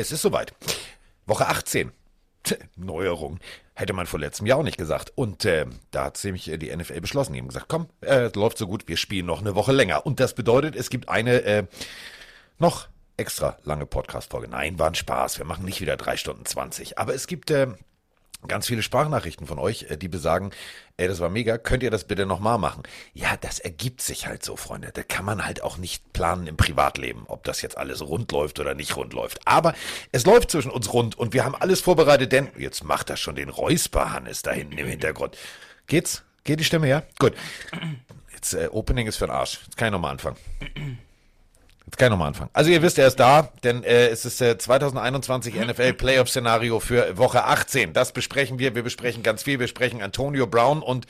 Es ist soweit. Woche 18. Neuerung. Hätte man vor letztem Jahr auch nicht gesagt. Und äh, da hat nämlich die NFL beschlossen. Die haben gesagt, komm, äh, läuft so gut, wir spielen noch eine Woche länger. Und das bedeutet, es gibt eine äh, noch extra lange Podcast-Folge. Nein, war ein Spaß. Wir machen nicht wieder drei Stunden zwanzig. Aber es gibt äh, ganz viele Sprachnachrichten von euch, äh, die besagen, ey, das war mega, könnt ihr das bitte nochmal machen? Ja, das ergibt sich halt so, Freunde. Da kann man halt auch nicht planen im Privatleben, ob das jetzt alles rund läuft oder nicht rund läuft. Aber es läuft zwischen uns rund und wir haben alles vorbereitet, denn jetzt macht das schon den Räusper-Hannes da hinten im Hintergrund. Geht's? Geht die Stimme her? Gut. Jetzt, äh, Opening ist für den Arsch. Jetzt kann ich nochmal anfangen. Jetzt kann ich nochmal anfangen. Also ihr wisst, er ist da, denn äh, es ist äh, 2021 NFL Playoff Szenario für Woche 18. Das besprechen wir. Wir besprechen ganz viel. Wir sprechen Antonio Brown und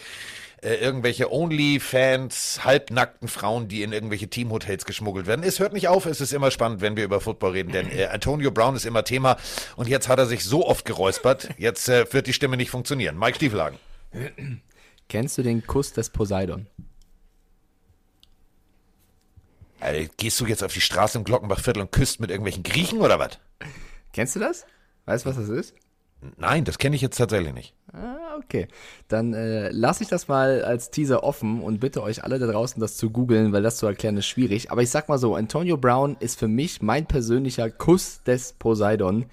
äh, irgendwelche Only-Fans, halbnackten Frauen, die in irgendwelche Teamhotels geschmuggelt werden. Es hört nicht auf, es ist immer spannend, wenn wir über Football reden, denn äh, Antonio Brown ist immer Thema und jetzt hat er sich so oft geräuspert, jetzt äh, wird die Stimme nicht funktionieren. Mike Stieflagen. Kennst du den Kuss des Poseidon? Äh, gehst du jetzt auf die Straße im Glockenbachviertel und küsst mit irgendwelchen Griechen oder was? Kennst du das? Weißt du, was das ist? Nein, das kenne ich jetzt tatsächlich nicht. Ah, okay. Dann äh, lasse ich das mal als Teaser offen und bitte euch alle da draußen das zu googeln, weil das zu erklären ist schwierig. Aber ich sag mal so, Antonio Brown ist für mich mein persönlicher Kuss des Poseidon.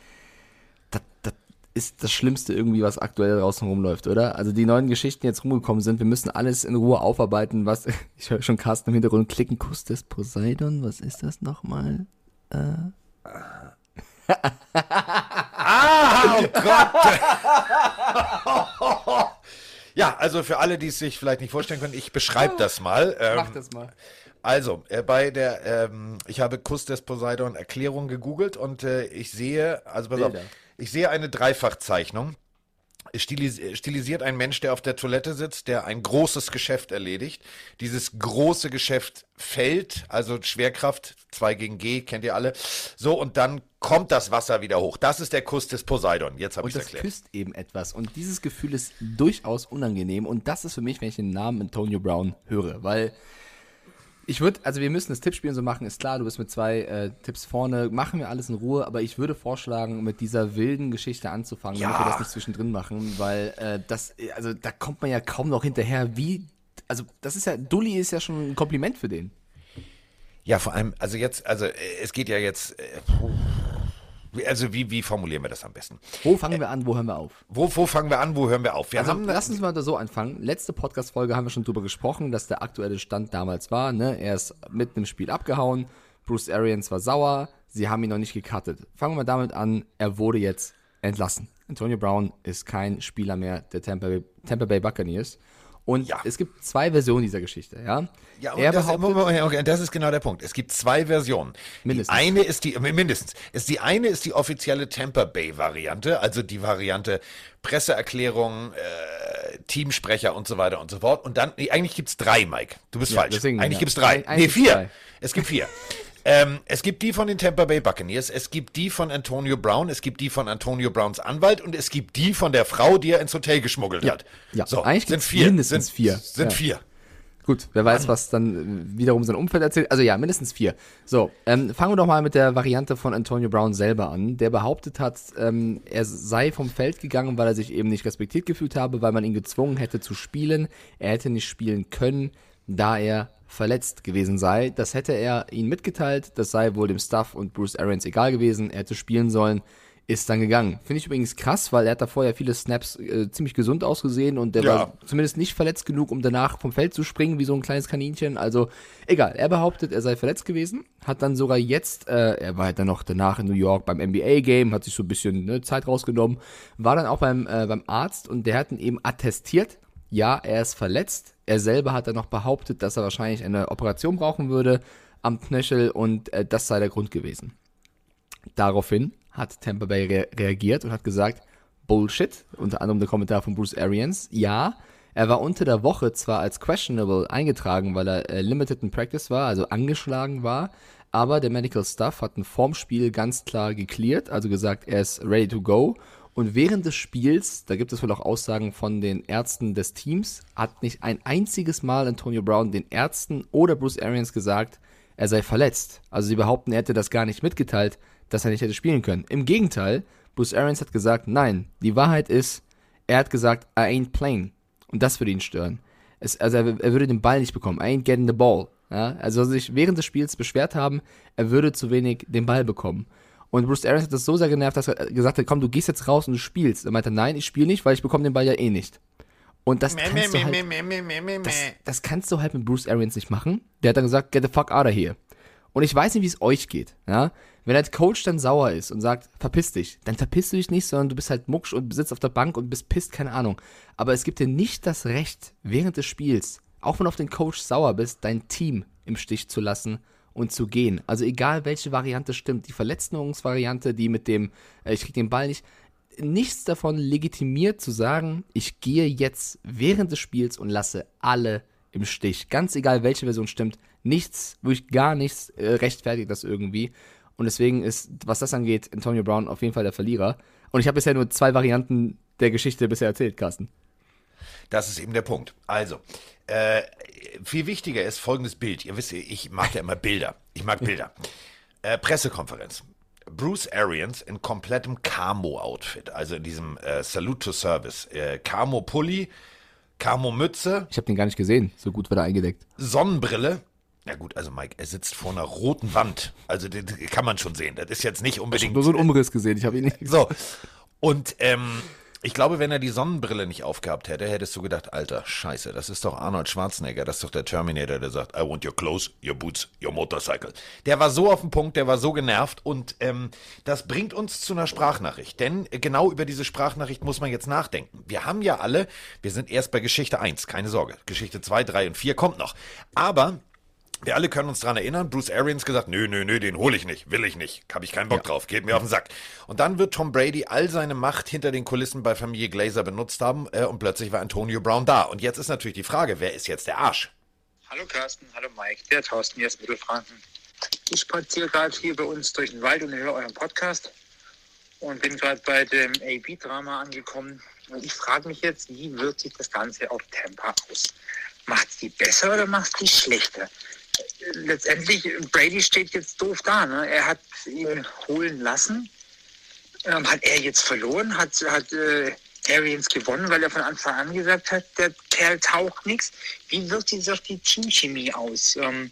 Das, das ist das Schlimmste irgendwie, was aktuell draußen rumläuft, oder? Also die neuen Geschichten die jetzt rumgekommen sind, wir müssen alles in Ruhe aufarbeiten, was, ich höre schon Carsten im Hintergrund klicken, Kuss des Poseidon, was ist das nochmal? Äh. Ah, oh Gott. ja, also für alle, die es sich vielleicht nicht vorstellen können, ich beschreibe das mal. Ähm, Mach das mal. Also, äh, bei der, ähm, ich habe Kuss des Poseidon Erklärung gegoogelt und äh, ich sehe, also pass auf, Bilder. Ich sehe eine Dreifachzeichnung. Stilis stilisiert ein Mensch, der auf der Toilette sitzt, der ein großes Geschäft erledigt. Dieses große Geschäft fällt, also Schwerkraft 2 gegen G, kennt ihr alle. So, und dann kommt das Wasser wieder hoch. Das ist der Kuss des Poseidon. Jetzt habe ich Und es das erklärt. küsst eben etwas. Und dieses Gefühl ist durchaus unangenehm. Und das ist für mich, wenn ich den Namen Antonio Brown höre. Weil ich würde, also wir müssen das Tippspielen so machen, ist klar, du bist mit zwei äh, Tipps vorne, machen wir alles in Ruhe, aber ich würde vorschlagen, mit dieser wilden Geschichte anzufangen, damit Ja. wir das nicht zwischendrin machen, weil äh, das, also da kommt man ja kaum noch hinterher, wie, also das ist ja, Dulli ist ja schon ein Kompliment für den. Ja, vor allem, also jetzt, also äh, es geht ja jetzt, äh. Also wie, wie formulieren wir das am besten? Wo fangen wir an, wo hören wir auf? Wo, wo fangen wir an, wo hören wir auf? Wir Also haben, lass uns mal so anfangen. Letzte Podcast-Folge haben wir schon drüber gesprochen, dass der aktuelle Stand damals war. Ne? Er ist mitten im Spiel abgehauen. Bruce Arians war sauer. Sie haben ihn noch nicht gecuttet. Fangen wir damit an. Er wurde jetzt entlassen. Antonio Brown ist kein Spieler mehr der Tampa Bay, Tampa Bay Buccaneers. Und Ja. es gibt zwei Versionen dieser Geschichte. Ja, Ja, und er das, behauptet, das ist genau der Punkt. Es gibt zwei Versionen. Mindestens. Die eine ist die, mindestens, ist die eine ist die offizielle Tampa Bay Variante, also die Variante Presseerklärung, äh, Teamsprecher und so weiter und so fort. Und dann, nee, eigentlich gibt's drei, Mike. Du bist Ja, falsch. deswegen, eigentlich ja. gibt's drei. Ein- nee, vier. drei. Es gibt vier. Ähm, es gibt die von den Tampa Bay Buccaneers, es gibt die von Antonio Brown, es gibt die von Antonio Browns Anwalt und es gibt die von der Frau, die er ins Hotel geschmuggelt Ja, hat. ja. So, Eigentlich sind vier. mindestens sind, vier. Sind Ja. vier. Gut, wer weiß, was dann äh, wiederum sein Umfeld erzählt. Also ja, mindestens vier. So, ähm, fangen wir doch mal mit der Variante von Antonio Brown selber an, der behauptet hat, ähm, er sei vom Feld gegangen, weil er sich eben nicht respektiert gefühlt habe, weil man ihn gezwungen hätte zu spielen. Er hätte nicht spielen können, da er verletzt gewesen sei. Das hätte er ihnen mitgeteilt. Das sei wohl dem Staff und Bruce Arians egal gewesen. Er hätte spielen sollen. Ist dann gegangen. Finde ich übrigens krass, weil er hat davor ja viele Snaps äh, ziemlich gesund ausgesehen und der Ja. war zumindest nicht verletzt genug, um danach vom Feld zu springen wie so ein kleines Kaninchen. Also egal, er behauptet, er sei verletzt gewesen, hat dann sogar jetzt, äh, er war halt dann noch danach in New York beim NBA-Game, hat sich so ein bisschen ne, Zeit rausgenommen, war dann auch beim, äh, beim Arzt und der hat ihn eben attestiert, ja, er ist verletzt. Er selber hat dann noch behauptet, dass er wahrscheinlich eine Operation brauchen würde am Knöchel und äh, das sei der Grund gewesen. Daraufhin hat Tampa Bay re reagiert und hat gesagt, Bullshit, unter anderem der Kommentar von Bruce Arians. Ja, er war unter der Woche zwar als questionable eingetragen, weil er äh, limited in practice war, also angeschlagen war, aber der Medical Staff hat ein Formspiel ganz klar geklärt, also gesagt, er ist ready to go. Und während des Spiels, da gibt es wohl auch Aussagen von den Ärzten des Teams, hat nicht ein einziges Mal Antonio Brown den Ärzten oder Bruce Arians gesagt, er sei verletzt. Also sie behaupten, er hätte das gar nicht mitgeteilt, dass er nicht hätte spielen können. Im Gegenteil, Bruce Arians hat gesagt, nein, die Wahrheit ist, er hat gesagt, I ain't playing. Und das würde ihn stören. Es, also er, er, würde den Ball nicht bekommen. I ain't getting the ball. Ja? Also sich während des Spiels beschwert haben, er würde zu wenig den Ball bekommen. Und Bruce Arians hat das so sehr genervt, dass er gesagt hat, komm, du gehst jetzt raus und du spielst. Er meinte, nein, ich spiele nicht, weil ich bekomme den Ball ja eh nicht. Und das kannst, du halt, das, das kannst du halt mit Bruce Arians nicht machen. Der hat dann gesagt, get the fuck out of here. Und ich weiß nicht, wie es euch geht, ja. Wenn der Coach dann sauer ist und sagt, verpiss dich, dann verpisst du dich nicht, sondern du bist halt mucksch und sitzt auf der Bank und bist pisst, keine Ahnung. Aber es gibt dir nicht das Recht, während des Spiels, auch wenn du auf den Coach sauer bist, dein Team im Stich zu lassen und zu gehen. Also egal welche Variante stimmt, die Verletzungsvariante, die mit dem, äh, ich krieg den Ball nicht, nichts davon legitimiert zu sagen, ich gehe jetzt während des Spiels und lasse alle im Stich. Ganz egal, welche Version stimmt, nichts, wirklich gar nichts äh, rechtfertigt das irgendwie. Und deswegen ist, was das angeht, Antonio Brown auf jeden Fall der Verlierer. Und ich habe bisher nur zwei Varianten der Geschichte bisher erzählt, Carsten. Das ist eben der Punkt. Also, äh, viel wichtiger ist folgendes Bild. Ihr wisst, ich mag ja immer Bilder. Ich mag Bilder. Äh, Pressekonferenz. Bruce Arians in komplettem Camo-Outfit, also in diesem äh, Salute to Service. Äh, Camo-Pulli, Camo-Mütze. Ich habe den gar nicht gesehen, so gut war er eingedeckt. Sonnenbrille. Na gut, also Mike, er sitzt vor einer roten Wand. Also den kann man schon sehen. Das ist jetzt nicht unbedingt. Ich habe nur so einen Umriss gesehen, ich habe ihn nicht gesehen. So. Und ähm, ich glaube, wenn er die Sonnenbrille nicht aufgehabt hätte, hättest du gedacht, Alter, scheiße, das ist doch Arnold Schwarzenegger, das ist doch der Terminator, der sagt, I want your clothes, your boots, your motorcycle. Der war so auf dem Punkt, der war so genervt und ähm, das bringt uns zu einer Sprachnachricht. Denn genau über diese Sprachnachricht muss man jetzt nachdenken. Wir haben ja alle, wir sind erst bei Geschichte 1, keine Sorge. Geschichte 2, 3 und 4 kommt noch. Aber wir alle können uns daran erinnern, Bruce Arians gesagt, nö, nö, nö, den hole ich nicht, will ich nicht, habe ich keinen Bock ja. drauf, geht mir auf den Sack. Und dann wird Tom Brady all seine Macht hinter den Kulissen bei Familie Glazer benutzt haben äh, und plötzlich war Antonio Brown da. Und jetzt ist natürlich die Frage, wer ist jetzt der Arsch? Hallo Carsten, hallo Mike, der Thorsten hier aus Mittelfranken. Ich spaziere gerade hier bei uns durch den Wald und höre euren Podcast und bin gerade bei dem AB-Drama angekommen. Und ich frage mich jetzt, wie wirkt sich das Ganze auf Tampa aus? Macht es die besser oder macht es die schlechter? Letztendlich, Brady steht jetzt doof da. Ne? Er hat ihn holen lassen. Ähm, hat er jetzt verloren? Hat, hat äh, Arians gewonnen, weil er von Anfang an gesagt hat, der Kerl taucht nichts? Wie wirkt sich die Teamchemie aus? Ähm,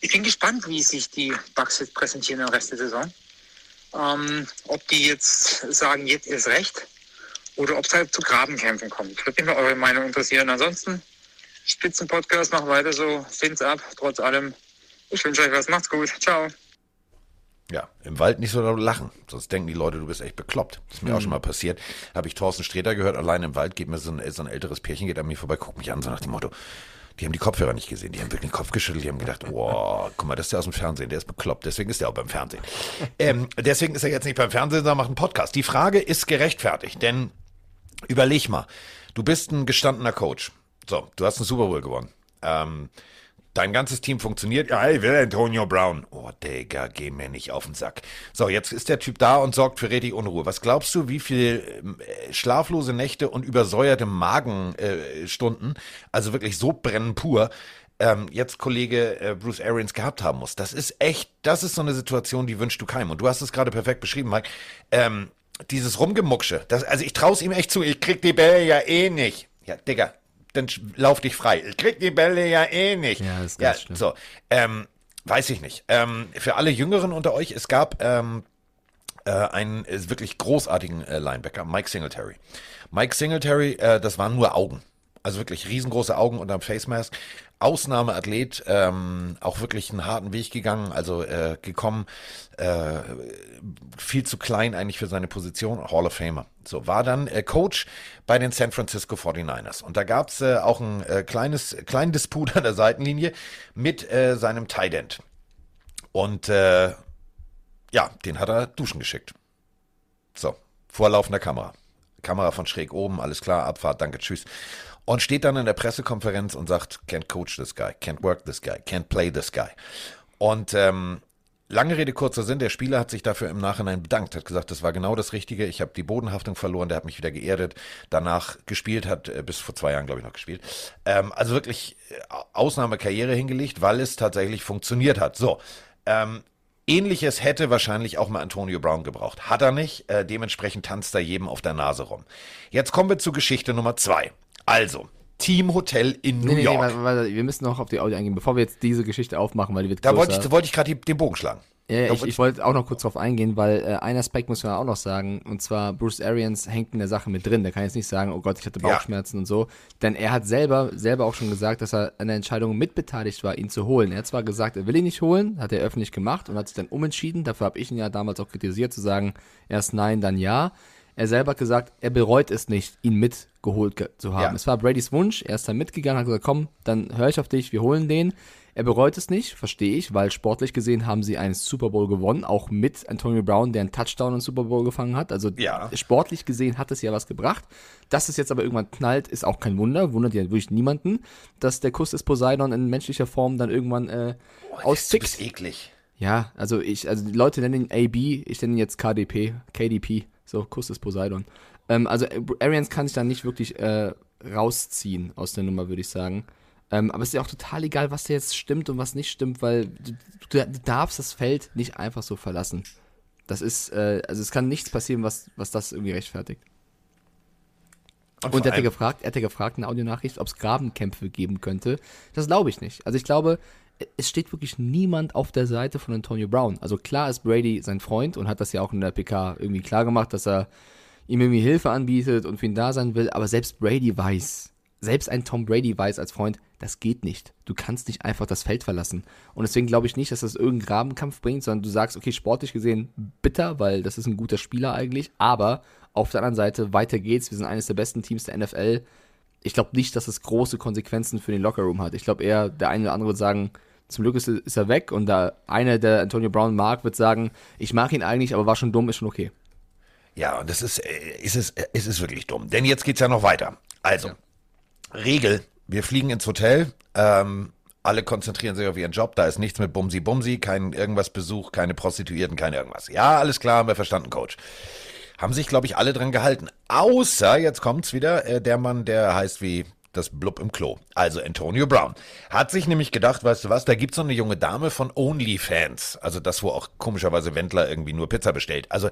ich bin gespannt, wie sich die Bucks jetzt präsentieren im Rest der Saison. Ähm, ob die jetzt sagen, jetzt ist recht oder ob es halt zu Grabenkämpfen kommt. Würde mich mal eure Meinung interessieren. Ansonsten Spitzenpodcast, mach weiter so, sind's ab, trotz allem. Ich wünsche euch was, macht's gut, ciao. Ja, im Wald nicht so lachen, sonst denken die Leute, du bist echt bekloppt. Das ist mir mhm. auch schon mal passiert. Habe ich Thorsten Sträter gehört, allein im Wald, geht mir so ein, so ein älteres Pärchen, geht an mir vorbei, guckt mich an, so nach dem Motto, die haben die Kopfhörer nicht gesehen, die haben wirklich den Kopf geschüttelt, die haben gedacht, wow, guck mal, das ist der aus dem Fernsehen, der ist bekloppt, deswegen ist der auch beim Fernsehen. Ähm, deswegen ist er jetzt nicht beim Fernsehen, sondern macht einen Podcast. Die Frage ist gerechtfertigt, denn überleg mal, du bist ein gestandener Coach. So, du hast einen Super Bowl gewonnen. Ähm, dein ganzes Team funktioniert. Ja, ich will Antonio Brown. Oh, Digga, geh mir nicht auf den Sack. So, jetzt ist der Typ da und sorgt für richtig Unruhe. Was glaubst du, wie viel äh, schlaflose Nächte und übersäuerte Magenstunden, äh, also wirklich so brennen pur, ähm, jetzt Kollege äh, Bruce Arians gehabt haben muss? Das ist echt, das ist so eine Situation, die wünschst du keinem. Und du hast es gerade perfekt beschrieben, Mike. Ähm, dieses Rumgemucksche, das, also ich traue ihm echt zu, ich krieg die Bälle ja eh nicht. Ja, Digga, dann lauf dich frei. Ich krieg die Bälle ja eh nicht. Ja, ist ganz ja, schlimm. So, ähm, weiß ich nicht. Ähm, für alle Jüngeren unter euch, es gab ähm, äh, einen äh, wirklich großartigen äh, Linebacker, Mike Singletary. Mike Singletary, äh, das waren nur Augen. Also wirklich riesengroße Augen unterm Face Mask. Ausnahmeathlet, ähm, auch wirklich einen harten Weg gegangen, also äh, gekommen, äh, viel zu klein eigentlich für seine Position, Hall of Famer. So, war dann äh, Coach bei den San Francisco 49ers. Und da gab's äh, auch ein äh, kleines, kleinen Disput an der Seitenlinie mit äh, seinem Tight End. Und äh, ja, den hat er duschen geschickt. So, vorlaufender Kamera. Kamera von schräg oben, alles klar, Abfahrt, danke, tschüss und steht dann in der Pressekonferenz und sagt, can't coach this guy, can't work this guy, can't play this guy. Und ähm, lange Rede, kurzer Sinn, der Spieler hat sich dafür im Nachhinein bedankt, hat gesagt, das war genau das Richtige, ich habe die Bodenhaftung verloren, der hat mich wieder geerdet, danach gespielt, hat äh, bis vor zwei Jahren, glaube ich, noch gespielt. Ähm, also wirklich äh, Ausnahmekarriere hingelegt, weil es tatsächlich funktioniert hat. So, ähm, Ähnliches hätte wahrscheinlich auch mal Antonio Brown gebraucht. Hat er nicht. Äh, dementsprechend tanzt er jedem auf der Nase rum. Jetzt kommen wir zu Geschichte Nummer zwei. Also, Team Hotel in New Nee, nee, nee, York. warte, warte, wir müssen noch auf die Audio eingehen, bevor wir jetzt diese Geschichte aufmachen, weil die wird da größer. wollte ich, wollte ich gerade den Bogen schlagen. Ja, Da ich, ich wollte auch noch kurz drauf eingehen, weil äh, ein Aspekt muss man auch noch sagen, und zwar Bruce Arians hängt in der Sache mit drin. Der kann jetzt nicht sagen, oh Gott, ich hatte Ja. Bauchschmerzen und so. Denn er hat selber, selber auch schon gesagt, dass er an der Entscheidung mitbeteiligt war, ihn zu holen. Er hat zwar gesagt, er will ihn nicht holen, hat er öffentlich gemacht und hat sich dann umentschieden. Dafür habe ich ihn ja damals auch kritisiert, zu sagen, erst nein, dann ja. Er selber hat gesagt, er bereut es nicht, ihn mitgeholt ge zu haben. Ja. Es war Bradys Wunsch, er ist dann mitgegangen, hat gesagt, komm, dann höre ich auf dich, wir holen den. Er bereut es nicht, verstehe ich, weil sportlich gesehen haben sie einen Super Bowl gewonnen, auch mit Antonio Brown, der einen Touchdown im Super Bowl gefangen hat. Also Ja. sportlich gesehen hat es ja was gebracht. Dass es jetzt aber irgendwann knallt, ist auch kein Wunder, wundert ja wirklich niemanden, dass der Kuss des Poseidon in menschlicher Form dann irgendwann äh, bist auszickt. eklig. Ja, also ich, also die Leute nennen ihn AB, ich nenne ihn jetzt KDP, KDP, so Kuss des Poseidon. Ähm, also äh, Arians kann sich da nicht wirklich äh, rausziehen aus der Nummer, würde ich sagen. Ähm, aber es ist ja auch total egal, was da jetzt stimmt und was nicht stimmt, weil du, du, du darfst das Feld nicht einfach so verlassen. Das ist, äh, also es kann nichts passieren, was, was das irgendwie rechtfertigt. Und, Und er allem- gefragt, er hat ja gefragt in der Audionachricht, ob es Grabenkämpfe geben könnte. Das glaube ich nicht. Also ich glaube, es steht wirklich niemand auf der Seite von Antonio Brown. Also klar ist Brady sein Freund und hat das ja auch in der PK irgendwie klar gemacht, dass er ihm irgendwie Hilfe anbietet und für ihn da sein will. Aber selbst Brady weiß, selbst ein Tom Brady weiß als Freund, das geht nicht. Du kannst nicht einfach das Feld verlassen. Und deswegen glaube ich nicht, dass das irgendeinen Grabenkampf bringt, sondern du sagst, okay, sportlich gesehen bitter, weil das ist ein guter Spieler eigentlich. Aber auf der anderen Seite, weiter geht's. Wir sind eines der besten Teams der NFL. Ich glaube nicht, dass es große Konsequenzen für den Lockerroom hat. Ich glaube eher, der eine oder andere wird sagen, zum Glück ist, ist er weg. Und da einer, der Antonio Brown mag, wird sagen, ich mag ihn eigentlich, aber war schon dumm, ist schon okay. Ja, und das ist, äh, ist es, äh, es ist wirklich dumm. Denn jetzt geht's ja noch weiter. Also, Regel, wir fliegen ins Hotel, ähm, alle konzentrieren sich auf ihren Job, da ist nichts mit Bumsi Bumsi, kein irgendwas Besuch, keine Prostituierten, kein irgendwas. Ja, alles klar, haben wir verstanden, Coach. Haben sich, glaube ich, alle dran gehalten. Außer, jetzt kommt's wieder, äh, der Mann, der heißt wie das Blub im Klo. Also Antonio Brown. Hat sich nämlich gedacht, weißt du was, da gibt's so eine junge Dame von OnlyFans. Also das, wo auch komischerweise Wendler irgendwie nur Pizza bestellt. Also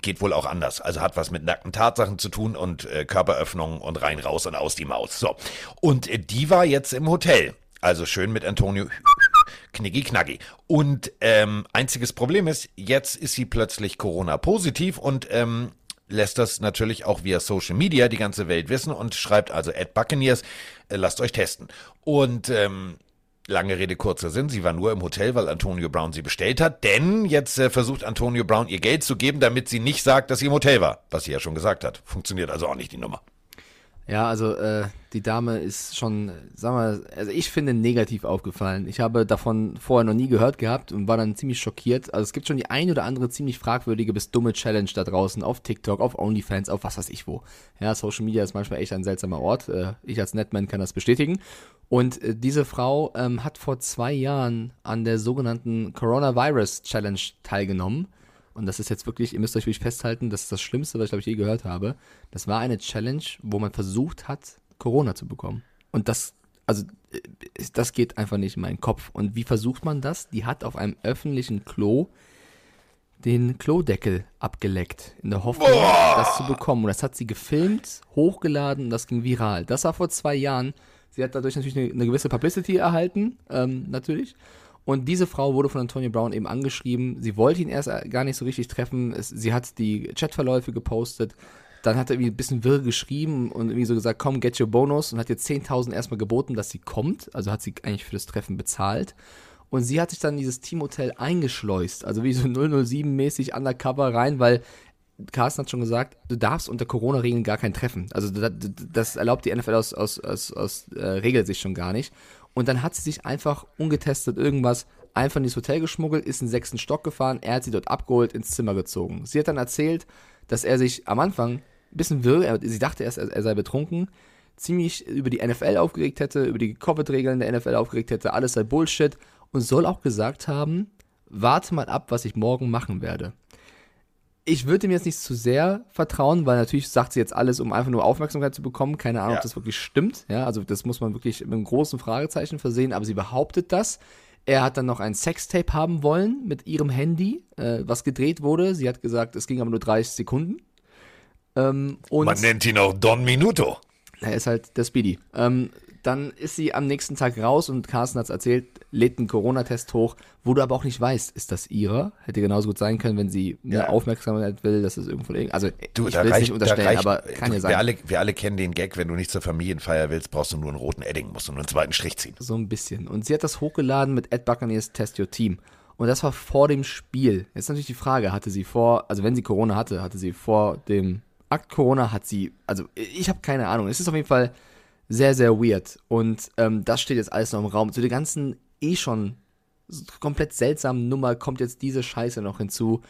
geht wohl auch anders. Also hat was mit nackten Tatsachen zu tun und äh, Körperöffnung und rein, raus und aus die Maus. So. Und äh, die war jetzt im Hotel. Also schön mit Antonio knicki knacki. Und ähm, einziges Problem ist, jetzt ist sie plötzlich Corona-positiv und ähm, lässt das natürlich auch via Social Media die ganze Welt wissen und schreibt also at Buccaneers, äh, lasst euch testen. Und ähm, lange Rede, kurzer Sinn, sie war nur im Hotel, weil Antonio Brown sie bestellt hat, denn jetzt äh, versucht Antonio Brown ihr Geld zu geben, damit sie nicht sagt, dass sie im Hotel war, was sie ja schon gesagt hat. Funktioniert also auch nicht die Nummer. Ja, also äh, die Dame ist schon, sagen wir, also ich finde negativ aufgefallen. Ich habe davon vorher noch nie gehört gehabt und war dann ziemlich schockiert. Also es gibt schon die ein oder andere ziemlich fragwürdige bis dumme Challenge da draußen auf TikTok, auf OnlyFans, auf was weiß ich wo. Ja, Social Media ist manchmal echt ein seltsamer Ort. Äh, ich als Netman kann das bestätigen. Und äh, diese Frau ähm, hat vor zwei Jahren an der sogenannten Coronavirus Challenge teilgenommen. Und das ist jetzt wirklich, ihr müsst euch wirklich festhalten, das ist das Schlimmste, was ich glaube ich je gehört habe. Das war eine Challenge, wo man versucht hat, Corona zu bekommen. Und das, also, äh, das geht einfach nicht in meinen Kopf. Und wie versucht man das? Die hat auf einem öffentlichen Klo den Klodeckel abgeleckt, in der Hoffnung, das zu bekommen. Und das hat sie gefilmt, hochgeladen und das ging viral. Das war vor zwei Jahren. Sie hat dadurch natürlich eine, eine gewisse Publicity erhalten, ähm, natürlich. Und diese Frau wurde von Antonio Brown eben angeschrieben. Sie wollte ihn erst gar nicht so richtig treffen. Es, sie hat die Chatverläufe gepostet. Dann hat er irgendwie ein bisschen wirr geschrieben und irgendwie so gesagt, komm, get your bonus. Und hat jetzt 10.000 erstmal geboten, dass sie kommt. Also hat sie eigentlich für das Treffen bezahlt. Und sie hat sich dann in dieses Teamhotel eingeschleust. Also wie so 007-mäßig undercover rein, weil Carsten hat schon gesagt, du darfst unter Corona-Regeln gar kein Treffen. Also das, das erlaubt die NFL aus, aus, aus, aus äh, Regelsicht schon gar nicht. Und dann hat sie sich einfach ungetestet irgendwas einfach in dieses Hotel geschmuggelt, ist in den sechsten Stock gefahren, er hat sie dort abgeholt, ins Zimmer gezogen. Sie hat dann erzählt, dass er sich am Anfang ein bisschen wirr, sie dachte erst, er, er sei betrunken, ziemlich über die NFL aufgeregt hätte, über die Covid-Regeln der NFL aufgeregt hätte, alles sei Bullshit und soll auch gesagt haben, warte mal ab, was ich morgen machen werde. Ich würde mir jetzt nicht zu sehr vertrauen, weil natürlich sagt sie jetzt alles, um einfach nur Aufmerksamkeit zu bekommen. Keine Ahnung, Ja. ob das wirklich stimmt. Ja, also das muss man wirklich mit einem großen Fragezeichen versehen, aber sie behauptet das. Er hat dann noch ein Sextape haben wollen mit ihrem Handy, äh, was gedreht wurde. Sie hat gesagt, es ging aber nur 30 Sekunden. Ähm, Man nennt ihn auch Don Minuto. er ist halt der Speedy. Ähm, dann ist sie am nächsten Tag raus und Carsten hat's erzählt, lädt einen Corona-Test hoch, wo du aber auch nicht weißt, ist das ihrer? Hätte genauso gut sein können, wenn sie eine Ja. Aufmerksamkeit will, dass es irgendwo irgend- Also Du, ich will es nicht unterstellen, reicht, aber kann ja wir sein. Alle, wir alle kennen den Gag, wenn du nicht zur Familienfeier willst, brauchst du nur einen roten Edding, musst du nur einen zweiten Strich ziehen. So ein bisschen. Und sie hat das hochgeladen mit Ed Buccaneers Test Your Team. Und das war vor dem Spiel. Jetzt natürlich die Frage, hatte sie vor, also wenn sie Corona hatte, hatte sie vor dem Akt Corona, hat sie, also ich habe keine Ahnung. Es ist auf jeden Fall sehr, sehr weird. Und ähm, das steht jetzt alles noch im Raum. Zu der ganzen eh schon komplett seltsamen Nummer kommt jetzt diese Scheiße noch hinzu.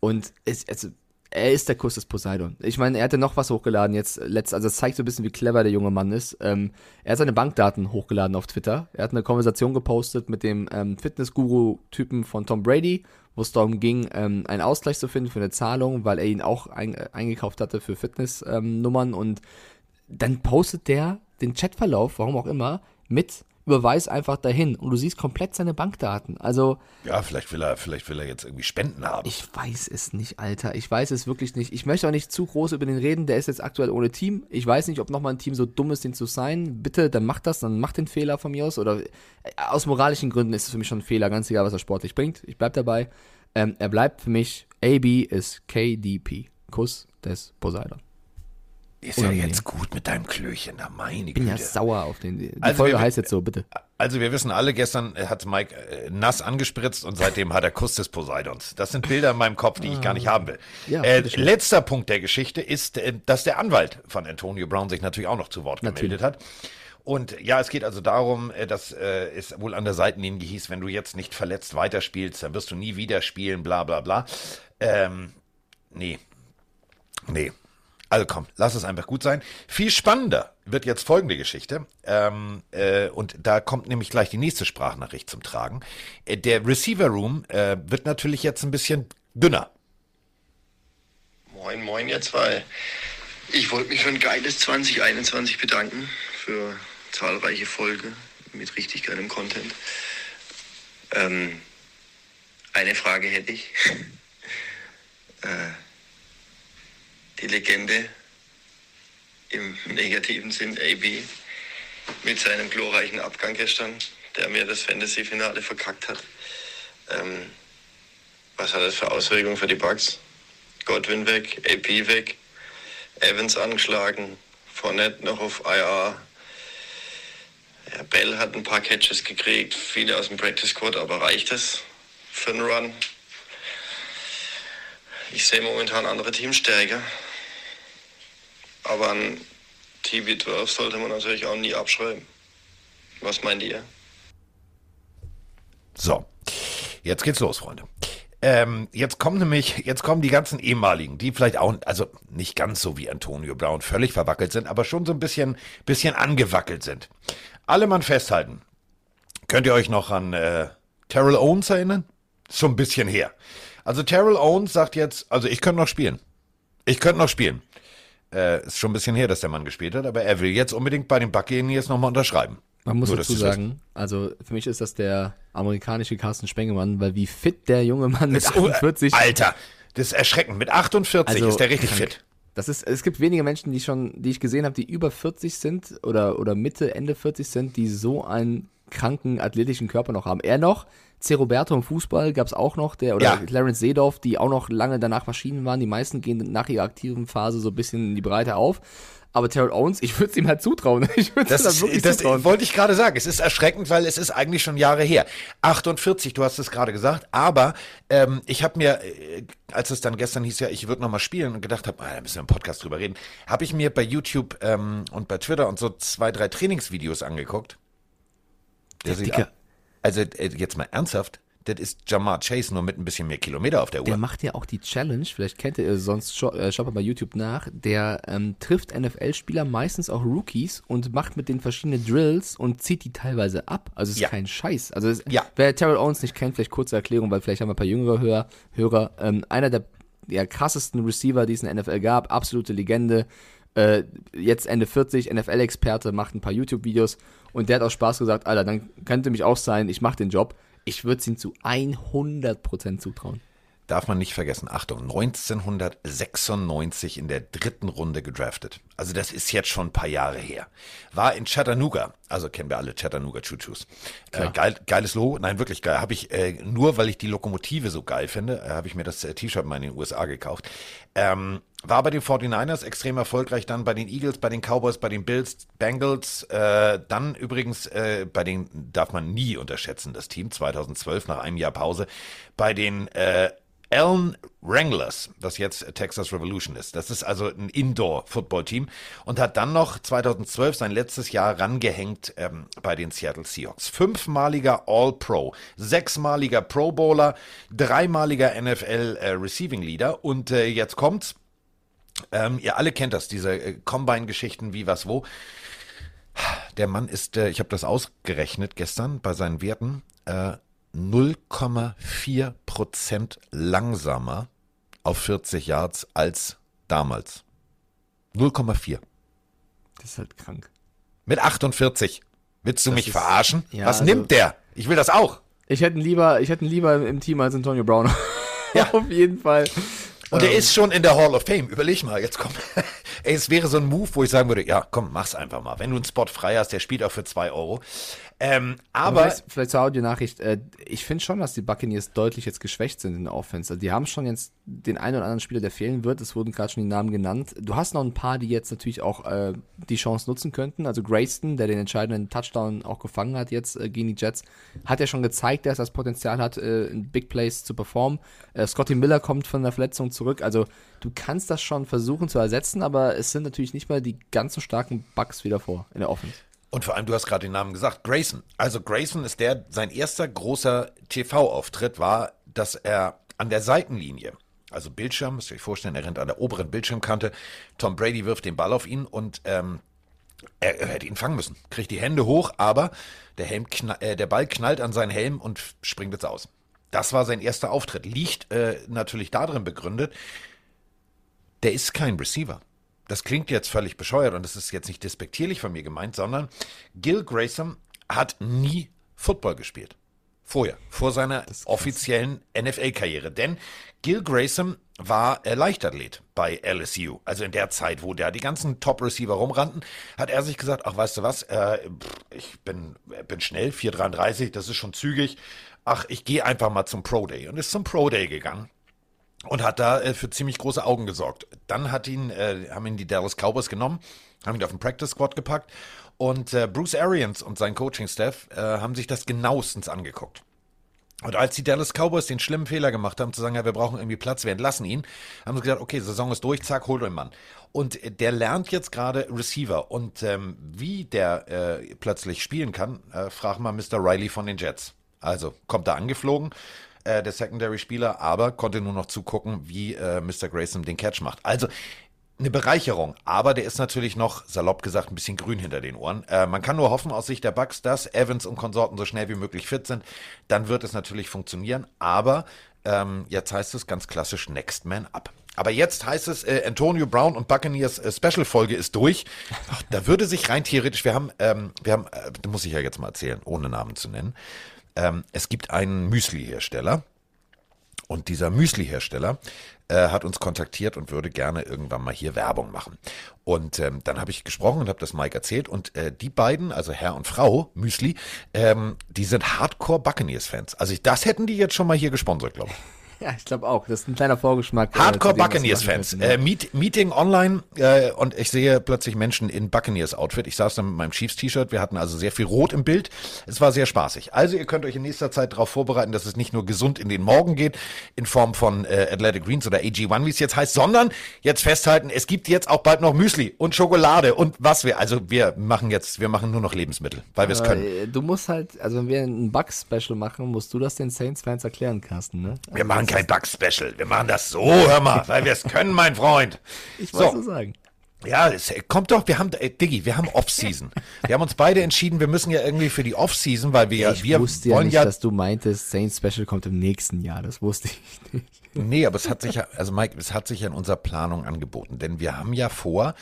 Und es, also, er ist der Kuss des Poseidon. Ich meine, er hatte noch was hochgeladen jetzt letzt, also es zeigt so ein bisschen, wie clever der junge Mann ist. Ähm, er hat seine Bankdaten hochgeladen auf Twitter. Er hat eine Konversation gepostet mit dem ähm, Fitness-Guru-Typen von Tom Brady, wo es darum ging, ähm, einen Ausgleich zu finden für eine Zahlung, weil er ihn auch ein, äh, eingekauft hatte für Fitness-Nummern und dann postet der den Chatverlauf, warum auch immer, mit überweis einfach dahin und du siehst komplett seine Bankdaten. Also Ja, vielleicht will er, vielleicht will er jetzt irgendwie Spenden haben. ich weiß es nicht, Alter. Ich weiß es wirklich nicht. Ich möchte auch nicht zu groß über den reden. Der ist jetzt aktuell ohne Team. Ich weiß nicht, ob nochmal ein Team so dumm ist, den zu sein. Bitte, dann macht das, dann macht den Fehler von mir aus. Oder äh, aus moralischen Gründen ist es für mich schon ein Fehler, ganz egal, was er sportlich bringt. Ich bleib dabei. Ähm, er bleibt für mich, AB ist KDP. Kuss des Poseidon. Ist ja unangenehm. jetzt gut mit deinem Klöchen, da meine Ich bin ja Güte. sauer auf den. Die Also Folge wir- heißt jetzt so, bitte. Also wir wissen alle, gestern hat Mike äh, nass angespritzt und seitdem hat er Kuss des Poseidons. Das sind Bilder in meinem Kopf, die ich gar nicht haben will. Ja, äh, letzter Punkt der Geschichte ist, äh, dass der Anwalt von Antonio Brown sich natürlich auch noch zu Wort gemeldet hat. Und ja, es geht also darum, äh, dass äh, es wohl an der Seitenlinie hieß, wenn du jetzt nicht verletzt weiterspielst, dann wirst du nie wieder spielen, bla bla bla. Ähm, nee. Nee. Also komm, lass es einfach gut sein. Viel spannender wird jetzt folgende Geschichte. Ähm, äh, und da kommt nämlich gleich die nächste Sprachnachricht zum Tragen. Äh, der Receiver Room äh, wird natürlich jetzt ein bisschen dünner. Moin, moin, ihr zwei. Ich wollte mich für ein geiles 2021 bedanken, für zahlreiche Folgen mit richtig geilem Content. Ähm, eine Frage hätte ich. äh, die Legende im negativen Sinn, AB, mit seinem glorreichen Abgang gestern, der mir das Fantasy-Finale verkackt hat. Ähm, was hat das für Auswirkungen für die Bugs? Godwin weg, AP weg, Evans angeschlagen, Fournette noch auf IR. Ja, Bell hat ein paar Catches gekriegt, viele aus dem Practice Squad, aber reicht es für einen Run? Ich sehe momentan andere Teams stärker. Aber an TB12 sollte man natürlich auch nie abschreiben. Was meint ihr? So, jetzt geht's los, Freunde. Ähm, jetzt kommen nämlich, jetzt kommen die ganzen ehemaligen, die vielleicht auch, also nicht ganz so wie Antonio Brown völlig verwackelt sind, aber schon so ein bisschen, bisschen angewackelt sind. Alle Mann festhalten. Könnt ihr euch noch an äh, Terrell Owens erinnern? Schon ein bisschen her. Also Terrell Owens sagt jetzt, also ich könnte noch spielen. Ich könnte noch spielen. Äh, ist schon ein bisschen her, dass der Mann gespielt hat, aber er will jetzt unbedingt bei den Buccaneers nochmal unterschreiben. Man muss Nur, dazu sagen, also für mich ist das der amerikanische Carsten Spengemann, weil wie fit der junge Mann mit Das- 48 Alter, das ist erschreckend. Mit 48 Also, ist der richtig krank. fit. Das ist, es gibt wenige Menschen, die schon, die ich gesehen habe, die über 40 sind oder, oder Mitte, Ende 40 sind, die so einen kranken athletischen Körper noch haben. Er noch, C. Roberto im Fußball gab es auch noch, der, oder Ja. Clarence Seedorf, die auch noch lange danach Maschinen waren. Die meisten gehen nach ihrer aktiven Phase so ein bisschen in die Breite auf. Aber Terrell Owens, ich würde es ihm halt zutrauen. Ich würde es Das, ihm wirklich das zutrauen. wollte ich gerade sagen. Es ist erschreckend, weil es ist eigentlich schon Jahre her. 48, du hast es gerade gesagt. Aber ähm, ich habe mir, äh, als es dann gestern hieß, ja, ich würde noch mal spielen und gedacht habe, ah, da müssen wir im Podcast drüber reden, habe ich mir bei YouTube ähm, und bei Twitter und so zwei, drei Trainingsvideos angeguckt. Der sieht, Dicke. Also äh, jetzt mal ernsthaft, das ist Jamar Chase nur mit ein bisschen mehr Kilometer auf der Uhr. Der macht ja auch die Challenge, vielleicht kennt ihr sonst, schaut äh, schaut mal bei YouTube nach, der ähm, trifft NFL-Spieler, meistens auch Rookies und macht mit den verschiedenen Drills und zieht die teilweise ab. Also es ist Ja. kein Scheiß. Also es, Ja. wer Terrell Owens nicht kennt, vielleicht kurze Erklärung, weil vielleicht haben wir ein paar jüngere Hörer. Hörer ähm, einer der ja, krassesten Receiver, die es in der NFL gab, absolute Legende. Äh, jetzt Ende 40, NFL-Experte, macht ein paar YouTube-Videos und der hat auch Spaß gesagt, Alter, dann könnte mich auch sein, ich mache den Job. Ich würde es ihm zu 100% zutrauen. Darf man nicht vergessen, Achtung, 1996 in der dritten Runde gedraftet. Also das ist jetzt schon ein paar Jahre her. War in Chattanooga, also kennen wir alle Chattanooga Choo-Choos. Äh, geil, geiles Logo, nein, wirklich geil. Habe ich, äh, nur weil ich die Lokomotive so geil finde, äh, habe ich mir das äh, T-Shirt mal in den USA gekauft. Ähm, war bei den 49ers extrem erfolgreich, dann bei den Eagles, bei den Cowboys, bei den Bills, Bengals, äh, dann übrigens äh, bei den, darf man nie unterschätzen, das Team 2012 nach einem Jahr Pause, bei den äh, Allen Wranglers, das jetzt Texas Revolution ist. Das ist also ein Indoor-Football-Team und hat dann noch 2012 sein letztes Jahr rangehängt ähm, bei den Seattle Seahawks. Fünfmaliger All-Pro, sechsmaliger Pro Bowler, dreimaliger NFL äh, und äh, jetzt kommt's. Ähm, ihr alle kennt das, diese äh, Combine-Geschichten, wie was wo. Der Mann ist, äh, ich habe das ausgerechnet gestern bei seinen Werten, äh, 0,4 Prozent langsamer auf 40 Yards als damals. 0,4. Das ist halt krank. Mit 48. Willst du Das mich ist- verarschen? ja, Was also- nimmt der? Ich will das auch. Ich hätte ihn lieber, ich hätte ihn lieber im Team als Antonio Brown. ja, auf jeden Fall. Und Ähm. er ist schon in der Hall of Fame. Überleg mal, jetzt komm. Ey, es wäre so ein Move, wo ich sagen würde, ja, komm, mach's einfach mal. Wenn du einen Spot frei hast, der spielt auch für zwei Euro. Ähm, aber, vielleicht, vielleicht zur Audio-Nachricht. Äh, ich finde schon, dass die Buccaneers deutlich jetzt geschwächt sind in der Offense. Also die haben schon jetzt den einen oder anderen Spieler, der fehlen wird. Es wurden gerade schon die Namen genannt. Du hast noch ein paar, die jetzt natürlich auch äh, die Chance nutzen könnten. Also Grayston, der den entscheidenden Touchdown auch gefangen hat jetzt äh, gegen die Jets, hat ja schon gezeigt, dass er das Potenzial hat, äh, in Big Plays zu performen. Äh, Scotty Miller kommt von der Verletzung zurück. Also du kannst das schon versuchen zu ersetzen, aber es sind natürlich nicht mal die ganz so starken Bugs wie davor in der Offense. Und vor allem, du hast gerade den Namen gesagt, Grayson. Also Grayson ist der, sein erster großer TV-Auftritt war, dass er an der Seitenlinie, also Bildschirm, müsst ihr euch vorstellen, er rennt an der oberen Bildschirmkante, Tom Brady wirft den Ball auf ihn und ähm, er, er hätte ihn fangen müssen. Kriegt die Hände hoch, aber der, Helm äh, der Ball knallt an seinen Helm und springt jetzt aus. Das war sein erster Auftritt. Liegt äh, natürlich darin begründet, der ist kein Receiver. Das klingt jetzt völlig bescheuert und das ist jetzt nicht despektierlich von mir gemeint, sondern Gil Grayson hat nie Football gespielt. Vorher, vor seiner offiziellen NFL-Karriere. Denn Gil Grayson war Leichtathlet bei LSU. Also in der Zeit, wo da die ganzen Top-Receiver rumrannten, hat er sich gesagt, ach weißt du was, äh, ich bin, bin schnell, 4,33, das ist schon zügig. Ach, ich gehe einfach mal zum Pro Day. Und ist zum Pro Day gegangen und hat da äh, für ziemlich große Augen gesorgt. Dann hat ihn, äh, haben ihn die Dallas Cowboys genommen, haben ihn auf den Practice Squad gepackt und äh, Bruce Arians und sein Coaching-Staff äh, haben sich das genauestens angeguckt. Und als die Dallas Cowboys den schlimmen Fehler gemacht haben, zu sagen, ja, wir brauchen irgendwie Platz, wir entlassen ihn, haben sie gesagt, okay, Saison ist durch, zack, hol den Mann. Und äh, der lernt jetzt gerade Receiver. Und ähm, wie der äh, plötzlich spielen kann, frag mal Mr. Riley von den Jets. Also kommt da angeflogen, äh, der Secondary-Spieler, aber konnte nur noch zugucken, wie äh, Mr. Grayson den Catch macht. Also eine Bereicherung, aber der ist natürlich noch, salopp gesagt, ein bisschen grün hinter den Ohren. Äh, man kann nur hoffen aus Sicht der Bucks, dass Evans und Konsorten so schnell wie möglich fit sind. Dann wird es natürlich funktionieren, aber ähm, jetzt heißt es ganz klassisch Next Man Up. Aber jetzt heißt es, äh, Antonio Brown und Buccaneers äh, Special-Folge ist durch. Ach, da würde sich rein theoretisch, wir haben, ähm, wir haben, äh, muss ich ja jetzt mal erzählen, ohne Namen zu nennen. Ähm, es gibt einen Müsli-Hersteller, und dieser Müsli-Hersteller äh, hat uns kontaktiert und würde gerne irgendwann mal hier Werbung machen. Und ähm, dann habe ich gesprochen und habe das Mike erzählt. Und äh, die beiden, also Herr und Frau Müsli, ähm, die sind Hardcore Buccaneers-Fans. Also ich, das hätten die jetzt schon mal hier gesponsert, glaube ich. Ja, ich glaube auch. Das ist ein kleiner Vorgeschmack. äh, Hardcore wir Buccaneers-Fans. Äh, Meet, Meeting online äh, und ich sehe plötzlich Menschen in Buccaneers-Outfit. Ich saß dann mit meinem Chiefs-T-Shirt. Wir hatten also sehr viel Rot im Bild. Es war sehr spaßig. Also ihr könnt euch in nächster Zeit darauf vorbereiten, dass es nicht nur gesund in den Morgen geht, in Form von äh, Athletic Greens oder AG1, wie es jetzt heißt, sondern jetzt festhalten, es gibt jetzt auch bald noch Müsli und Schokolade und was wir. Also wir machen jetzt, wir machen nur noch Lebensmittel, weil wir es können. Äh, Du musst halt, also wenn wir ein Bug-Special machen, musst du das den Saints-Fans erklären, Carsten, ne? Wir machen kein Bug-Special. Wir machen das so, hör mal, weil wir es können, mein Freund. Ich wollte So. so sagen. Ja, es kommt doch, wir haben, äh, Diggi, wir haben Off-Season. wir haben uns beide entschieden, wir müssen ja irgendwie für die Off-Season, weil wir ja, Ich wir wusste ja wollen nicht, ja, dass du meintest, Saints-Special kommt im nächsten Jahr. Das wusste ich nicht. nee, aber es hat sich ja, also Mike, es hat sich ja in unserer Planung angeboten, denn wir haben ja vor,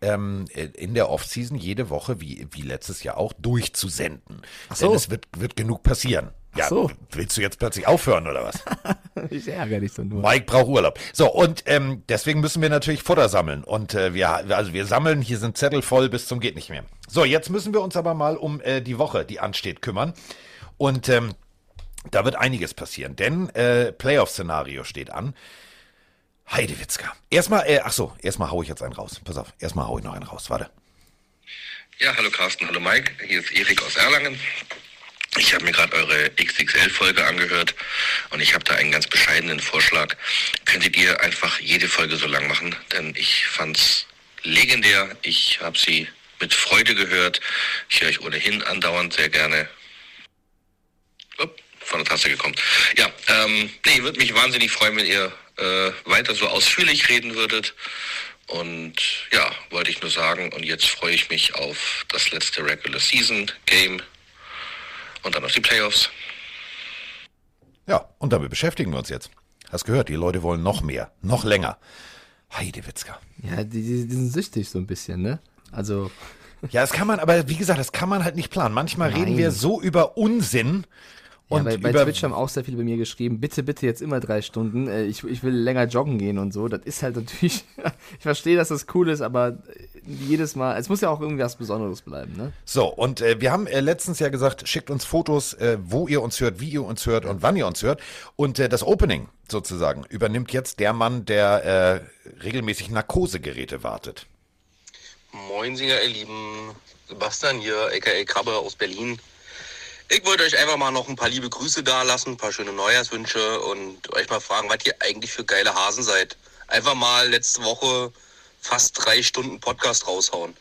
ähm, äh, in der Off-Season jede Woche, wie, wie letztes Jahr auch, durchzusenden. so. Denn es wird, wird genug passieren. Ja, so. willst du jetzt plötzlich aufhören oder was? Ich ärgere dich doch nur. Mike braucht Urlaub. So, und ähm, deswegen müssen wir natürlich Futter sammeln. Und äh, wir, also wir sammeln, hier sind Zettel voll bis zum geht nicht mehr. So, jetzt müssen wir uns aber mal um äh, die Woche, die ansteht, kümmern. Und ähm, da wird einiges passieren, denn äh, Playoff-Szenario steht an. Heidewitzka. Erstmal, äh, ach so, erstmal hau ich jetzt einen raus. Pass auf, erstmal hau ich noch einen raus. Warte. Ja, hallo Carsten, hallo Mike, hier ist Erik aus Erlangen. Ich habe mir gerade eure XXL-Folge angehört und ich habe da einen ganz bescheidenen Vorschlag. Könntet ihr einfach jede Folge so lang machen? Denn ich fand's legendär. Ich habe sie mit Freude gehört. Ich höre euch ohnehin andauernd sehr gerne. Upp, von der Tasse gekommen. Ja, ähm, nee, würde mich wahnsinnig freuen, wenn ihr äh, weiter so ausführlich reden würdet. Und ja, wollte ich nur sagen. Und jetzt freue ich mich auf das letzte Regular Season Game und dann auf die Playoffs. Ja, und damit beschäftigen wir uns jetzt. Hast gehört, die Leute wollen noch mehr, noch länger. Heidewitzka. Ja, die, die, die sind süchtig so ein bisschen, ne? Also, Ja, das kann man, aber wie gesagt, das kann man halt nicht planen. Manchmal reden Nein. wir so über Unsinn ja, und bei, bei über Twitch haben auch sehr viele bei mir geschrieben, bitte, bitte jetzt immer drei Stunden. Äh, Ich, ich will länger joggen gehen und so. Das ist halt natürlich, ich verstehe, dass das cool ist, aber äh, jedes Mal, es muss ja auch irgendwie was Besonderes bleiben, ne? so. Und äh, wir haben äh, letztens ja gesagt, schickt uns Fotos, äh, wo ihr uns hört, wie ihr uns hört und wann ihr uns hört. Und äh, das Opening sozusagen übernimmt jetzt der Mann, der äh, regelmäßig Narkosegeräte wartet. Moinsinger, ihr Lieben. Sebastian hier, aka Krabbe aus Berlin. Ich wollte euch einfach mal noch ein paar liebe Grüße dalassen, ein paar schöne Neujahrswünsche und euch mal fragen, was ihr eigentlich für geile Hasen seid. Einfach mal letzte Woche fast drei Stunden Podcast raushauen.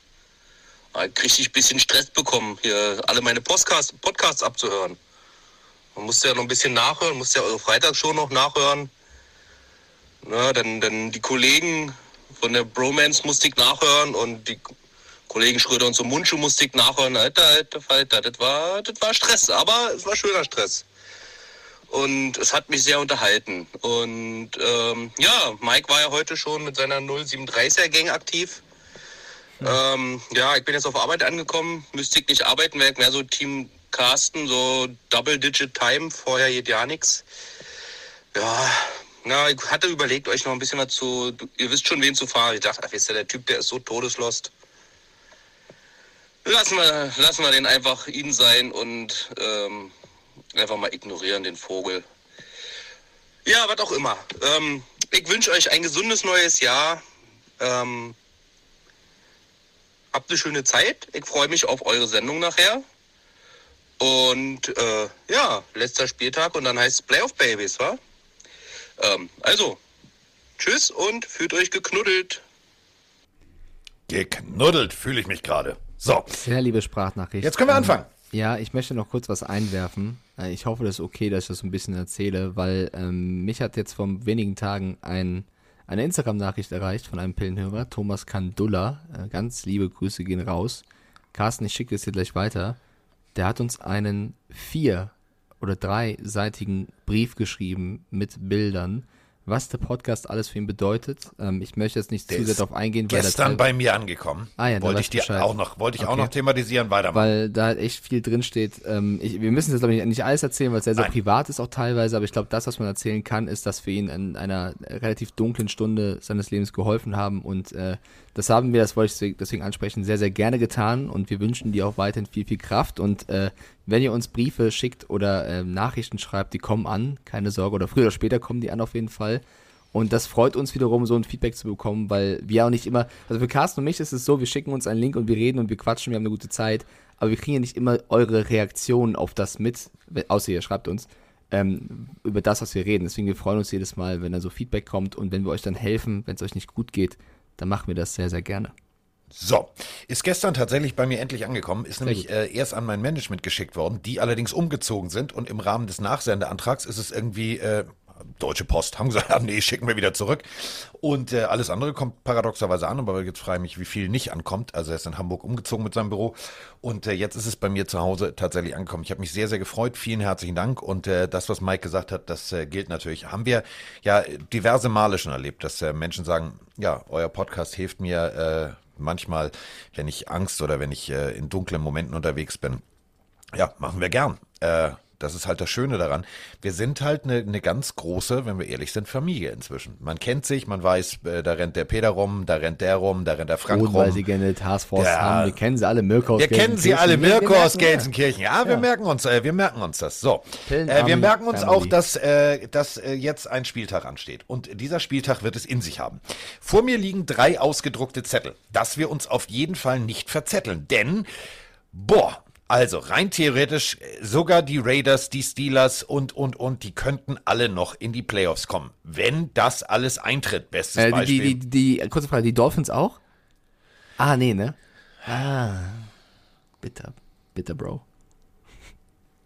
Richtig bisschen Stress bekommen, hier alle meine Podcasts, Podcasts abzuhören. Man musste ja noch ein bisschen nachhören, musste ja eure Freitagsshow noch nachhören. Na, dann, dann die Kollegen von der Bromance musste ich nachhören und die Kollegen Schröder und so Mundschuh musste ich nachhören. Alter, alter, alter, das war, das war Stress, aber es war schöner Stress. Und es hat mich sehr unterhalten. Und ähm, ja, Mike war ja heute schon mit seiner 0730er Gang aktiv. Ähm, ja, ich bin jetzt auf Arbeit angekommen. Müsste ich nicht arbeiten, wäre ich mehr so Team Carsten, so Double-Digit Time. Vorher geht ja nichts. Ja, na, ich hatte überlegt, euch noch ein bisschen was zu. Ihr wisst schon, wen zu fahren. Ich dachte, ach, wisst ihr, der Typ, der ist so todeslost. Lassen wir, lassen wir den einfach ihn sein und ähm, einfach mal ignorieren, den Vogel. Ja, was auch immer. Ähm, ich wünsche euch ein gesundes neues Jahr. Ähm, habt eine schöne Zeit. Ich freue mich auf eure Sendung nachher. Und äh, ja, letzter Spieltag und dann heißt es Playoff Babies, wa? Ähm, also, tschüss und fühlt euch geknuddelt. Geknuddelt fühle ich mich gerade. So, Sehr liebe Sprachnachricht. jetzt können wir Ähm, anfangen. Ja, ich möchte noch kurz was einwerfen. Äh, Ich hoffe, das ist okay, dass ich das ein bisschen erzähle, weil ähm, mich hat jetzt vor wenigen Tagen ein, eine Instagram-Nachricht erreicht von einem Pillenhörer, Thomas Kandulla. Äh, ganz liebe Grüße gehen raus. Carsten, ich schicke es dir gleich weiter. Der hat uns einen vier- oder dreiseitigen Brief geschrieben mit Bildern, was der Podcast alles für ihn bedeutet. Ähm, ich möchte jetzt nicht Der zu sehr darauf eingehen, weil, Gestern das, bei mir angekommen. Ah ja, wollte ich dir Bescheid. auch noch, wollte ich auch Okay. noch thematisieren, weitermachen. weil da halt echt viel drinsteht. Ähm, ich, wir müssen jetzt, glaube ich, nicht alles erzählen, weil es sehr, sehr Nein. privat ist auch teilweise, aber ich glaube, das, was man erzählen kann, ist, dass wir ihm in einer relativ dunklen Stunde seines Lebens geholfen haben und äh, das haben wir, das wollte ich deswegen ansprechen, sehr, sehr gerne getan und wir wünschen dir auch weiterhin viel, viel Kraft und äh, wenn ihr uns Briefe schickt oder ähm, Nachrichten schreibt, die kommen an, keine Sorge, oder früher oder später kommen die an auf jeden Fall. Und das freut uns wiederum, so ein Feedback zu bekommen, weil wir auch nicht immer, also für Carsten und mich ist es so, wir schicken uns einen Link und wir reden und wir quatschen, wir haben eine gute Zeit, aber wir kriegen ja nicht immer eure Reaktionen auf das mit, außer ihr schreibt uns, ähm, über das, was wir reden. Deswegen, wir freuen uns jedes Mal, wenn da so Feedback kommt und wenn wir euch dann helfen, wenn es euch nicht gut geht, dann machen wir das sehr, sehr gerne. So, ist gestern tatsächlich bei mir endlich angekommen, ist nämlich äh, erst an mein Management geschickt worden, die allerdings umgezogen sind und im Rahmen des Nachsendeantrags ist es irgendwie äh, Deutsche Post haben gesagt, nee, schicken wir wieder zurück. Und äh, alles andere kommt paradoxerweise an, aber jetzt frage ich mich, wie viel nicht ankommt. Also er ist in Hamburg umgezogen mit seinem Büro und äh, jetzt ist es bei mir zu Hause tatsächlich angekommen. Ich habe mich sehr, sehr gefreut. Vielen herzlichen Dank. Und äh, das, was Mike gesagt hat, das äh, gilt natürlich. Haben wir ja diverse Male schon erlebt, dass äh, Menschen sagen, ja, euer Podcast hilft mir äh, manchmal, wenn ich Angst oder wenn ich äh, in dunklen Momenten unterwegs bin. Ja, machen wir gern. Äh, das ist halt das Schöne daran. Wir sind halt eine ne ganz große, wenn wir ehrlich sind, Familie inzwischen. Man kennt sich, man weiß, äh, da rennt der Peter rum, da rennt der rum, da rennt der Frank Und weil rum. sie gerne eine Taskforce Ja. haben, wir kennen sie alle, Mirko aus Wir kennen sie alle. Mirko Wir aus ja. Gelsenkirchen. Ja, wir merken uns, äh, wir merken uns das. So, äh, wir merken uns Family. auch, dass, äh, dass äh, jetzt ein Spieltag ansteht. Und dieser Spieltag wird es in sich haben. Vor mir liegen drei ausgedruckte Zettel, dass wir uns auf jeden Fall nicht verzetteln. Denn, boah, also rein theoretisch, äh, sogar die Raiders, die Steelers und, und, und, die könnten alle noch in die Playoffs kommen. Wenn das alles eintritt. Bestes Äh, Beispiel. die, die, die, die, kurze Frage, die Dolphins auch? Ah, nee, ne? Ah, bitter, bitter, Bro.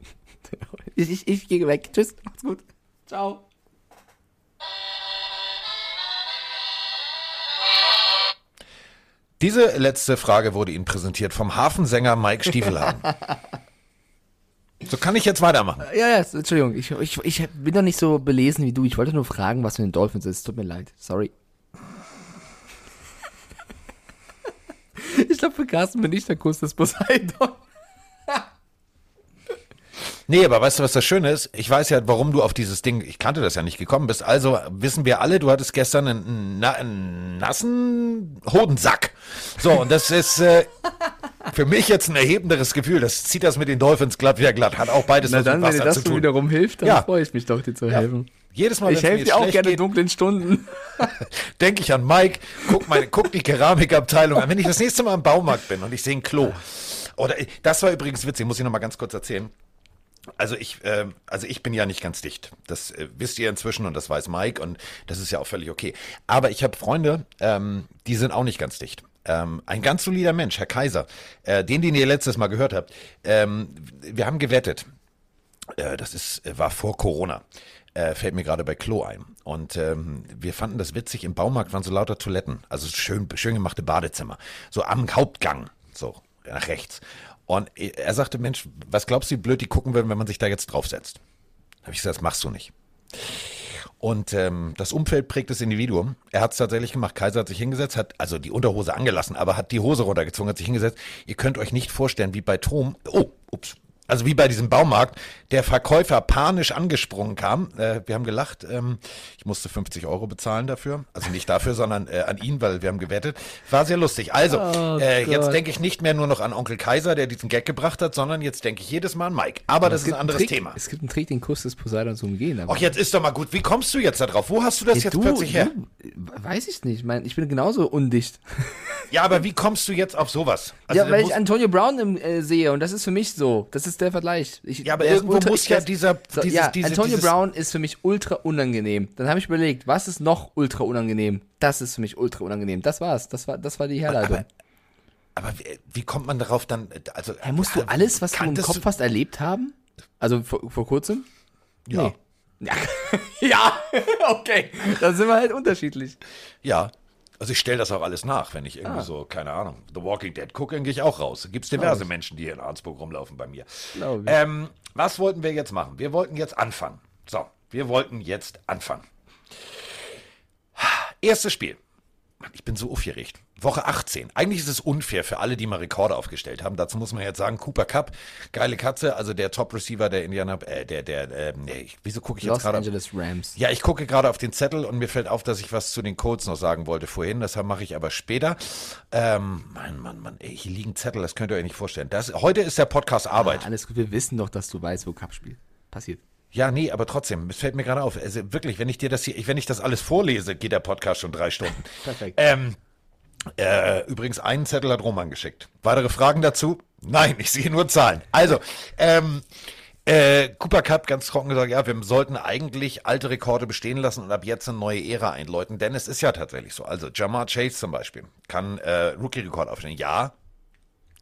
ich, ich, ich gehe weg. Tschüss, macht's gut. Ciao. Diese letzte Frage wurde Ihnen präsentiert vom Hafensänger Mike Stiefelhagen. so kann ich jetzt weitermachen. Ja, ja, Entschuldigung, ich, ich, ich bin doch nicht so belesen wie du. Ich wollte nur fragen, was mit den Dolphins ist. Tut mir leid. Sorry. Ich glaube, für Carsten bin ich der Kuss des Poseidon. Nee, aber weißt du, was das Schöne ist? Ich weiß ja, warum du auf dieses Ding, ich kannte das ja nicht, gekommen bist. Also wissen wir alle, du hattest gestern einen, einen nassen Hodensack. So, und das ist äh, für mich jetzt ein erhebenderes Gefühl. Das zieht das mit den Dolphins glatt wieder glatt. Hat auch beides Na was dann, mit wenn dir Wasser das zu tun. wiederum hilft, dann Ja. freue ich mich doch, dir zu helfen. Jedes Mal, Ich helfe dir auch gerne in dunklen Stunden. denke ich an Mike, guck, meine, guck die Keramikabteilung an. Wenn ich das nächste Mal im Baumarkt bin und ich sehe ein Klo. Oder das war übrigens witzig, muss ich noch mal ganz kurz erzählen. Also ich, äh, also ich bin ja nicht ganz dicht. Das äh, wisst ihr inzwischen und das weiß Mike und das ist ja auch völlig okay. Aber ich habe Freunde, ähm, die sind auch nicht ganz dicht. Ähm, ein ganz solider Mensch, Herr Kaiser, äh, den, den ihr letztes Mal gehört habt. Ähm, wir haben gewettet. Äh, das ist, äh, war vor Corona. Äh, fällt mir gerade bei Klo ein. Und ähm, wir fanden das witzig. Im Baumarkt waren so lauter Toiletten. Also schön, schön gemachte Badezimmer. So am Hauptgang. So, nach rechts. Und er sagte, Mensch, was glaubst du, wie blöd die gucken würden, wenn man sich da jetzt draufsetzt? Habe ich gesagt, das machst du nicht. Und ähm, das Umfeld prägt das Individuum. Er hat es tatsächlich gemacht. Kaiser hat sich hingesetzt, hat also die Unterhose angelassen, aber hat die Hose runtergezogen, hat sich hingesetzt. Ihr könnt euch nicht vorstellen, wie bei Tom, oh, ups, also wie bei diesem Baumarkt, der Verkäufer panisch angesprungen kam. Äh, wir haben gelacht. Ähm, ich musste 50 Euro bezahlen dafür. Also nicht dafür, sondern äh, an ihn, weil wir haben gewettet. War sehr lustig. Also, Oh äh, jetzt denke ich nicht mehr nur noch an Onkel Kaiser, der diesen Gag gebracht hat, sondern jetzt denke ich jedes Mal an Mike. Aber das Es ist ein anderes Trick, Thema. Es gibt einen Trick, den Kuss des Poseidon zu umgehen. Aber Ach, jetzt ist doch mal gut. Wie kommst du jetzt da drauf? Wo hast du das Ey, jetzt du, plötzlich her? du, weiß ich nicht. Ich, mein, ich bin genauso undicht. Ja, aber wie kommst du jetzt auf sowas? Also, ja, weil ich Antonio Brown im, äh, sehe und das ist für mich so. Das ist der Vergleich. Ich, Ja, aber ist irgendwo ultra- muss ja dieser- So, dieses- ja, diese- Antonio dieses- Brown ist für mich ultra unangenehm. Dann habe ich überlegt, was ist noch ultra unangenehm? Das ist für mich ultra unangenehm. Das war's. Das war, das war die Herleitung. aber wie, wie kommt man darauf dann? Also, Hey, musst du alles, was du im Kopf hast, erlebt haben? Also vor, vor kurzem? Ja. Nee. Ja, ja, okay. Da sind wir halt unterschiedlich. Ja. Also ich stelle das auch alles nach, wenn ich Ah. irgendwie so, keine Ahnung, The Walking Dead gucke, dann gehe ich auch raus. Gibt es diverse Menschen, die hier in Arnsburg rumlaufen bei mir. Ähm, was wollten wir jetzt machen? Wir wollten jetzt anfangen. So, wir wollten jetzt anfangen. Erstes Spiel. Mann, ich bin so aufgeregt. Woche 18. Eigentlich ist es unfair für alle, die mal Rekorde aufgestellt haben. Dazu muss man jetzt sagen, Cooper Cup, geile Katze, also der Top-Receiver der Indiana, äh, der, der, äh, nee, wieso gucke ich jetzt Los gerade? Angeles Rams. Ja, ich gucke gerade auf den Zettel und mir fällt auf, dass ich was zu den Colts noch sagen wollte vorhin. Das mache ich aber später. Ähm, Mann, Mann, Mann, ey, hier liegen Zettel, das könnt ihr euch nicht vorstellen. Das, heute ist der Podcast Arbeit. Ah, alles gut, wir wissen doch, dass du weißt, wo Cup spielt. Passiert. Ja, nee, aber trotzdem, es fällt mir gerade auf. Also wirklich, wenn ich dir das hier, wenn ich das alles vorlese, geht der Podcast schon drei Stunden. Perfekt. Ähm, äh, übrigens, einen Zettel hat Roman geschickt. Weitere Fragen dazu? Nein, ich sehe nur Zahlen. Also, ähm, äh, Cooper Cup ganz trocken gesagt, ja, wir sollten eigentlich alte Rekorde bestehen lassen und ab jetzt eine neue Ära einläuten, denn es ist ja tatsächlich so. Also Jamar Chase zum Beispiel kann äh, Rookie-Rekord aufstellen. Ja,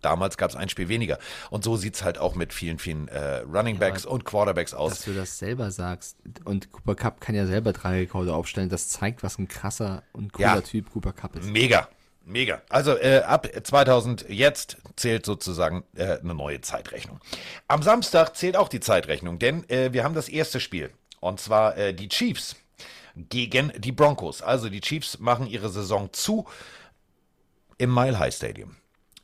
damals gab es ein Spiel weniger. Und so sieht's halt auch mit vielen, vielen äh, Running Backs und Quarterbacks aus. Dass du das selber sagst und Cooper Cup kann ja selber drei Rekorde aufstellen, das zeigt, was ein krasser und cooler Ja. Typ Cooper Cup ist. Mega. Mega. Also äh, ab 2000 jetzt zählt sozusagen äh, eine neue Zeitrechnung. Am Samstag zählt auch die Zeitrechnung, denn äh, wir haben das erste Spiel. Und zwar äh, die Chiefs gegen die Broncos. Also die Chiefs machen ihre Saison zu im Mile High Stadium.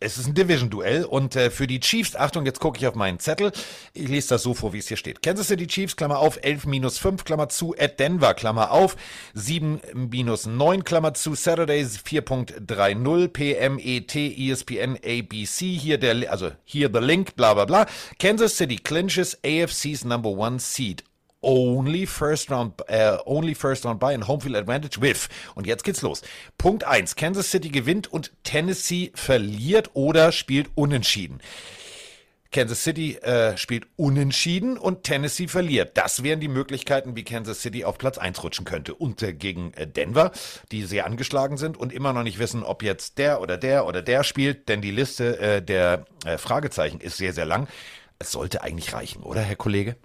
Es ist ein Division-Duell und äh, für die Chiefs, Achtung, jetzt gucke ich auf meinen Zettel, ich lese das so vor, wie es hier steht. Kansas City Chiefs, Klammer auf, 11 minus 5, Klammer zu, at Denver, Klammer auf, 7 minus 9, Klammer zu, Saturdays 4.30, PMET, ESPN, ABC, hier der, also hier the link, bla bla bla. Kansas City clinches AFC's number one seed only first round äh, only first round by and home field advantage with und jetzt geht's los. Punkt 1. Kansas City gewinnt und Tennessee verliert oder spielt unentschieden. Kansas City äh, spielt unentschieden und Tennessee verliert. Das wären die Möglichkeiten, wie Kansas City auf Platz 1 rutschen könnte. Und äh, gegen äh, Denver, die sehr angeschlagen sind und immer noch nicht wissen, ob jetzt der oder der oder der spielt, denn die Liste äh, der äh, Fragezeichen ist sehr, sehr lang. Es sollte eigentlich reichen, oder, Herr Kollege?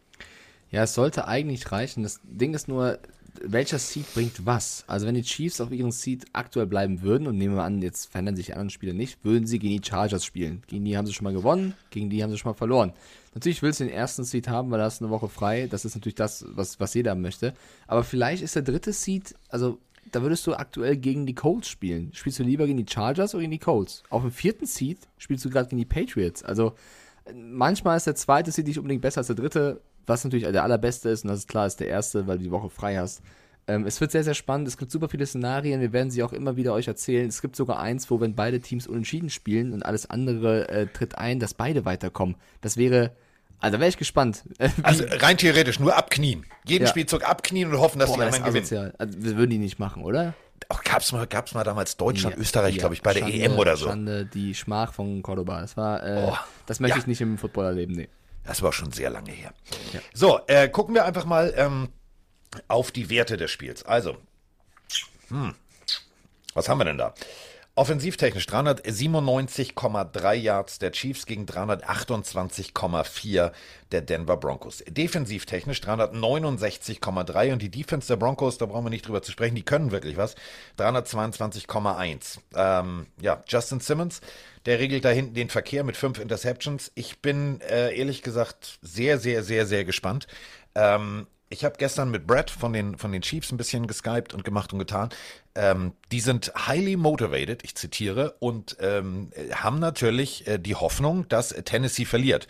Ja, es sollte eigentlich reichen. Das Ding ist nur, welcher Seed bringt was? Also wenn die Chiefs auf ihrem Seed aktuell bleiben würden, und nehmen wir an, jetzt verändern sich die anderen Spiele nicht, würden sie gegen die Chargers spielen. Gegen die haben sie schon mal gewonnen, gegen die haben sie schon mal verloren. Natürlich willst du den ersten Seed haben, weil da hast du eine Woche frei. Das ist natürlich das, was, was jeder möchte. Aber vielleicht ist der dritte Seed, also da würdest du aktuell gegen die Colts spielen. Spielst du lieber gegen die Chargers oder gegen die Colts? Auf dem vierten Seed spielst du gerade gegen die Patriots. Also manchmal ist der zweite Seed nicht unbedingt besser als der dritte, was natürlich der allerbeste ist und das ist klar, ist der erste, weil du die Woche frei hast. Ähm, es wird sehr, sehr spannend. Es gibt super viele Szenarien. Wir werden sie auch immer wieder euch erzählen. Es gibt sogar eins, wo, wenn beide Teams unentschieden spielen und alles andere äh, tritt ein, dass beide weiterkommen. Das wäre, also wäre ich gespannt. Also rein theoretisch, nur abknien. Jeden Ja. Spielzug abknien und hoffen, dass Boah, die das anderen gewinnen. asozial. Also, das würden die nicht machen, oder? Auch gab's mal, gab's mal damals Deutschland, Ja, Österreich, ja, glaube ich, bei der Schande, EM oder so. Schande, die Schmach von Cordoba. Das war, äh, Oh, das möchte ich nicht im Football erleben, nee. Das war schon sehr lange her. So, äh, gucken wir einfach mal ähm, auf die Werte des Spiels. Also, hm, was haben wir denn da? Offensivtechnisch 397,3 Yards der Chiefs gegen 328,4 der Denver Broncos. Defensivtechnisch 369,3 und die Defense der Broncos, da brauchen wir nicht drüber zu sprechen, die können wirklich was. 322,1. Ähm, ja, Justin Simmons, der regelt da hinten den Verkehr mit fünf Interceptions. Ich bin äh, ehrlich gesagt sehr, sehr, sehr, sehr gespannt. Ähm, ich habe gestern mit Brad von den, von den Chiefs ein bisschen geskypt und gemacht und getan. Ähm, die sind highly motivated, ich zitiere, und ähm, haben natürlich äh, die Hoffnung, dass Tennessee verliert.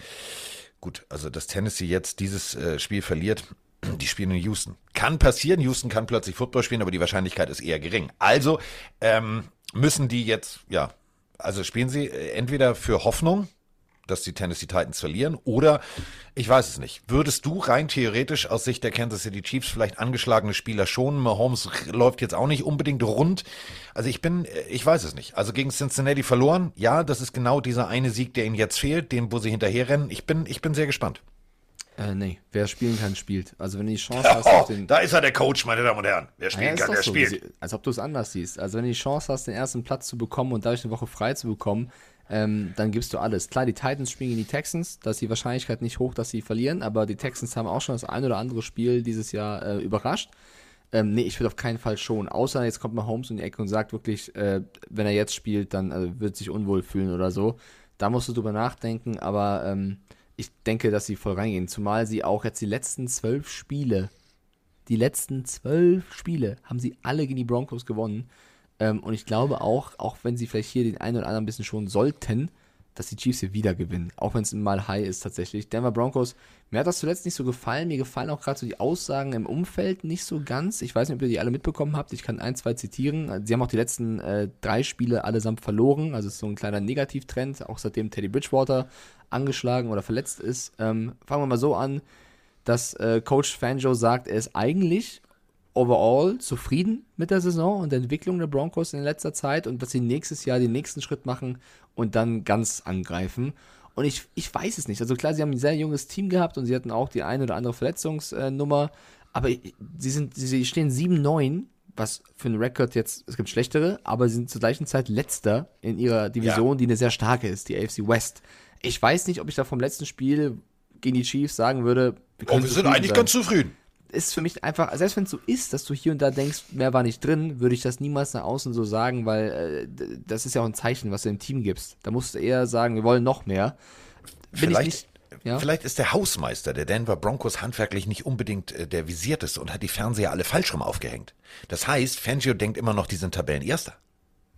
Gut, also dass Tennessee jetzt dieses äh, Spiel verliert, die spielen in Houston. Kann passieren, Houston kann plötzlich Football spielen, aber die Wahrscheinlichkeit ist eher gering. Also ähm, müssen die jetzt, ja, also spielen sie äh, entweder für Hoffnung, dass die Tennessee Titans verlieren oder ich weiß es nicht. Würdest du rein theoretisch aus Sicht der Kansas City Chiefs vielleicht angeschlagene Spieler schonen? Mahomes läuft jetzt auch nicht unbedingt rund. Also ich bin, ich weiß es nicht. Also gegen Cincinnati verloren. Ja, das ist genau dieser eine Sieg, der ihnen jetzt fehlt, den, wo sie hinterherrennen. Ich bin, ich bin sehr gespannt. Äh, nee, wer spielen kann, spielt. Also wenn du die Chance hast, Oh, den. da ist er der Coach, meine Damen und Herren. Wer Ja, spielen ist kann, der so, spielt. Als ob du es anders siehst. Also wenn du die Chance hast, den ersten Platz zu bekommen und dadurch eine Woche frei zu bekommen, ähm, dann gibst du alles. Klar, die Titans spielen gegen die Texans, da ist die Wahrscheinlichkeit nicht hoch, dass sie verlieren, aber die Texans haben auch schon das ein oder andere Spiel dieses Jahr äh, überrascht. Ähm, nee, ich würde auf keinen Fall schon. Außer jetzt kommt mal Holmes in die Ecke und sagt wirklich, äh, wenn er jetzt spielt, dann äh, wird sich unwohl fühlen oder so. Da musst du drüber nachdenken, aber ähm, ich denke, dass sie voll reingehen. Zumal sie auch jetzt die letzten zwölf Spiele die letzten zwölf Spiele haben sie alle gegen die Broncos gewonnen. Ähm, und ich glaube auch, auch wenn sie vielleicht hier den einen oder anderen ein bisschen schon sollten, dass die Chiefs hier wieder gewinnen. Auch wenn es mal high ist tatsächlich. Denver Broncos, mir hat das zuletzt nicht so gefallen. Mir gefallen auch gerade so die Aussagen im Umfeld nicht so ganz. Ich weiß nicht, ob ihr die alle mitbekommen habt. Ich kann ein, zwei zitieren. Sie haben auch die letzten äh, drei Spiele allesamt verloren. Also ist so ein kleiner Negativtrend, auch seitdem Teddy Bridgewater angeschlagen oder verletzt ist. Ähm, fangen wir mal so an, dass äh, Coach Fanjo sagt, er ist eigentlich overall zufrieden mit der Saison und der Entwicklung der Broncos in letzter Zeit und dass sie nächstes Jahr den nächsten Schritt machen und dann ganz angreifen. Und ich, ich weiß es nicht. Also klar, sie haben ein sehr junges Team gehabt und sie hatten auch die eine oder andere Verletzungsnummer, aber sie, sind, sie stehen 7-9 was für einen Rekord jetzt, es gibt schlechtere, aber sie sind zur gleichen Zeit letzter in ihrer Division, ja. die eine sehr starke ist, die AFC West. Ich weiß nicht, ob ich da vom letzten Spiel gegen die Chiefs sagen würde, wir, oh, wir sind eigentlich sein. ganz zufrieden ist für mich einfach, selbst wenn es so ist, dass du hier und da denkst, mehr war nicht drin, würde ich das niemals nach außen so sagen, weil äh, das ist ja auch ein Zeichen, was du dem Team gibst. Da musst du eher sagen, wir wollen noch mehr. Bin vielleicht, nicht, ja? vielleicht ist der Hausmeister der Denver Broncos handwerklich nicht unbedingt äh, der visierteste und hat die Fernseher alle falsch rum aufgehängt. Das heißt, Fangio denkt immer noch, die sind Tabellenerster.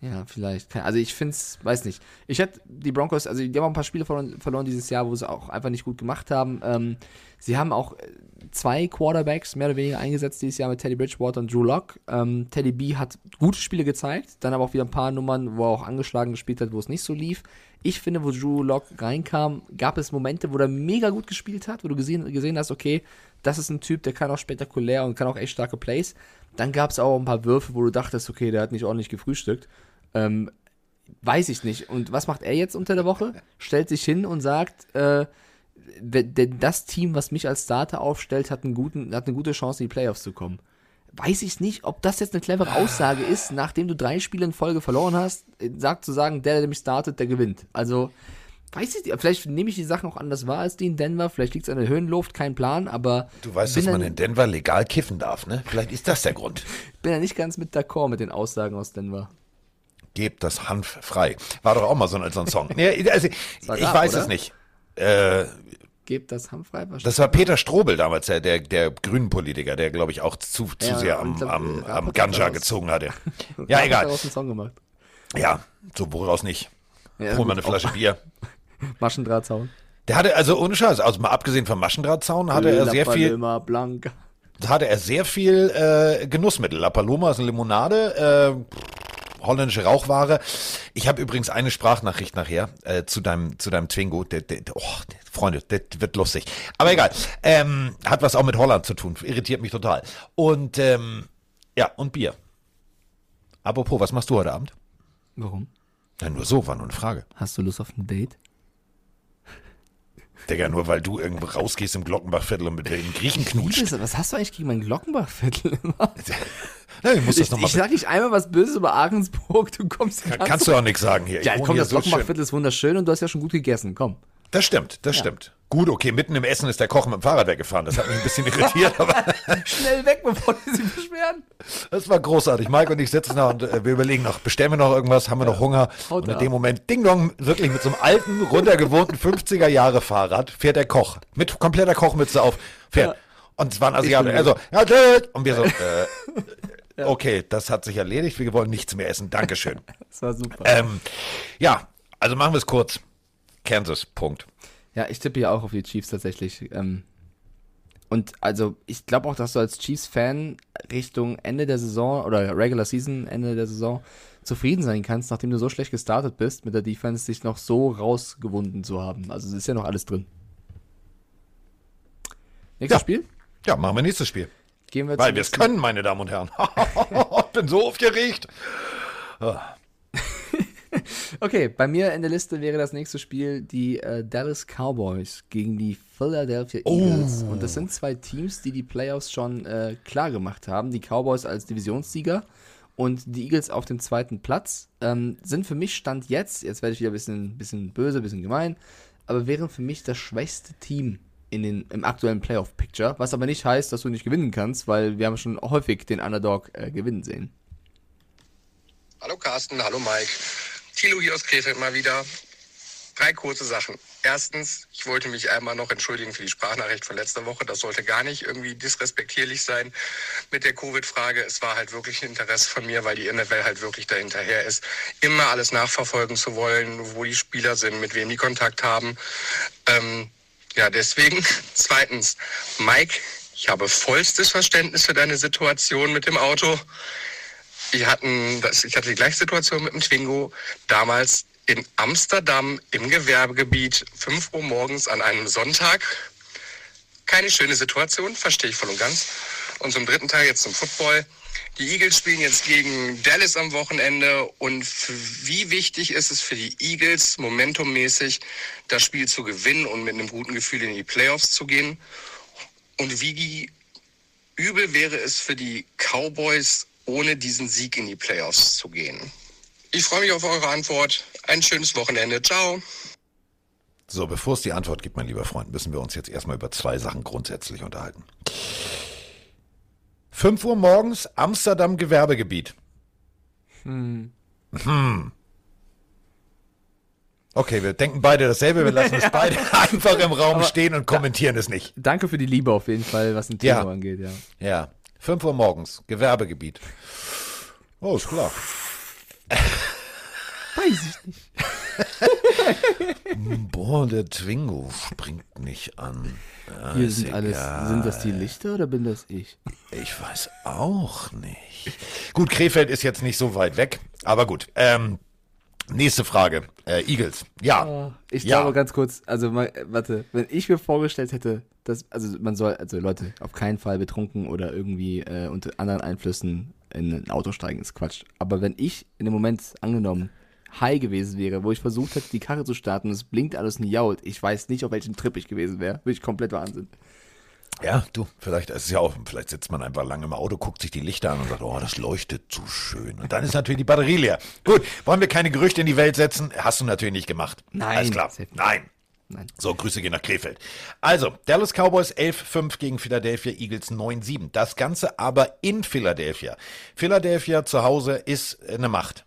Ja, vielleicht. Also ich finde es, weiß nicht. Ich hätte die Broncos, also die haben auch ein paar Spiele verloren, verloren dieses Jahr, wo sie auch einfach nicht gut gemacht haben. Ähm, sie haben auch äh, zwei Quarterbacks mehr oder weniger eingesetzt dieses Jahr mit Teddy Bridgewater und Drew Lock. Ähm, Teddy B hat gute Spiele gezeigt, dann aber auch wieder ein paar Nummern, wo er auch angeschlagen gespielt hat, wo es nicht so lief. Ich finde, wo Drew Lock reinkam, gab es Momente, wo er mega gut gespielt hat, wo du gesehen, gesehen hast, okay, das ist ein Typ, der kann auch spektakulär und kann auch echt starke Plays. Dann gab es auch ein paar Würfe, wo du dachtest, okay, der hat nicht ordentlich gefrühstückt. Ähm, weiß ich nicht. Und was macht er jetzt unter der Woche? Stellt sich hin und sagt, äh, das Team, was mich als Starter aufstellt, hat, einen guten, hat eine gute Chance, in die Playoffs zu kommen. Weiß ich nicht, ob das jetzt eine clevere Aussage ist, nachdem du drei Spiele in Folge verloren hast, sagt zu sagen, der, der mich startet, der gewinnt. Also, weiß ich nicht, vielleicht nehme ich die Sachen auch anders wahr als die in Denver, vielleicht liegt es an der Höhenluft, kein Plan, aber. Du weißt, dass man in Denver legal kiffen darf, ne? Vielleicht ist das der Grund. bin ja nicht ganz mit d'accord mit den Aussagen aus Denver. Gebt das Hanf frei. War doch auch mal so ein, so ein Song. nee, also, ich grad, weiß oder? es nicht. Äh, Gebt das Hanf frei. Das war Peter Strobel damals, der, der, der grünen Politiker, der, glaube ich, auch zu, zu ja, sehr am, glaub, am, am Ganja gezogen hatte. ja, egal. Daraus einen Song gemacht. Ja, so woraus nicht. Ja, Hol mal eine Flasche Bier. Maschendrahtzaun. Der hatte, also ohne Scheiß, also mal abgesehen vom Maschendrahtzaun, hatte er sehr viel. Paloma Blanca. Hatte er sehr viel äh, Genussmittel. La Paloma ist eine Limonade. Äh, holländische Rauchware. Ich habe übrigens eine Sprachnachricht nachher äh, zu deinem zu deinem Twingo. Der, der, oh, Freunde, das wird lustig. Aber egal. Ähm, hat was auch mit Holland zu tun. Irritiert mich total. Und ähm, ja, und Bier. Apropos, was machst du heute Abend? Warum? Ja, nur so, war nur eine Frage. Hast du Lust auf ein Date? Digga, nur weil du irgendwo rausgehst im Glockenbachviertel und mit den Griechen knutscht. Was hast du eigentlich gegen mein Glockenbachviertel immer? Ja, ich muss das ich, ich sag nicht einmal was Böses über Ahrensburg, du kommst Kann, Kannst du auch nichts sagen hier. Ja, komm, das Glockenbachviertel ist wunderschön und du hast ja schon gut gegessen, komm. Das stimmt, das ja. stimmt. Gut, okay, mitten im Essen ist der Koch mit dem Fahrrad weggefahren. Das hat mich ein bisschen irritiert, aber. Schnell weg, bevor die sich beschweren. Das war großartig. Mike und ich sitzen da und äh, wir überlegen noch, bestellen wir noch irgendwas, haben wir ja. noch Hunger? Haut und in dem Moment, Ding Dong, wirklich mit so einem alten, runtergewohnten 50er Jahre Fahrrad fährt der Koch. Mit kompletter Kochmütze auf, fährt. Ja. Und es waren Asiaten. Also, ja, und wir so, äh, okay, das hat sich erledigt. Wir wollen nichts mehr essen. Dankeschön. das war super. Ähm, ja, also machen wir es kurz. Kansas, Punkt. Ja, ich tippe ja auch auf die Chiefs tatsächlich. Ähm, und also, ich glaube auch, dass du als Chiefs-Fan Richtung Ende der Saison oder Regular Season, Ende der Saison, zufrieden sein kannst, nachdem du so schlecht gestartet bist, mit der Defense sich noch so rausgewunden zu haben. Also, es ist ja noch alles drin. Nächstes ja. Spiel? Ja, machen wir nächstes Spiel. Gehen wir Weil wir es können, meine Damen und Herren. ich bin so aufgeregt. Okay, bei mir in der Liste wäre das nächste Spiel die äh, Dallas Cowboys gegen die Philadelphia Eagles. Oh. Und das sind zwei Teams, die die Playoffs schon äh, klar gemacht haben. Die Cowboys als Divisionssieger und die Eagles auf dem zweiten Platz. Ähm, sind für mich Stand jetzt, jetzt werde ich wieder ein bisschen, bisschen böse, ein bisschen gemein, aber wären für mich das schwächste Team in den, im aktuellen Playoff-Picture. Was aber nicht heißt, dass du nicht gewinnen kannst, weil wir haben schon häufig den Underdog äh, gewinnen sehen. Hallo Carsten, hallo Mike. Thilo hier aus Krefeld mal wieder. Drei kurze Sachen. Erstens, ich wollte mich einmal noch entschuldigen für die Sprachnachricht von letzter Woche. Das sollte gar nicht irgendwie disrespektierlich sein mit der Covid-Frage. Es war halt wirklich ein Interesse von mir, weil die NFL halt wirklich dahinterher ist, immer alles nachverfolgen zu wollen, wo die Spieler sind, mit wem die Kontakt haben. Ähm, ja, deswegen. Zweitens, Mike, ich habe vollstes Verständnis für deine Situation mit dem Auto. Wir hatten ich hatte die gleiche Situation mit dem Twingo. Damals in Amsterdam im Gewerbegebiet, 5 Uhr morgens an einem Sonntag. Keine schöne Situation, verstehe ich voll und ganz. Und zum dritten Teil jetzt zum Football. Die Eagles spielen jetzt gegen Dallas am Wochenende. Und wie wichtig ist es für die Eagles, momentummäßig das Spiel zu gewinnen und mit einem guten Gefühl in die Playoffs zu gehen? Und wie übel wäre es für die Cowboys, ohne diesen Sieg in die Playoffs zu gehen? Ich freue mich auf eure Antwort. Ein schönes Wochenende. Ciao. So, bevor es die Antwort gibt, mein lieber Freund, müssen wir uns jetzt erstmal über zwei Sachen grundsätzlich unterhalten. 5 Uhr morgens, Amsterdam Gewerbegebiet. Hm. Hm. Okay, wir denken beide dasselbe, wir lassen es beide einfach im Raum stehen und kommentieren es nicht. Danke für die Liebe auf jeden Fall, was ein Thema Ja. angeht, ja. Ja, 5 Uhr morgens, Gewerbegebiet. Oh, ist klar. Weiß ich nicht. Boah, der Twingo springt nicht an. Ja, Hier sind alles, egal. sind das die Lichter oder bin das ich? Ich weiß auch nicht. Gut, Krefeld ist jetzt nicht so weit weg, aber gut. Ähm, nächste Frage. Äh, Eagles. Ja. Ich Ja. glaube ganz kurz, also mal, äh, warte, wenn ich mir vorgestellt hätte, dass, also man soll, also Leute, auf keinen Fall betrunken oder irgendwie äh, unter anderen Einflüssen in ein Auto steigen, ist Quatsch. Aber wenn ich in dem Moment angenommen high gewesen wäre, wo ich versucht hätte, die Karre zu starten, es blinkt alles und jault, ich weiß nicht, auf welchem Trip ich gewesen wäre. Würde ich komplett Wahnsinn. Ja, du, vielleicht ist es ja auch, vielleicht sitzt man einfach lange im Auto, guckt sich die Lichter an und sagt, oh, das leuchtet zu schön. Und dann ist natürlich die Batterie leer. Gut, wollen wir keine Gerüchte in die Welt setzen? Hast du natürlich nicht gemacht. Nein, Alles klar. Nein. Nein. So, Grüße gehen nach Krefeld. Also, Dallas Cowboys 11-5 gegen Philadelphia Eagles 9-7. Das Ganze aber in Philadelphia. Philadelphia zu Hause ist eine Macht.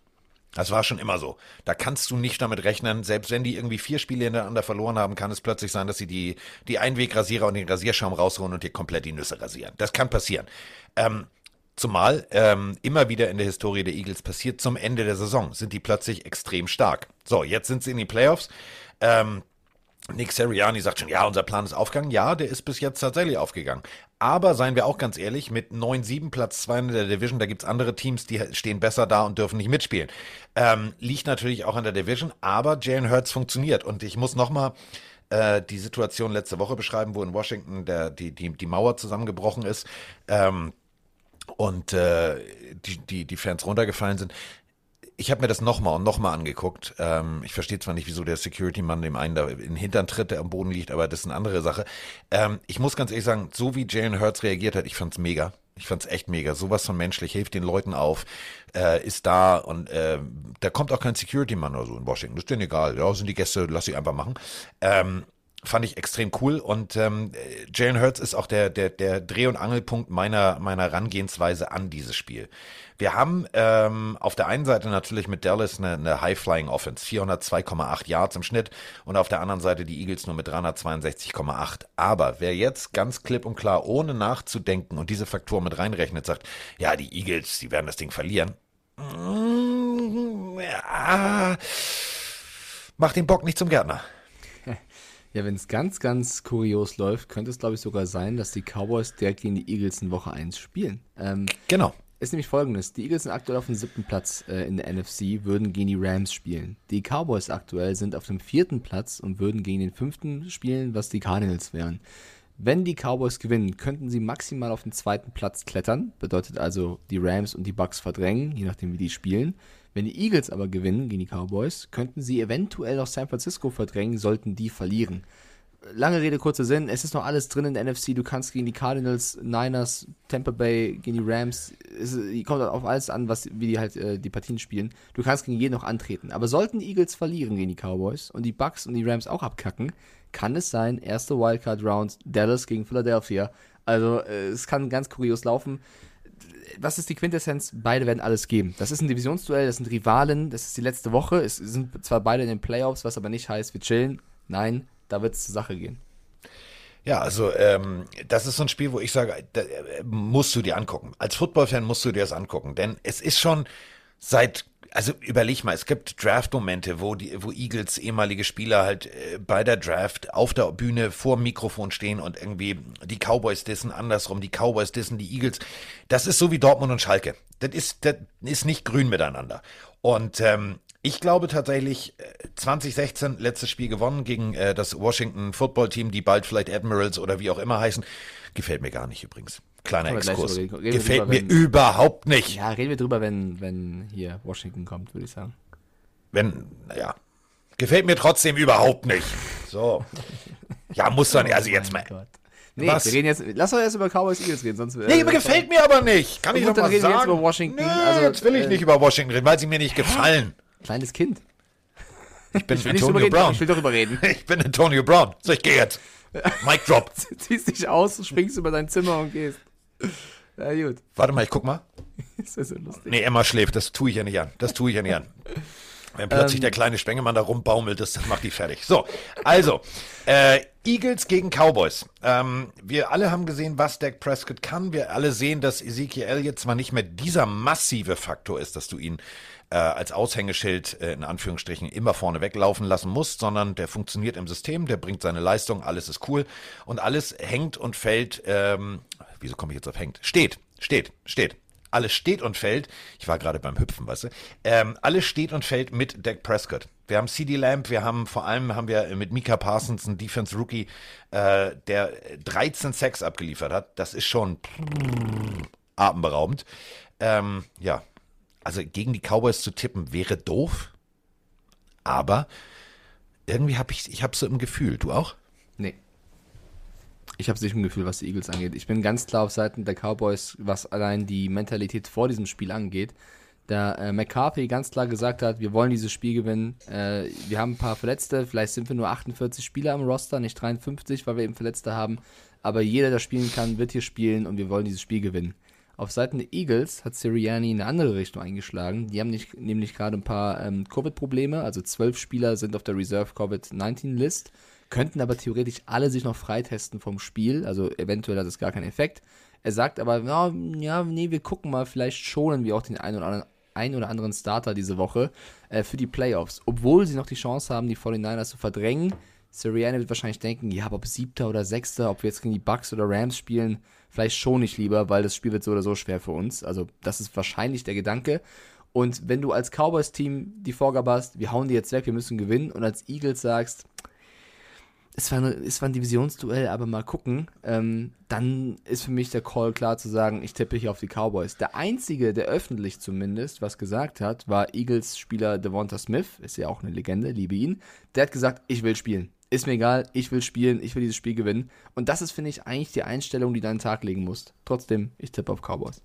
Das war schon immer so. Da kannst du nicht damit rechnen, selbst wenn die irgendwie vier Spiele hintereinander verloren haben, kann es plötzlich sein, dass sie die, die Einwegrasierer und den Rasierschaum rausholen und dir komplett die Nüsse rasieren. Das kann passieren. Ähm, Zumal ähm, immer wieder in der Historie der Eagles passiert, zum Ende der Saison sind die plötzlich extrem stark. So, jetzt sind sie in die Playoffs. Ähm, Nick Seriani sagt schon, ja, unser Plan ist aufgegangen. Ja, der ist bis jetzt tatsächlich aufgegangen. Aber seien wir auch ganz ehrlich, mit 9-7 Platz 2 in der Division, da gibt's andere Teams, die stehen besser da und dürfen nicht mitspielen. Ähm, liegt natürlich auch an der Division, aber Jalen Hurts funktioniert. Und ich muss nochmal äh, die Situation letzte Woche beschreiben, wo in Washington der, die, die, die Mauer zusammengebrochen ist. Ähm, und äh, die, die, die Fans runtergefallen sind. Ich habe mir das nochmal und nochmal angeguckt. Ähm, ich verstehe zwar nicht, wieso der Security-Mann dem einen da in den Hintern tritt, der am Boden liegt, aber das ist eine andere Sache. Ähm, ich muss ganz ehrlich sagen, so wie Jalen Hurts reagiert hat, ich fand's mega. Ich fand's echt mega. Sowas von menschlich, hilft den Leuten auf, äh, ist da und äh, da kommt auch kein Security-Mann oder so in Washington. Das ist denen egal. Ja, sind die Gäste, lass sie einfach machen. Ähm, fand ich extrem cool und ähm, Jalen Hurts ist auch der, der, der Dreh- und Angelpunkt meiner, meiner Herangehensweise an dieses Spiel. Wir haben ähm, auf der einen Seite natürlich mit Dallas eine, eine High-Flying-Offense, 402,8 Yards im Schnitt und auf der anderen Seite die Eagles nur mit 362,8. Aber wer jetzt ganz klipp und klar, ohne nachzudenken und diese Faktoren mit reinrechnet, sagt, ja, die Eagles, die werden das Ding verlieren. Mm, Ja, macht den Bock nicht zum Gärtner. Ja, wenn es ganz, ganz kurios läuft, könnte es, glaube ich, sogar sein, dass die Cowboys direkt gegen die Eagles in Woche 1 spielen. Ähm, Genau. ist nämlich folgendes. Die Eagles sind aktuell auf dem siebten Platz äh, in der NFC, würden gegen die Rams spielen. Die Cowboys aktuell sind auf dem vierten Platz und würden gegen den fünften spielen, was die Cardinals wären. Wenn die Cowboys gewinnen, könnten sie maximal auf den zweiten Platz klettern. Bedeutet also, die Rams und die Bucks verdrängen, je nachdem wie die spielen. Wenn die Eagles aber gewinnen gegen die Cowboys, könnten sie eventuell noch San Francisco verdrängen, sollten die verlieren lange Rede, kurzer Sinn, es ist noch alles drin in der NFC. Du kannst gegen die Cardinals, Niners, Tampa Bay, gegen die Rams, es kommt auf alles an, was, wie die halt äh, die Partien spielen. Du kannst gegen jeden noch antreten. Aber sollten die Eagles verlieren gegen die Cowboys und die Bucks und die Rams auch abkacken, kann es sein, erste Wildcard-Round, Dallas gegen Philadelphia. Also äh, es kann ganz kurios laufen was ist die Quintessenz? Beide werden alles geben. Das ist ein Divisionsduell, das sind Rivalen, das ist die letzte Woche. Es sind zwar beide in den Playoffs, was aber nicht heißt, wir chillen. Nein, da wird es zur Sache gehen. Ja, also ähm, das ist so ein Spiel, wo ich sage, da, äh, musst du dir angucken. Als Football-Fan musst du dir das angucken, denn es ist schon seit also überleg mal, es gibt Draft-Momente, wo die, wo Eagles ehemalige Spieler halt äh, bei der Draft auf der Bühne vor dem Mikrofon stehen und irgendwie die Cowboys dissen, andersrum, die Cowboys dissen, die Eagles. Das ist so wie Dortmund und Schalke. Das ist, das ist nicht grün miteinander. Und ähm, ich glaube tatsächlich, 2016 äh, letztes Spiel gewonnen gegen äh, das Washington Football Team, die bald vielleicht Admirals oder wie auch immer heißen. Gefällt mir gar nicht übrigens. Kleiner Exkurs. Gefällt mir wenn, überhaupt nicht. Ja, reden wir drüber, wenn, wenn hier Washington kommt, würde ich sagen. Wenn, naja. Gefällt mir trotzdem überhaupt nicht. So. Ja, muss doch nicht. Also oh jetzt mal. Gott. Nee, Was? wir reden jetzt, lass doch erst über Cowboys Eagles reden, sonst. Nee, äh, gefällt mir aber nicht. Kann ich doch mal reden sagen. Jetzt über Washington. Nee, also, jetzt will ich äh, nicht über Washington reden, weil sie mir nicht gefallen. Kleines Kind. Ich bin ich Antonio Brown. Ich will doch überreden. Ich bin Antonio Brown. So, ich gehe jetzt. Mic drop. Ziehst dich aus, springst über dein Zimmer und gehst. Ja, gut. Warte mal, ich guck mal. ist das so lustig. Nee, Emma schläft, das tue ich ja nicht an. Das tue ich ja nicht an. Wenn plötzlich ähm, der kleine Spengemann da rumbaumelt, das, das macht die fertig. So, also, äh, Eagles gegen Cowboys. Ähm, wir alle haben gesehen, was Dak Prescott kann. Wir alle sehen, dass Ezekiel jetzt zwar nicht mehr dieser massive Faktor ist, dass du ihn äh, als Aushängeschild äh, in Anführungsstrichen immer vorne weglaufen lassen musst, sondern der funktioniert im System, der bringt seine Leistung, alles ist cool und alles hängt und fällt, ähm, wieso komme ich jetzt auf hängt? Steht, steht, steht. Alles steht und fällt. Ich war gerade beim Hüpfen, weißt du? Ähm, alles steht und fällt mit Dak Prescott. Wir haben CD Lamb, wir haben vor allem haben wir mit Mika Parsons einen Defense Rookie, äh, der 13 Sacks abgeliefert hat. Das ist schon atemberaubend. Ähm, ja, also gegen die Cowboys zu tippen wäre doof, aber irgendwie habe ich, ich habe so im Gefühl. Du auch? Nee. Ich habe nicht im Gefühl, was die Eagles angeht. Ich bin ganz klar auf Seiten der Cowboys, was allein die Mentalität vor diesem Spiel angeht. Da äh, McCarthy ganz klar gesagt hat, wir wollen dieses Spiel gewinnen. Äh, wir haben ein paar Verletzte, vielleicht sind wir nur 48 Spieler am Roster, nicht 53, weil wir eben Verletzte haben. Aber jeder, der spielen kann, wird hier spielen und wir wollen dieses Spiel gewinnen. Auf Seiten der Eagles hat Sirianni in eine andere Richtung eingeschlagen. Die haben nicht, nämlich gerade ein paar ähm, Covid-Probleme. Also zwölf Spieler sind auf der Reserve Covid-19-List, könnten aber theoretisch alle sich noch freitesten vom Spiel. Also eventuell hat es gar keinen Effekt. Er sagt aber, ja, ja, nee, wir gucken mal, vielleicht schonen wir auch den einen oder anderen, ein oder anderen Starter diese Woche äh, für die Playoffs. Obwohl sie noch die Chance haben, die 49ers zu verdrängen. Sirianni wird wahrscheinlich denken, ja, ob siebter oder sechster, ob wir jetzt gegen die Bucks oder Rams spielen, vielleicht schon nicht lieber, weil das Spiel wird so oder so schwer für uns. Also das ist wahrscheinlich der Gedanke. Und wenn du als Cowboys-Team die Vorgabe hast, wir hauen die jetzt weg, wir müssen gewinnen, und als Eagles sagst, es war, eine, es war ein Divisionsduell, aber mal gucken, ähm, dann ist für mich der Call klar zu sagen, ich tippe hier auf die Cowboys. Der einzige, der öffentlich zumindest was gesagt hat, war Eagles-Spieler Devonta Smith, ist ja auch eine Legende, liebe ihn. Der hat gesagt, ich will spielen ist mir egal, ich will spielen, ich will dieses Spiel gewinnen. Und das ist, finde ich, eigentlich die Einstellung, die du an den Tag legen musst. Trotzdem, ich tippe auf Cowboys.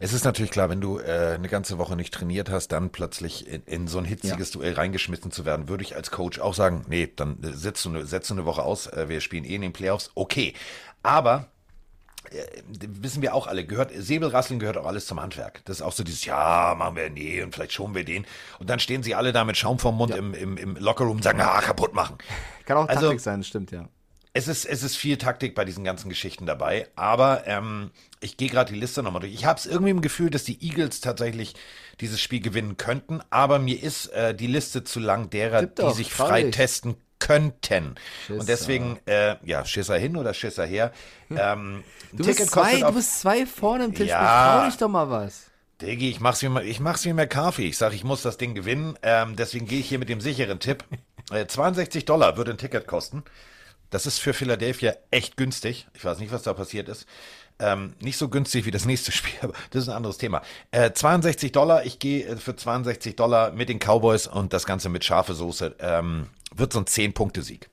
Es ist natürlich klar, wenn du äh, eine ganze Woche nicht trainiert hast, dann plötzlich in, in so ein hitziges ja. Duell reingeschmissen zu werden, würde ich als Coach auch sagen, nee, dann setzt du, eine, setzt du eine Woche aus, äh, wir spielen eh in den Playoffs, okay. Aber wissen wir auch alle, gehört, Säbelrasseln gehört auch alles zum Handwerk. Das ist auch so dieses, ja, machen wir, nee, und vielleicht schonen wir den. Und dann stehen sie alle da mit Schaum vorm Mund ja. im, im, im Lockerroom und sagen, ah, kaputt machen. Kann auch also, Taktik sein, stimmt, ja. Es ist, es ist viel Taktik bei diesen ganzen Geschichten dabei, aber ähm, ich gehe gerade die Liste nochmal durch. Ich habe es irgendwie im Gefühl, dass die Eagles tatsächlich dieses Spiel gewinnen könnten, aber mir ist äh, die Liste zu lang derer, die sich frei testen könnten. Schisser. Und deswegen, äh, ja, Schisser hin oder Schisser her. Ähm, du, bist zwei, du bist zwei vorne im Tisch, ja, trau dich doch mal was. Diggi, ich mach's wie, ich mach's wie McCarthy. Ich sag, ich muss das Ding gewinnen. Ähm, deswegen gehe ich hier mit dem sicheren Tipp. Äh, 62 Dollar würde ein Ticket kosten. Das ist für Philadelphia echt günstig. Ich weiß nicht, was da passiert ist. Ähm, nicht so günstig wie das nächste Spiel, aber das ist ein anderes Thema. Äh, 62 Dollar, ich gehe äh, für 62 Dollar mit den Cowboys und das Ganze mit scharfe Soße. Ähm, wird so ein 10-Punkte-Sieg.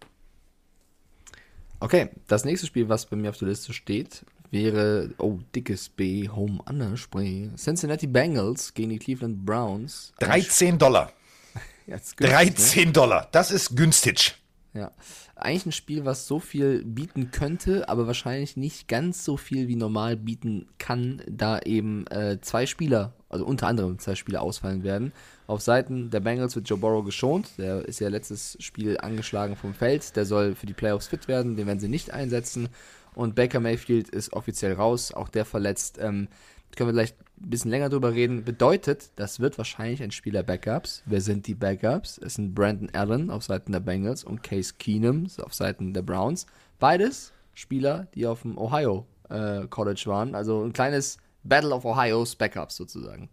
Okay, das nächste Spiel, was bei mir auf der Liste steht, wäre, oh, dickes B, Home Underspray. Cincinnati Bengals gegen die Cleveland Browns. 13 Dollar. ja, günstig, 13 ne? Dollar, das ist günstig. Ja, eigentlich ein Spiel, was so viel bieten könnte, aber wahrscheinlich nicht ganz so viel wie normal bieten kann, da eben äh, zwei Spieler also unter anderem zwei Spiele ausfallen werden. Auf Seiten der Bengals wird Joe Burrow geschont. Der ist ja letztes Spiel angeschlagen vom Feld. Der soll für die Playoffs fit werden. Den werden sie nicht einsetzen. Und Baker Mayfield ist offiziell raus. Auch der verletzt. Ähm, können wir vielleicht ein bisschen länger drüber reden. Bedeutet, das wird wahrscheinlich ein Spieler Backups. Wer sind die Backups? Es sind Brandon Allen auf Seiten der Bengals und Case Keenum auf Seiten der Browns. Beides Spieler, die auf dem Ohio äh, College waren. Also ein kleines Battle of Ohio's Backups sozusagen.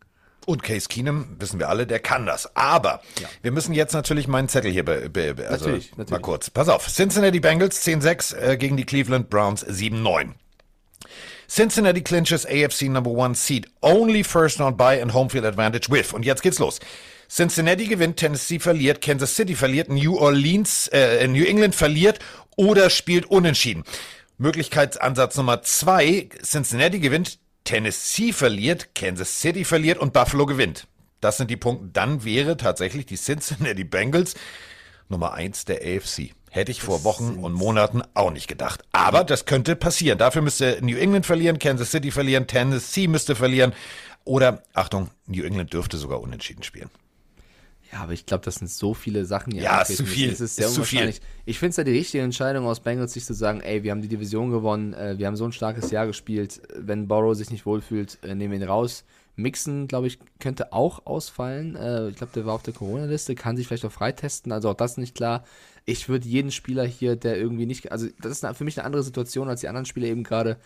Und Case Keenum, wissen wir alle, der kann das. Aber ja. wir müssen jetzt natürlich meinen Zettel hier be, be, also natürlich, natürlich. mal kurz. Pass auf. Cincinnati Bengals 10-6 äh, gegen die Cleveland Browns 7-9. Cincinnati clinches AFC number one seed. Only first not by and home field advantage with. Und jetzt geht's los. Cincinnati gewinnt, Tennessee verliert, Kansas City verliert, New Orleans, äh, New England verliert oder spielt unentschieden. Möglichkeitsansatz Nummer zwei, Cincinnati gewinnt, Tennessee verliert, Kansas City verliert und Buffalo gewinnt. Das sind die Punkte. Dann wäre tatsächlich die Cincinnati Bengals Nummer eins der AFC. Hätte ich vor Wochen und Monaten auch nicht gedacht. Aber das könnte passieren. Dafür müsste New England verlieren, Kansas City verlieren, Tennessee müsste verlieren. Oder, Achtung, New England dürfte sogar unentschieden spielen. Ja, aber ich glaube, das sind so viele Sachen. Ja, ist zu viel. Es ist sehr ist unwahrscheinlich. Ich finde es ja die richtige Entscheidung aus Bengals, sich zu sagen, ey, wir haben die Division gewonnen, äh, wir haben so ein starkes Jahr gespielt. Wenn Borrow sich nicht wohlfühlt, äh, nehmen wir ihn raus. Mixen, glaube ich, könnte auch ausfallen. Äh, ich glaube, der war auf der Corona-Liste, kann sich vielleicht auch freitesten, also auch das nicht klar. Ich würde jeden Spieler hier, der irgendwie nicht, also das ist für mich eine andere Situation als die anderen Spieler eben gerade.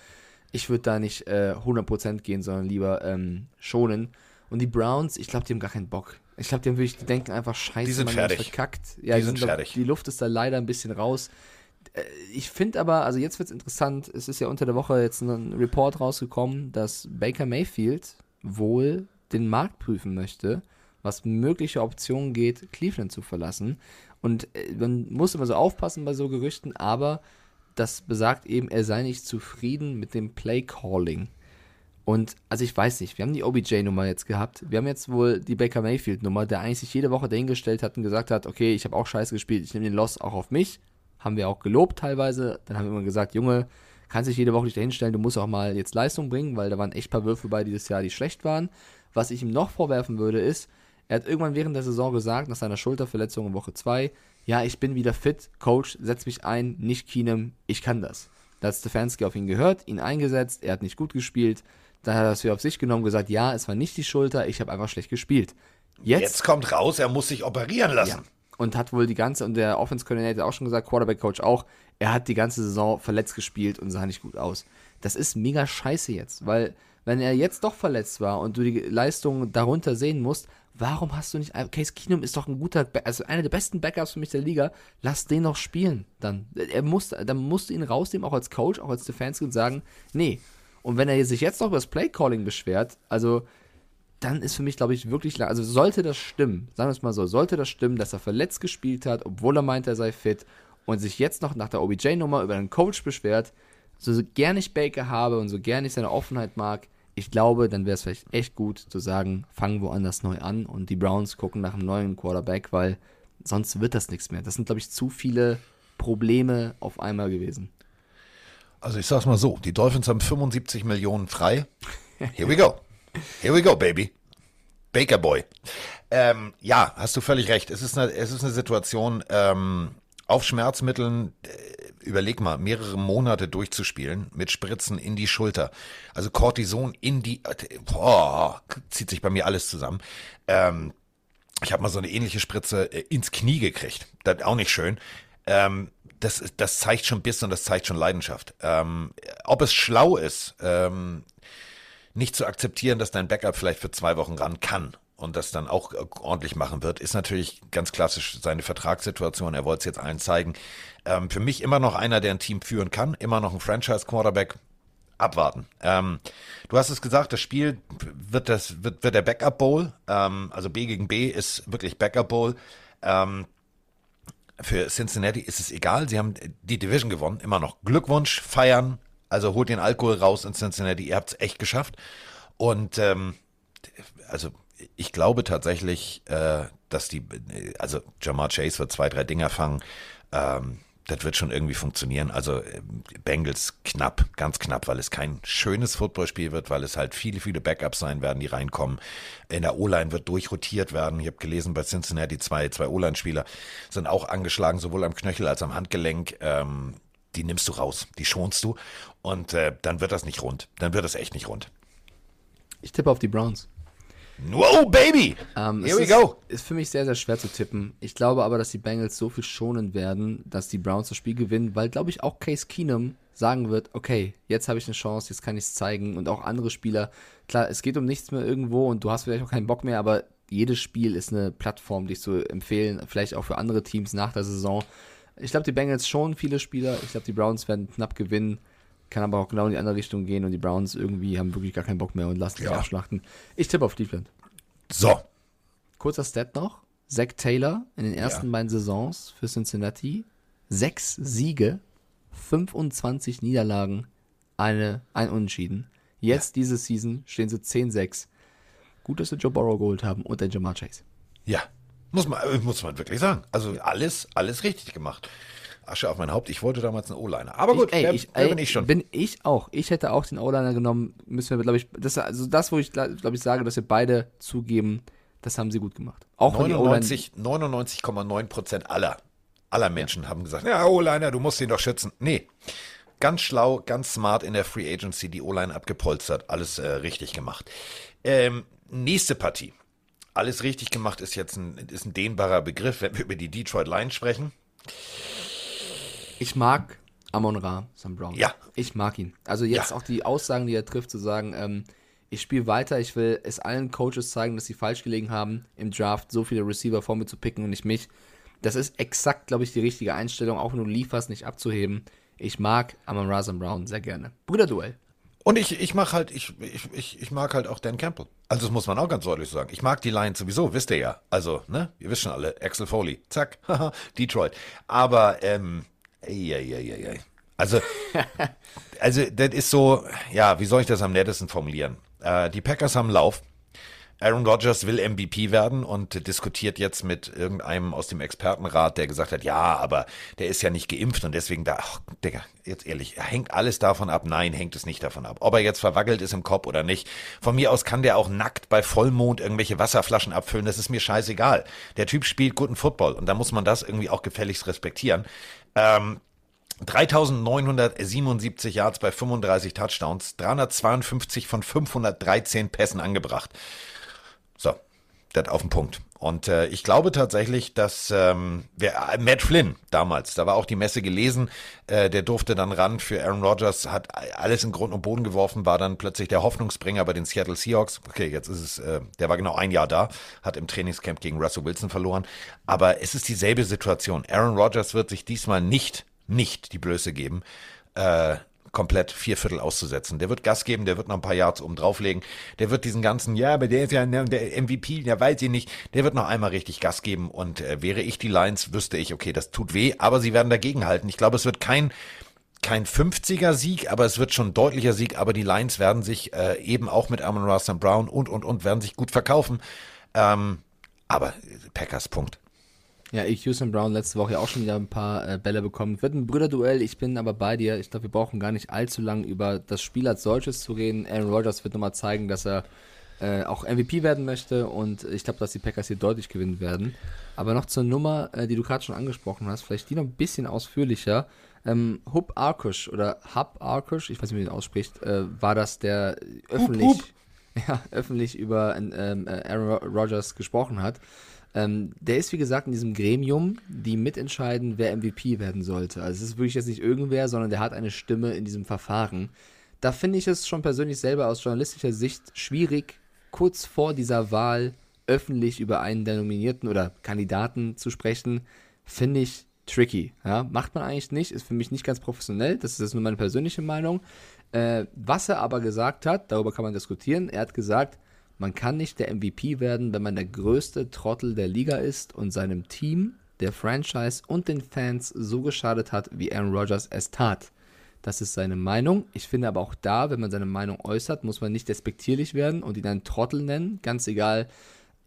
Ich würde da nicht äh, 100% gehen, sondern lieber ähm, schonen. Und die Browns, ich glaube, die haben gar keinen Bock. Ich glaube, haben wirklich, die denken einfach, scheiße, die sind man fertig. verkackt. Ja, die, die sind, sind fertig. Die Luft ist da leider ein bisschen raus. Äh, ich finde aber, also jetzt wird es interessant, es ist ja unter der Woche jetzt ein Report rausgekommen, dass Baker Mayfield wohl den Markt prüfen möchte, was mögliche Optionen geht, Cleveland zu verlassen. Und äh, man muss immer so aufpassen bei so Gerüchten, aber das besagt eben, er sei nicht zufrieden mit dem Play Calling. Und also ich weiß nicht, wir haben die OBJ-Nummer jetzt gehabt. Wir haben jetzt wohl die Baker Mayfield-Nummer, der eigentlich sich jede Woche dahingestellt hat und gesagt hat, okay, ich habe auch scheiße gespielt, ich nehme den Loss auch auf mich. Haben wir auch gelobt teilweise. Dann haben wir immer gesagt, Junge, kannst dich jede Woche nicht dahinstellen, du musst auch mal jetzt Leistung bringen, weil da waren echt paar Würfe bei dieses Jahr, die schlecht waren. Was ich ihm noch vorwerfen würde, ist, er hat irgendwann während der Saison gesagt, nach seiner Schulterverletzung in Woche 2, ja, ich bin wieder fit, Coach, setz mich ein, nicht Keenum, ich kann das. Da hat Stefanski auf ihn gehört, ihn eingesetzt, er hat nicht gut gespielt, dann hat er das wieder auf sich genommen, gesagt, ja, es war nicht die Schulter, ich habe einfach schlecht gespielt. Jetzt, Jetzt, kommt raus, er muss sich operieren lassen. Ja. Und hat wohl die ganze, und der Offense Coordinator auch schon gesagt, Quarterback Coach auch, er hat die ganze Saison verletzt gespielt und sah nicht gut aus. Das ist mega scheiße jetzt, weil wenn er jetzt doch verletzt war und du die Leistung darunter sehen musst, warum hast du nicht. Case Keenum ist doch ein guter, also einer der besten Backups für mich der Liga. Lass den noch spielen. Dann. Er muss, dann musst du ihn rausnehmen, auch als Coach, auch als Defense und sagen, nee. Und wenn er sich jetzt noch über das Playcalling beschwert, also dann ist für mich, glaube ich, wirklich, also sollte das stimmen, sagen wir es mal so, sollte das stimmen, dass er verletzt gespielt hat, obwohl er meint, er sei fit und sich jetzt noch nach der OBJ-Nummer über einen Coach beschwert, so gern ich Baker habe und so gern ich seine Offenheit mag, ich glaube, dann wäre es vielleicht echt gut zu sagen, fangen woanders neu an und die Browns gucken nach einem neuen Quarterback, weil sonst wird das nichts mehr. Das sind, glaube ich, zu viele Probleme auf einmal gewesen. Also ich sag's mal so, die Dolphins haben 75 Millionen frei. Here we go. Here we go, baby. Baker Boy. Ähm, ja, hast du völlig recht. Es ist eine, es ist eine Situation ähm, auf Schmerzmitteln. Äh, überleg mal, mehrere Monate durchzuspielen mit Spritzen in die Schulter. Also Cortison in die, boah, zieht sich bei mir alles zusammen. Ähm, ich habe mal so eine ähnliche Spritze äh, ins Knie gekriegt. Das auch nicht schön. Ähm, das, das zeigt schon Biss und das zeigt schon Leidenschaft. Ähm, ob es schlau ist, ähm, nicht zu akzeptieren, dass dein Backup vielleicht für zwei Wochen ran kann und das dann auch ordentlich machen wird, ist natürlich ganz klassisch seine Vertragssituation. Er wollte es jetzt allen zeigen. Ähm, für mich immer noch einer, der ein Team führen kann, immer noch ein Franchise-Quarterback. Abwarten. Ähm, du hast es gesagt, das Spiel wird das wird, wird der Backup Bowl. Ähm, also B gegen B ist wirklich Backup Bowl. Ähm, für Cincinnati ist es egal. Sie haben die Division gewonnen. Immer noch Glückwunsch, feiern. Also holt den Alkohol raus in Cincinnati. Ihr habt es echt geschafft. Und ähm, also ich glaube tatsächlich, äh, dass die, also Jamar Chase wird zwei, drei Dinger fangen. Ähm, das wird schon irgendwie funktionieren. Also äh, Bengals knapp, ganz knapp, weil es kein schönes Footballspiel wird, weil es halt viele, viele Backups sein werden, die reinkommen. In der O-Line wird durchrotiert werden. Ich habe gelesen, bei Cincinnati zwei, zwei O-Line-Spieler sind auch angeschlagen, sowohl am Knöchel als am Handgelenk. Ähm, die nimmst du raus, die schonst du und äh, dann wird das nicht rund. Dann wird das echt nicht rund. Ich tippe auf die Browns. Wow, Baby! Ähm, Here we ist, go. Ist für mich sehr, sehr schwer zu tippen. Ich glaube aber, dass die Bengals so viel schonen werden, dass die Browns das Spiel gewinnen, weil, glaube ich, auch Case Keenum sagen wird, okay, jetzt habe ich eine Chance, jetzt kann ich es zeigen und auch andere Spieler. Klar, es geht um nichts mehr irgendwo und du hast vielleicht auch keinen Bock mehr, aber jedes Spiel ist eine Plattform, dich zu empfehlen, vielleicht auch für andere Teams nach der Saison. Ich glaube, die Bengals schon viele Spieler. Ich glaube, die Browns werden knapp gewinnen. Kann aber auch genau in die andere Richtung gehen und die Browns irgendwie haben wirklich gar keinen Bock mehr und lassen sich Ja. abschlachten. Ich tippe auf Cleveland. So, Kurzer Stat noch. Zach Taylor in den ersten Ja. beiden Saisons für Cincinnati. Sechs Siege, 25 Niederlagen, eine, ein Unentschieden. Jetzt diese Season stehen sie 10-6. Gut, dass sie Joe Burrow geholt haben und den Jamar Chase. ja, muss man, muss man wirklich sagen. Also alles, alles richtig gemacht. Asche auf mein Haupt. Ich wollte damals einen O-Liner. Aber gut, ich, ey, wer, ich, wer ey, bin ich schon? Bin ich auch. Ich hätte auch den O-Liner genommen. Müssen wir, glaube ich, das, also das, wo ich, glaube ich, sage, dass wir beide zugeben, das haben sie gut gemacht. Auch wenn die O-Line 99 99,9 Prozent aller, aller Menschen haben gesagt, ja, O-Liner, du musst ihn doch schützen. Nee, ganz schlau, ganz smart in der Free Agency die O-Line abgepolstert, alles äh, richtig gemacht. Ähm, nächste Partie. Alles richtig gemacht ist jetzt ein, ist ein dehnbarer Begriff, wenn wir über die Detroit Lions sprechen. Ich mag Amon Ra, Sam Brown. Ja. Ich mag ihn. Also jetzt Ja. auch die Aussagen, die er trifft, zu sagen, ähm, ich spiele weiter, ich will es allen Coaches zeigen, dass sie falsch gelegen haben, im Draft so viele Receiver vor mir zu picken und nicht mich. Das ist exakt, glaube ich, die richtige Einstellung, auch wenn du lieferst, nicht abzuheben. Ich mag Amon Ra, Sam Brown sehr gerne. Brüderduell. Und ich, ich mag halt, ich, ich, ich, ich mag halt auch Dan Campbell. Also das muss man auch ganz deutlich sagen. Ich mag die Lions sowieso, wisst ihr ja. Also, ne, ihr wisst schon alle, Axel Foley, zack, Detroit. Aber, ähm, ey. Also, also das ist so, ja, wie soll ich das am nettesten formulieren? Äh, die Packers haben Lauf. Aaron Rodgers will MVP werden und diskutiert jetzt mit irgendeinem aus dem Expertenrat, der gesagt hat, ja, aber der ist ja nicht geimpft und deswegen da, ach, Digga, jetzt ehrlich, hängt alles davon ab? Nein, hängt es nicht davon ab. Ob er jetzt verwackelt ist im Kopf oder nicht. Von mir aus kann der auch nackt bei Vollmond irgendwelche Wasserflaschen abfüllen, das ist mir scheißegal. Der Typ spielt guten Football und da muss man das irgendwie auch gefälligst respektieren. Ähm, 3977 Yards bei 35 Touchdowns, 352 von 513 Pässen angebracht. So, das auf den Punkt. Und äh, ich glaube tatsächlich, dass ähm, wer, äh, Matt Flynn damals, da war auch die Messe gelesen, äh, der durfte dann ran für Aaron Rodgers, hat alles in Grund und Boden geworfen, war dann plötzlich der Hoffnungsbringer bei den Seattle Seahawks. Okay, jetzt ist es, äh, der war genau ein Jahr da, hat im Trainingscamp gegen Russell Wilson verloren. Aber es ist dieselbe Situation. Aaron Rodgers wird sich diesmal nicht, nicht die Blöße geben, äh, komplett vier Viertel auszusetzen. Der wird Gas geben, der wird noch ein paar Yards oben drauflegen, der wird diesen ganzen, ja, aber der ist ja ne, der MVP, der weiß ich nicht, der wird noch einmal richtig Gas geben und äh, wäre ich die Lions, wüsste ich, okay, das tut weh, aber sie werden dagegenhalten. Ich glaube, es wird kein kein 50er Sieg, aber es wird schon ein deutlicher Sieg, aber die Lions werden sich äh, eben auch mit Amon Ross Brown und und und werden sich gut verkaufen. Ähm, aber Packers Punkt. Ja, ich, Houston Brown, letzte Woche auch schon wieder ein paar äh, Bälle bekommen. Wird ein Brüderduell, ich bin aber bei dir. Ich glaube, wir brauchen gar nicht allzu lang über das Spiel als solches zu reden. Aaron Rodgers wird nochmal zeigen, dass er äh, auch MVP werden möchte und ich glaube, dass die Packers hier deutlich gewinnen werden. Aber noch zur Nummer, äh, die du gerade schon angesprochen hast, vielleicht die noch ein bisschen ausführlicher. Ähm, Hub Arkush oder Hub Arkush, ich weiß nicht, wie man ihn ausspricht, äh, war das, der öffentlich, Hup. Ja, öffentlich über ähm, äh, Aaron Ro- Rodgers gesprochen hat. Ähm, der ist, wie gesagt, in diesem Gremium, die mitentscheiden, wer MVP werden sollte. Also es ist wirklich jetzt nicht irgendwer, sondern der hat eine Stimme in diesem Verfahren. Da finde ich es schon persönlich selber aus journalistischer Sicht schwierig, kurz vor dieser Wahl öffentlich über einen der Nominierten oder Kandidaten zu sprechen, finde ich tricky. Ja? Macht man eigentlich nicht, ist für mich nicht ganz professionell, das ist jetzt nur meine persönliche Meinung. Äh, was er aber gesagt hat, darüber kann man diskutieren, er hat gesagt, man kann nicht der MVP werden, wenn man der größte Trottel der Liga ist und seinem Team, der Franchise und den Fans so geschadet hat, wie Aaron Rodgers es tat. Das ist seine Meinung. Ich finde aber auch da, wenn man seine Meinung äußert, muss man nicht despektierlich werden und ihn einen Trottel nennen. Ganz egal,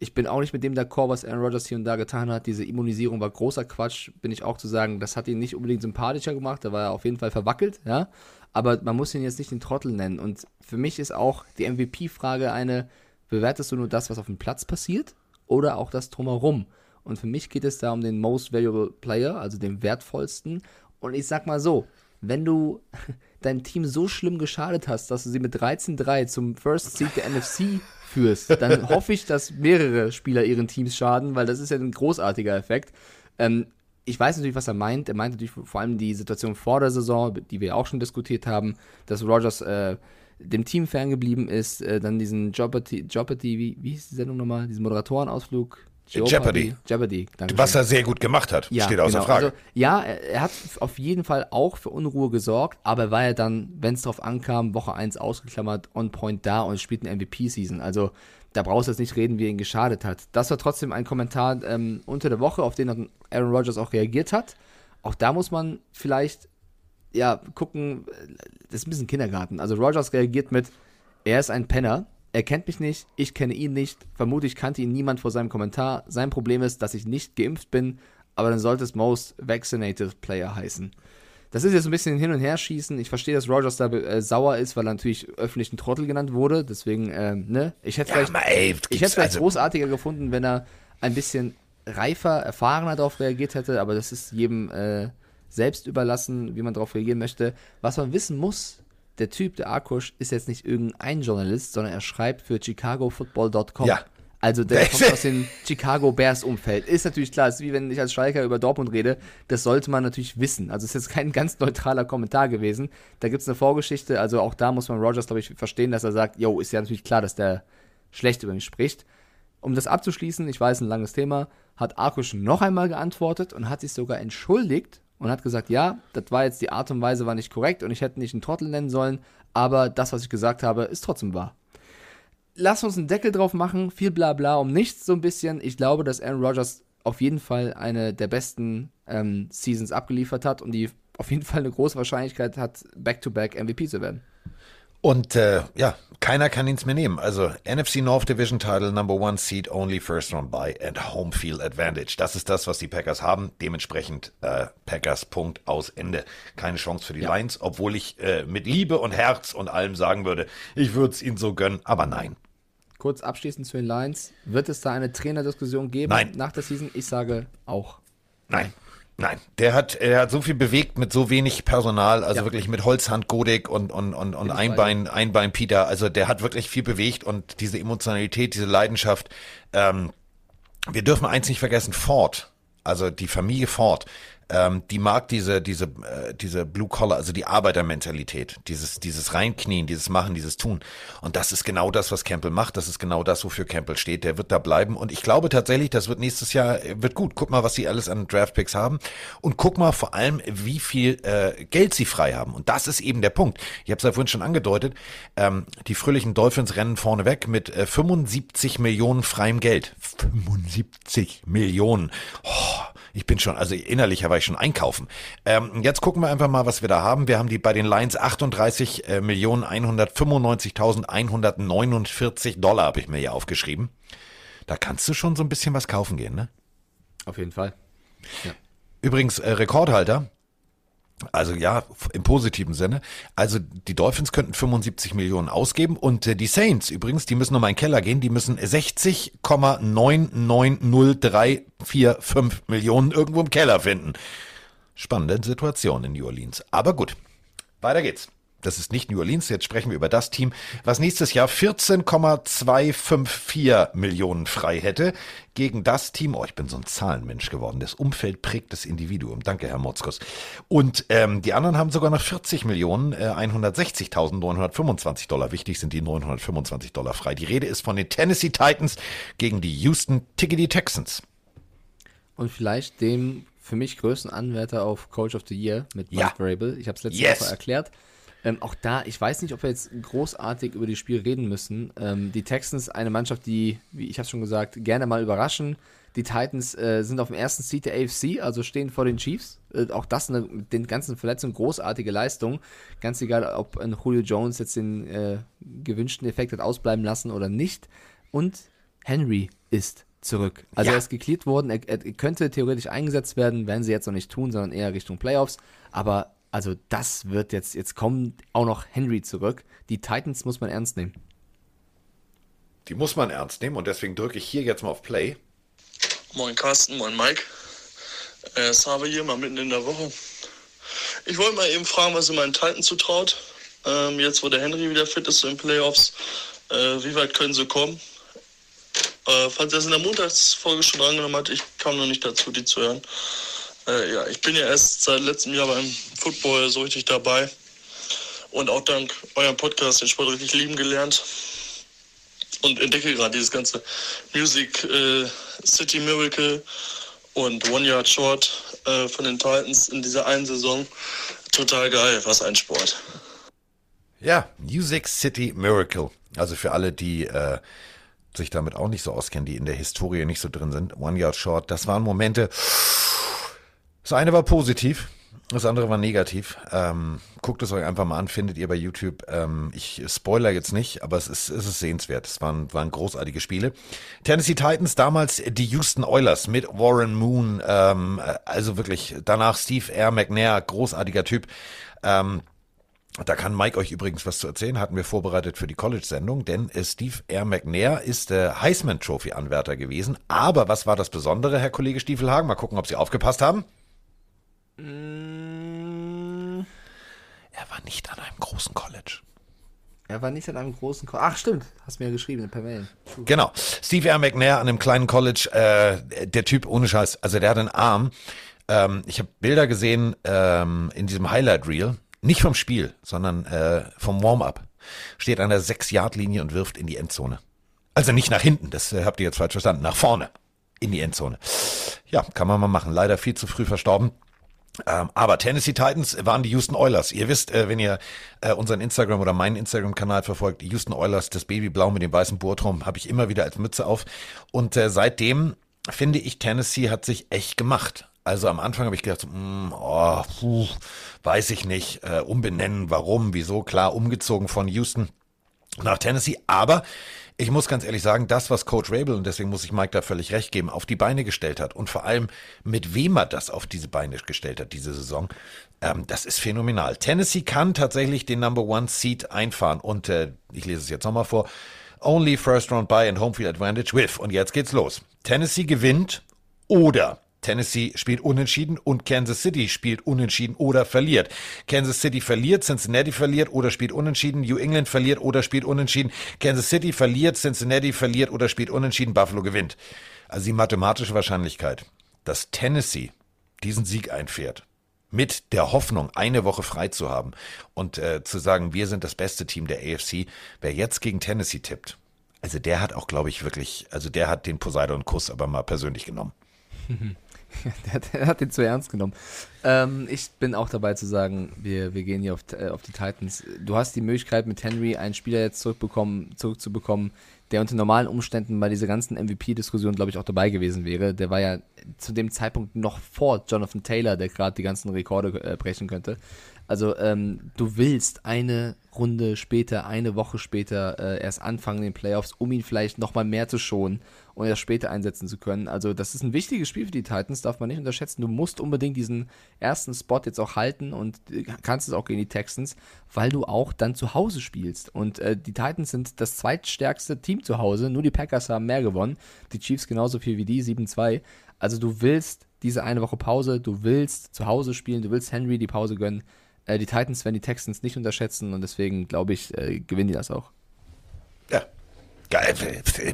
Ich bin auch nicht mit dem d'accord, was Aaron Rodgers hier und da getan hat. Diese Immunisierung war großer Quatsch, bin ich auch zu sagen. Das hat ihn nicht unbedingt sympathischer gemacht. Da war er auf jeden Fall verwackelt, ja. Aber man muss ihn jetzt nicht den Trottel nennen. Und für mich ist auch die MVP-Frage eine, bewertest du nur das, was auf dem Platz passiert oder auch das drumherum? Und für mich geht es da um den Most Valuable Player, also den wertvollsten. Und ich sag mal so, wenn du dein Team so schlimm geschadet hast, dass du sie mit 13-3 zum First Seed der NFC führst, dann hoffe ich, dass mehrere Spieler ihren Teams schaden, weil das ist ja ein großartiger Effekt. Ähm, ich weiß natürlich, was er meint. Er meint natürlich vor allem die Situation vor der Saison, die wir auch schon diskutiert haben, dass Rogers äh, dem Team ferngeblieben ist, äh, dann diesen Jeopardy, Jeopardy wie, wie hieß die Sendung nochmal, diesen Moderatorenausflug. Jeopardy. Jeopardy, danke. Was er sehr gut gemacht hat, Ja, steht außer genau. Frage. Also, ja, er, er hat auf jeden Fall auch für Unruhe gesorgt, aber er war ja dann, wenn es drauf ankam, Woche 1 ausgeklammert, on point da und spielt eine MVP-Season. Also da brauchst du jetzt nicht reden, wie er ihn geschadet hat. Das war trotzdem ein Kommentar ähm, unter der Woche, auf den Aaron Rodgers auch reagiert hat. Auch da muss man vielleicht ja gucken, das ist ein bisschen Kindergarten. Also Rodgers reagiert mit, er ist ein Penner, er kennt mich nicht, ich kenne ihn nicht, vermutlich kannte ihn niemand vor seinem Kommentar. Sein Problem ist, dass ich nicht geimpft bin, aber dann sollte es Most Vaccinated Player heißen. Das ist jetzt ein bisschen hin und her schießen. Ich verstehe, dass Rogers da äh, sauer ist, weil er natürlich öffentlich ein Trottel genannt wurde. Deswegen, ähm, ne? Ich hätte Ja, vielleicht, ey, ich hätte vielleicht also- großartiger gefunden, wenn er ein bisschen reifer, erfahrener darauf reagiert hätte, aber das ist jedem äh, selbst überlassen, wie man darauf reagieren möchte. Was man wissen muss, der Typ, der Akush, ist jetzt nicht irgendein Journalist, sondern er schreibt für chicagofootball.com. Ja. Also der kommt aus dem Chicago Bears Umfeld. Ist natürlich klar, ist wie wenn ich als Schalker über Dortmund rede. Das sollte man natürlich wissen. Also es ist jetzt kein ganz neutraler Kommentar gewesen. Da gibt es eine Vorgeschichte. Also auch da muss man Rogers, glaube ich, verstehen, dass er sagt, yo, ist ja natürlich klar, dass der schlecht über mich spricht. Um das abzuschließen, ich weiß, ein langes Thema, hat Arkusch noch einmal geantwortet und hat sich sogar entschuldigt und hat gesagt, ja, das war jetzt die Art und Weise war nicht korrekt und ich hätte nicht einen Trottel nennen sollen, aber das, was ich gesagt habe, ist trotzdem wahr lass uns einen Deckel drauf machen, viel Blabla um nichts so ein bisschen. Ich glaube, dass Aaron Rodgers auf jeden Fall eine der besten ähm, Seasons abgeliefert hat und die auf jeden Fall eine große Wahrscheinlichkeit hat, Back-to-Back MVP zu werden. Und äh, ja, keiner kann ihns mehr nehmen. Also NFC North Division Title, Number One Seed, only First Round Bye and Home Field Advantage. Das ist das, was die Packers haben. Dementsprechend äh, Packers Punkt aus Ende. Keine Chance für die Ja. Lions, obwohl ich äh, mit Liebe und Herz und allem sagen würde, ich würde es ihnen so gönnen, aber nein. Kurz abschließend zu den Lions. Wird es da eine Trainerdiskussion geben Nein. nach der Season? Ich sage auch. Nein. Nein, der hat, er hat so viel bewegt mit so wenig Personal, also Ja. wirklich mit Holzhand Godik und, und, und, und Einbein, Einbein Peter. Also der hat wirklich viel bewegt und diese Emotionalität, diese Leidenschaft. Ähm, wir dürfen eins nicht vergessen, Ford, also die Familie Ford, ähm, die mag diese, diese, äh, diese Blue Collar, also die Arbeitermentalität, dieses, dieses Reinknien, dieses Machen, dieses Tun. Und das ist genau das, was Campbell macht. Das ist genau das, wofür Campbell steht. Der wird da bleiben. Und ich glaube tatsächlich, das wird nächstes Jahr, äh, wird gut. Guck mal, was sie alles an Draftpicks haben. Und guck mal vor allem, wie viel äh, Geld sie frei haben. Und das ist eben der Punkt. Ich habe es ja vorhin schon angedeutet. Ähm, die fröhlichen Dolphins rennen vorne weg mit äh, 75 Millionen freiem Geld. 75 Millionen. Oh, ich bin schon, also innerlich war ich schon einkaufen. Ähm, jetzt gucken wir einfach mal, was wir da haben. Wir haben die bei den Lions 38 äh, Millionen 195.149 Dollar, habe ich mir hier aufgeschrieben. Da kannst du schon so ein bisschen was kaufen gehen, ne? Auf jeden Fall. Übrigens, äh, Rekordhalter. Also ja, im positiven Sinne. Also die Dolphins könnten 75 Millionen ausgeben und äh, die Saints übrigens, die müssen in den Keller gehen, die müssen 60,990345 Millionen irgendwo im Keller finden. Spannende Situation in New Orleans. Aber gut, weiter geht's. Das ist nicht New Orleans, jetzt sprechen wir über das Team, was nächstes Jahr 14,254 Millionen frei hätte gegen das Team. Oh, ich bin so ein Zahlenmensch geworden. Das Umfeld prägt das Individuum. Danke, Herr Motzkus. Und ähm, die anderen haben sogar noch 40 Millionen, äh, 160.925 Dollar. Wichtig sind die 925 Dollar frei. Die Rede ist von den Tennessee Titans gegen die Houston Tickety Texans. Und vielleicht dem für mich größten Anwärter auf Coach of the Year mit Ja. Mike Vrabel. Ich habe es letzte Yes. Woche erklärt. Ähm, auch da, ich weiß nicht, ob wir jetzt großartig über die Spiel reden müssen. Ähm, die Texans, eine Mannschaft, die, wie ich habe schon gesagt, gerne mal überraschen. Die Titans äh, sind auf dem ersten Seat der AFC, also stehen vor den Chiefs. Äh, auch das eine, mit den ganzen Verletzungen großartige Leistung. Ganz egal, ob ein Julio Jones jetzt den äh, gewünschten Effekt hat ausbleiben lassen oder nicht. Und Henry ist zurück. Also Ja. er ist geklärt worden, er, er könnte theoretisch eingesetzt werden, werden sie jetzt noch nicht tun, sondern eher Richtung Playoffs. Aber also das wird jetzt, jetzt kommt auch noch Henry zurück. Die Titans muss man ernst nehmen. Die muss man ernst nehmen und deswegen drücke ich hier jetzt mal auf Play. Moin Carsten, moin Mike. Äh, Save hier, mal mitten in der Woche. Ich wollte mal eben fragen, was ihr meinen Titans zutraut. Ähm, jetzt, wo der Henry wieder fit ist in den Playoffs, äh, wie weit können sie kommen? Äh, falls er es in der Montagsfolge schon angenommen hat, ich kam noch nicht dazu, die zu hören. Äh, ja, ich bin ja erst seit letztem Jahr beim Football so richtig dabei. Und auch dank eurem Podcast den Sport richtig lieben gelernt und entdecke gerade dieses ganze Music äh, City Miracle und One Yard Short äh, von den Titans in dieser einen Saison. Total geil, was ein Sport. Ja, Music City Miracle. Also für alle, die äh, sich damit auch nicht so auskennen, die in der Historie nicht so drin sind. One Yard Short, das waren Momente. Das eine war positiv, das andere war negativ. Ähm, guckt es euch einfach mal an, findet ihr bei YouTube. Ähm, ich spoiler jetzt nicht, aber es ist, es ist sehenswert. Es waren, waren großartige Spiele. Tennessee Titans, damals die Houston Oilers mit Warren Moon. Ähm, also wirklich, danach Steve R. McNair, großartiger Typ. Ähm, da kann Mike euch übrigens was zu erzählen, hatten wir vorbereitet für die College-Sendung, denn äh, Steve R. McNair ist der Heisman-Trophy-Anwärter gewesen. Aber was war das Besondere, Herr Kollege Stiefelhagen? Mal gucken, ob Sie aufgepasst haben. Er war nicht an einem großen College. Er war nicht an einem großen Ko Ach, stimmt. Hast mir ja geschrieben per Mail. True. Genau. Steve R. McNair an einem kleinen College, äh, der Typ ohne Scheiß, also der hat einen Arm. Ähm, ich habe Bilder gesehen ähm, in diesem Highlight-Reel, nicht vom Spiel, sondern äh, vom Warm-up. Steht an der 6-Yard-Linie und wirft in die Endzone. Also nicht nach hinten, das äh, habt ihr jetzt falsch verstanden, nach vorne in die Endzone. Ja, kann man mal machen. Leider viel zu früh verstorben. Ähm, aber Tennessee Titans waren die Houston Oilers. Ihr wisst, äh, wenn ihr äh, unseren Instagram oder meinen Instagram-Kanal verfolgt, Houston Oilers, das Babyblau mit dem weißen Burtrum, habe ich immer wieder als Mütze auf. Und äh, seitdem finde ich, Tennessee hat sich echt gemacht. Also am Anfang habe ich gedacht, so, mm, oh, puh, weiß ich nicht, äh, umbenennen, warum, wieso, klar, umgezogen von Houston nach Tennessee. Aber ich muss ganz ehrlich sagen, das, was Coach Rabel, und deswegen muss ich Mike da völlig recht geben, auf die Beine gestellt hat und vor allem mit wem er das auf diese Beine gestellt hat, diese Saison, ähm, das ist phänomenal. Tennessee kann tatsächlich den Number One Seed einfahren und äh, ich lese es jetzt nochmal vor. Only first round buy and home field advantage with. Und jetzt geht's los. Tennessee gewinnt oder Tennessee spielt unentschieden und Kansas City spielt unentschieden oder verliert. Kansas City verliert, Cincinnati verliert oder spielt unentschieden, New England verliert oder spielt unentschieden, Kansas City verliert, Cincinnati verliert oder spielt unentschieden, Buffalo gewinnt. Also die mathematische Wahrscheinlichkeit, dass Tennessee diesen Sieg einfährt, mit der Hoffnung, eine Woche frei zu haben und äh, zu sagen, wir sind das beste Team der AFC, wer jetzt gegen Tennessee tippt, also der hat auch, glaube ich, wirklich, also der hat den Poseidon-Kuss aber mal persönlich genommen. der, der hat den zu ernst genommen. Ähm, ich bin auch dabei zu sagen, wir, wir gehen hier auf, äh, auf die Titans. Du hast die Möglichkeit, mit Henry einen Spieler jetzt zurückbekommen, zurückzubekommen, der unter normalen Umständen bei dieser ganzen MVP-Diskussion, glaube ich, auch dabei gewesen wäre. Der war ja zu dem Zeitpunkt noch vor Jonathan Taylor, der gerade die ganzen Rekorde äh, brechen könnte. Also ähm, du willst eine Runde später, eine Woche später äh, erst anfangen den Playoffs, um ihn vielleicht nochmal mehr zu schonen und erst später einsetzen zu können. Also das ist ein wichtiges Spiel für die Titans, darf man nicht unterschätzen. Du musst unbedingt diesen ersten Spot jetzt auch halten und äh, kannst es auch gegen die Texans, weil du auch dann zu Hause spielst. Und äh, die Titans sind das zweitstärkste Team zu Hause, nur die Packers haben mehr gewonnen, die Chiefs genauso viel wie die, 7-2. Also du willst diese eine Woche Pause, du willst zu Hause spielen, du willst Henry die Pause gönnen. Äh, die Titans werden die Texans nicht unterschätzen und deswegen glaube ich, äh, gewinnen die das auch. Ja. Geil,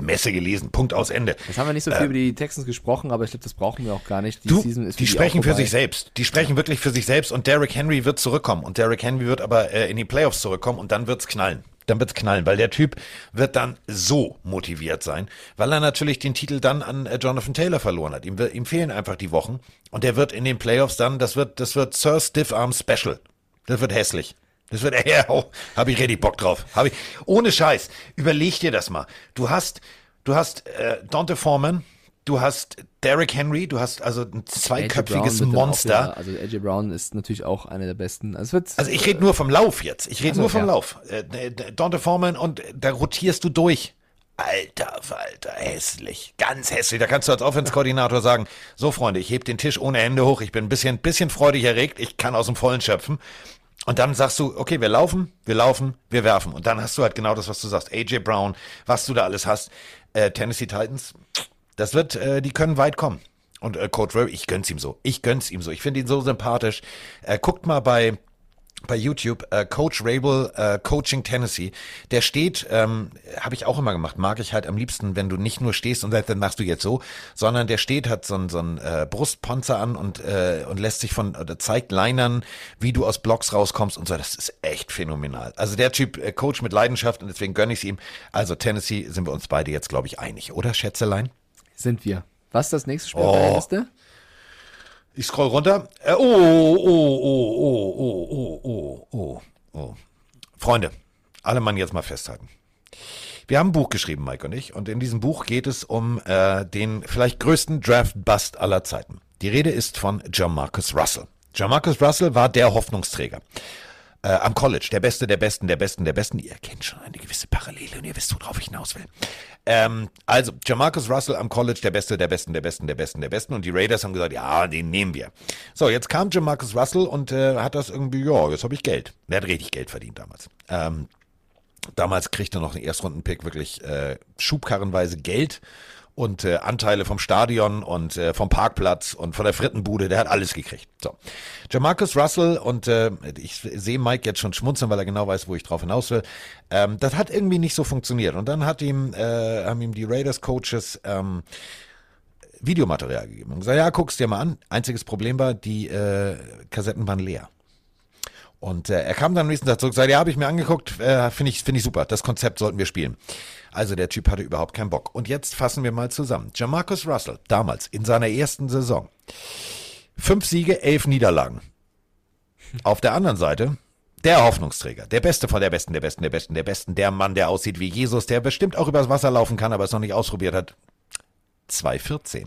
Messe gelesen, Punkt aus Ende. Jetzt haben wir nicht so viel über die Texans gesprochen, aber ich glaube, das brauchen wir auch gar nicht. Die Du, Season ist die sprechen für sich selbst. Die sprechen wirklich für sich selbst und Derrick Henry wird zurückkommen. Und Derrick Henry wird aber äh, in die Playoffs zurückkommen und dann wird's knallen. Dann wird's knallen, weil der Typ wird dann so motiviert sein, weil er natürlich den Titel dann an äh, Jonathan Taylor verloren hat. Ihm, ihm fehlen einfach die Wochen und der wird in den Playoffs dann, das wird, das wird Sir Stiff Arm Special. Das wird hässlich. Das wird, ja, oh, habe ich richtig Bock drauf. Hab ich, ohne Scheiß. Überleg dir das mal. Du hast, du hast äh, Dante Foreman, du hast Derrick Henry, du hast also ein zweiköpfiges Monster. wieder- also AJ Brown ist natürlich auch einer der besten. Also, Also ich rede nur vom Lauf jetzt. Ich rede Ach so, nur vom ja. Lauf. Äh, Dante Foreman und da rotierst du durch. Alter Falter, hässlich. Ganz hässlich. Da kannst du als Offense-Koordinator sagen, so Freunde, ich heb den Tisch ohne Hände hoch, ich bin ein bisschen, bisschen freudig erregt, ich kann aus dem Vollen schöpfen. Und dann sagst du, okay, wir laufen, wir laufen, wir werfen. Und dann hast du halt genau das, was du sagst. AJ Brown, was du da alles hast. Äh, Tennessee Titans, das wird, äh, die können weit kommen. Und äh, Coach Rowe, ich gönn's ihm so. Ich gönn's ihm so. Ich finde ihn so sympathisch. Äh, guckt mal bei bei YouTube, äh, Coach Rabel, äh, Coaching Tennessee, der steht, ähm, habe ich auch immer gemacht, mag ich halt am liebsten, wenn du nicht nur stehst und sagst, dann machst du jetzt so, sondern der steht, hat so ein so ein äh, Brustpanzer an und, äh, und lässt sich von, oder zeigt Linern, wie du aus Blocks rauskommst und so, das ist echt phänomenal. Also der Typ, äh, Coach mit Leidenschaft und deswegen gönn ich ihm. Also Tennessee sind wir uns beide jetzt, glaube ich, einig, oder Schätzelein? Sind wir. Was ist das nächste Spiel auf der Oh. Liste? Ich scroll runter. Äh, oh, oh, oh, oh, oh, oh, oh, oh, oh. Freunde, alle Mann jetzt mal festhalten. Wir haben ein Buch geschrieben, Mike und ich, und in diesem Buch geht es um äh, den vielleicht größten Draft-Bust aller Zeiten. Die Rede ist von Jamarcus Russell. Jamarcus Russell war der Hoffnungsträger. Äh, am College, der Beste, der Besten, der Besten, der Besten. Ihr kennt schon eine gewisse Parallele und ihr wisst, worauf ich hinaus will. Ähm, also, Jamarcus Russell am College, der Beste, der Besten, der Besten, der Besten, der Besten. Und die Raiders haben gesagt, ja, den nehmen wir. So, jetzt kam Jamarcus Russell und äh, hat das irgendwie, ja, jetzt habe ich Geld. Der hat richtig Geld verdient damals. Ähm, damals kriegte noch ein Erstrundenpick wirklich äh, schubkarrenweise Geld und äh, Anteile vom Stadion und äh, vom Parkplatz und von der Frittenbude, der hat alles gekriegt. So. Jamarcus Russell und äh, ich sehe Mike jetzt schon schmunzeln, weil er genau weiß, wo ich drauf hinaus will. Ähm, das hat irgendwie nicht so funktioniert. Und dann hat ihm, äh, haben ihm die Raiders Coaches ähm, Videomaterial gegeben und gesagt, ja, guck's dir mal an. Einziges Problem war, die äh, Kassetten waren leer. Und äh, er kam dann am nächsten Tag zurück sagte, ja, habe ich mir angeguckt, äh, finde ich, finde ich super, das Konzept sollten wir spielen. Also der Typ hatte überhaupt keinen Bock. Und jetzt fassen wir mal zusammen. Jamarcus Russell, damals in seiner ersten Saison, fünf Siege, elf Niederlagen. Auf der anderen Seite der Hoffnungsträger, der Beste von der Besten, der Besten, der Besten, der Besten, der Mann, der aussieht wie Jesus, der bestimmt auch übers Wasser laufen kann, aber es noch nicht ausprobiert hat. 2,14.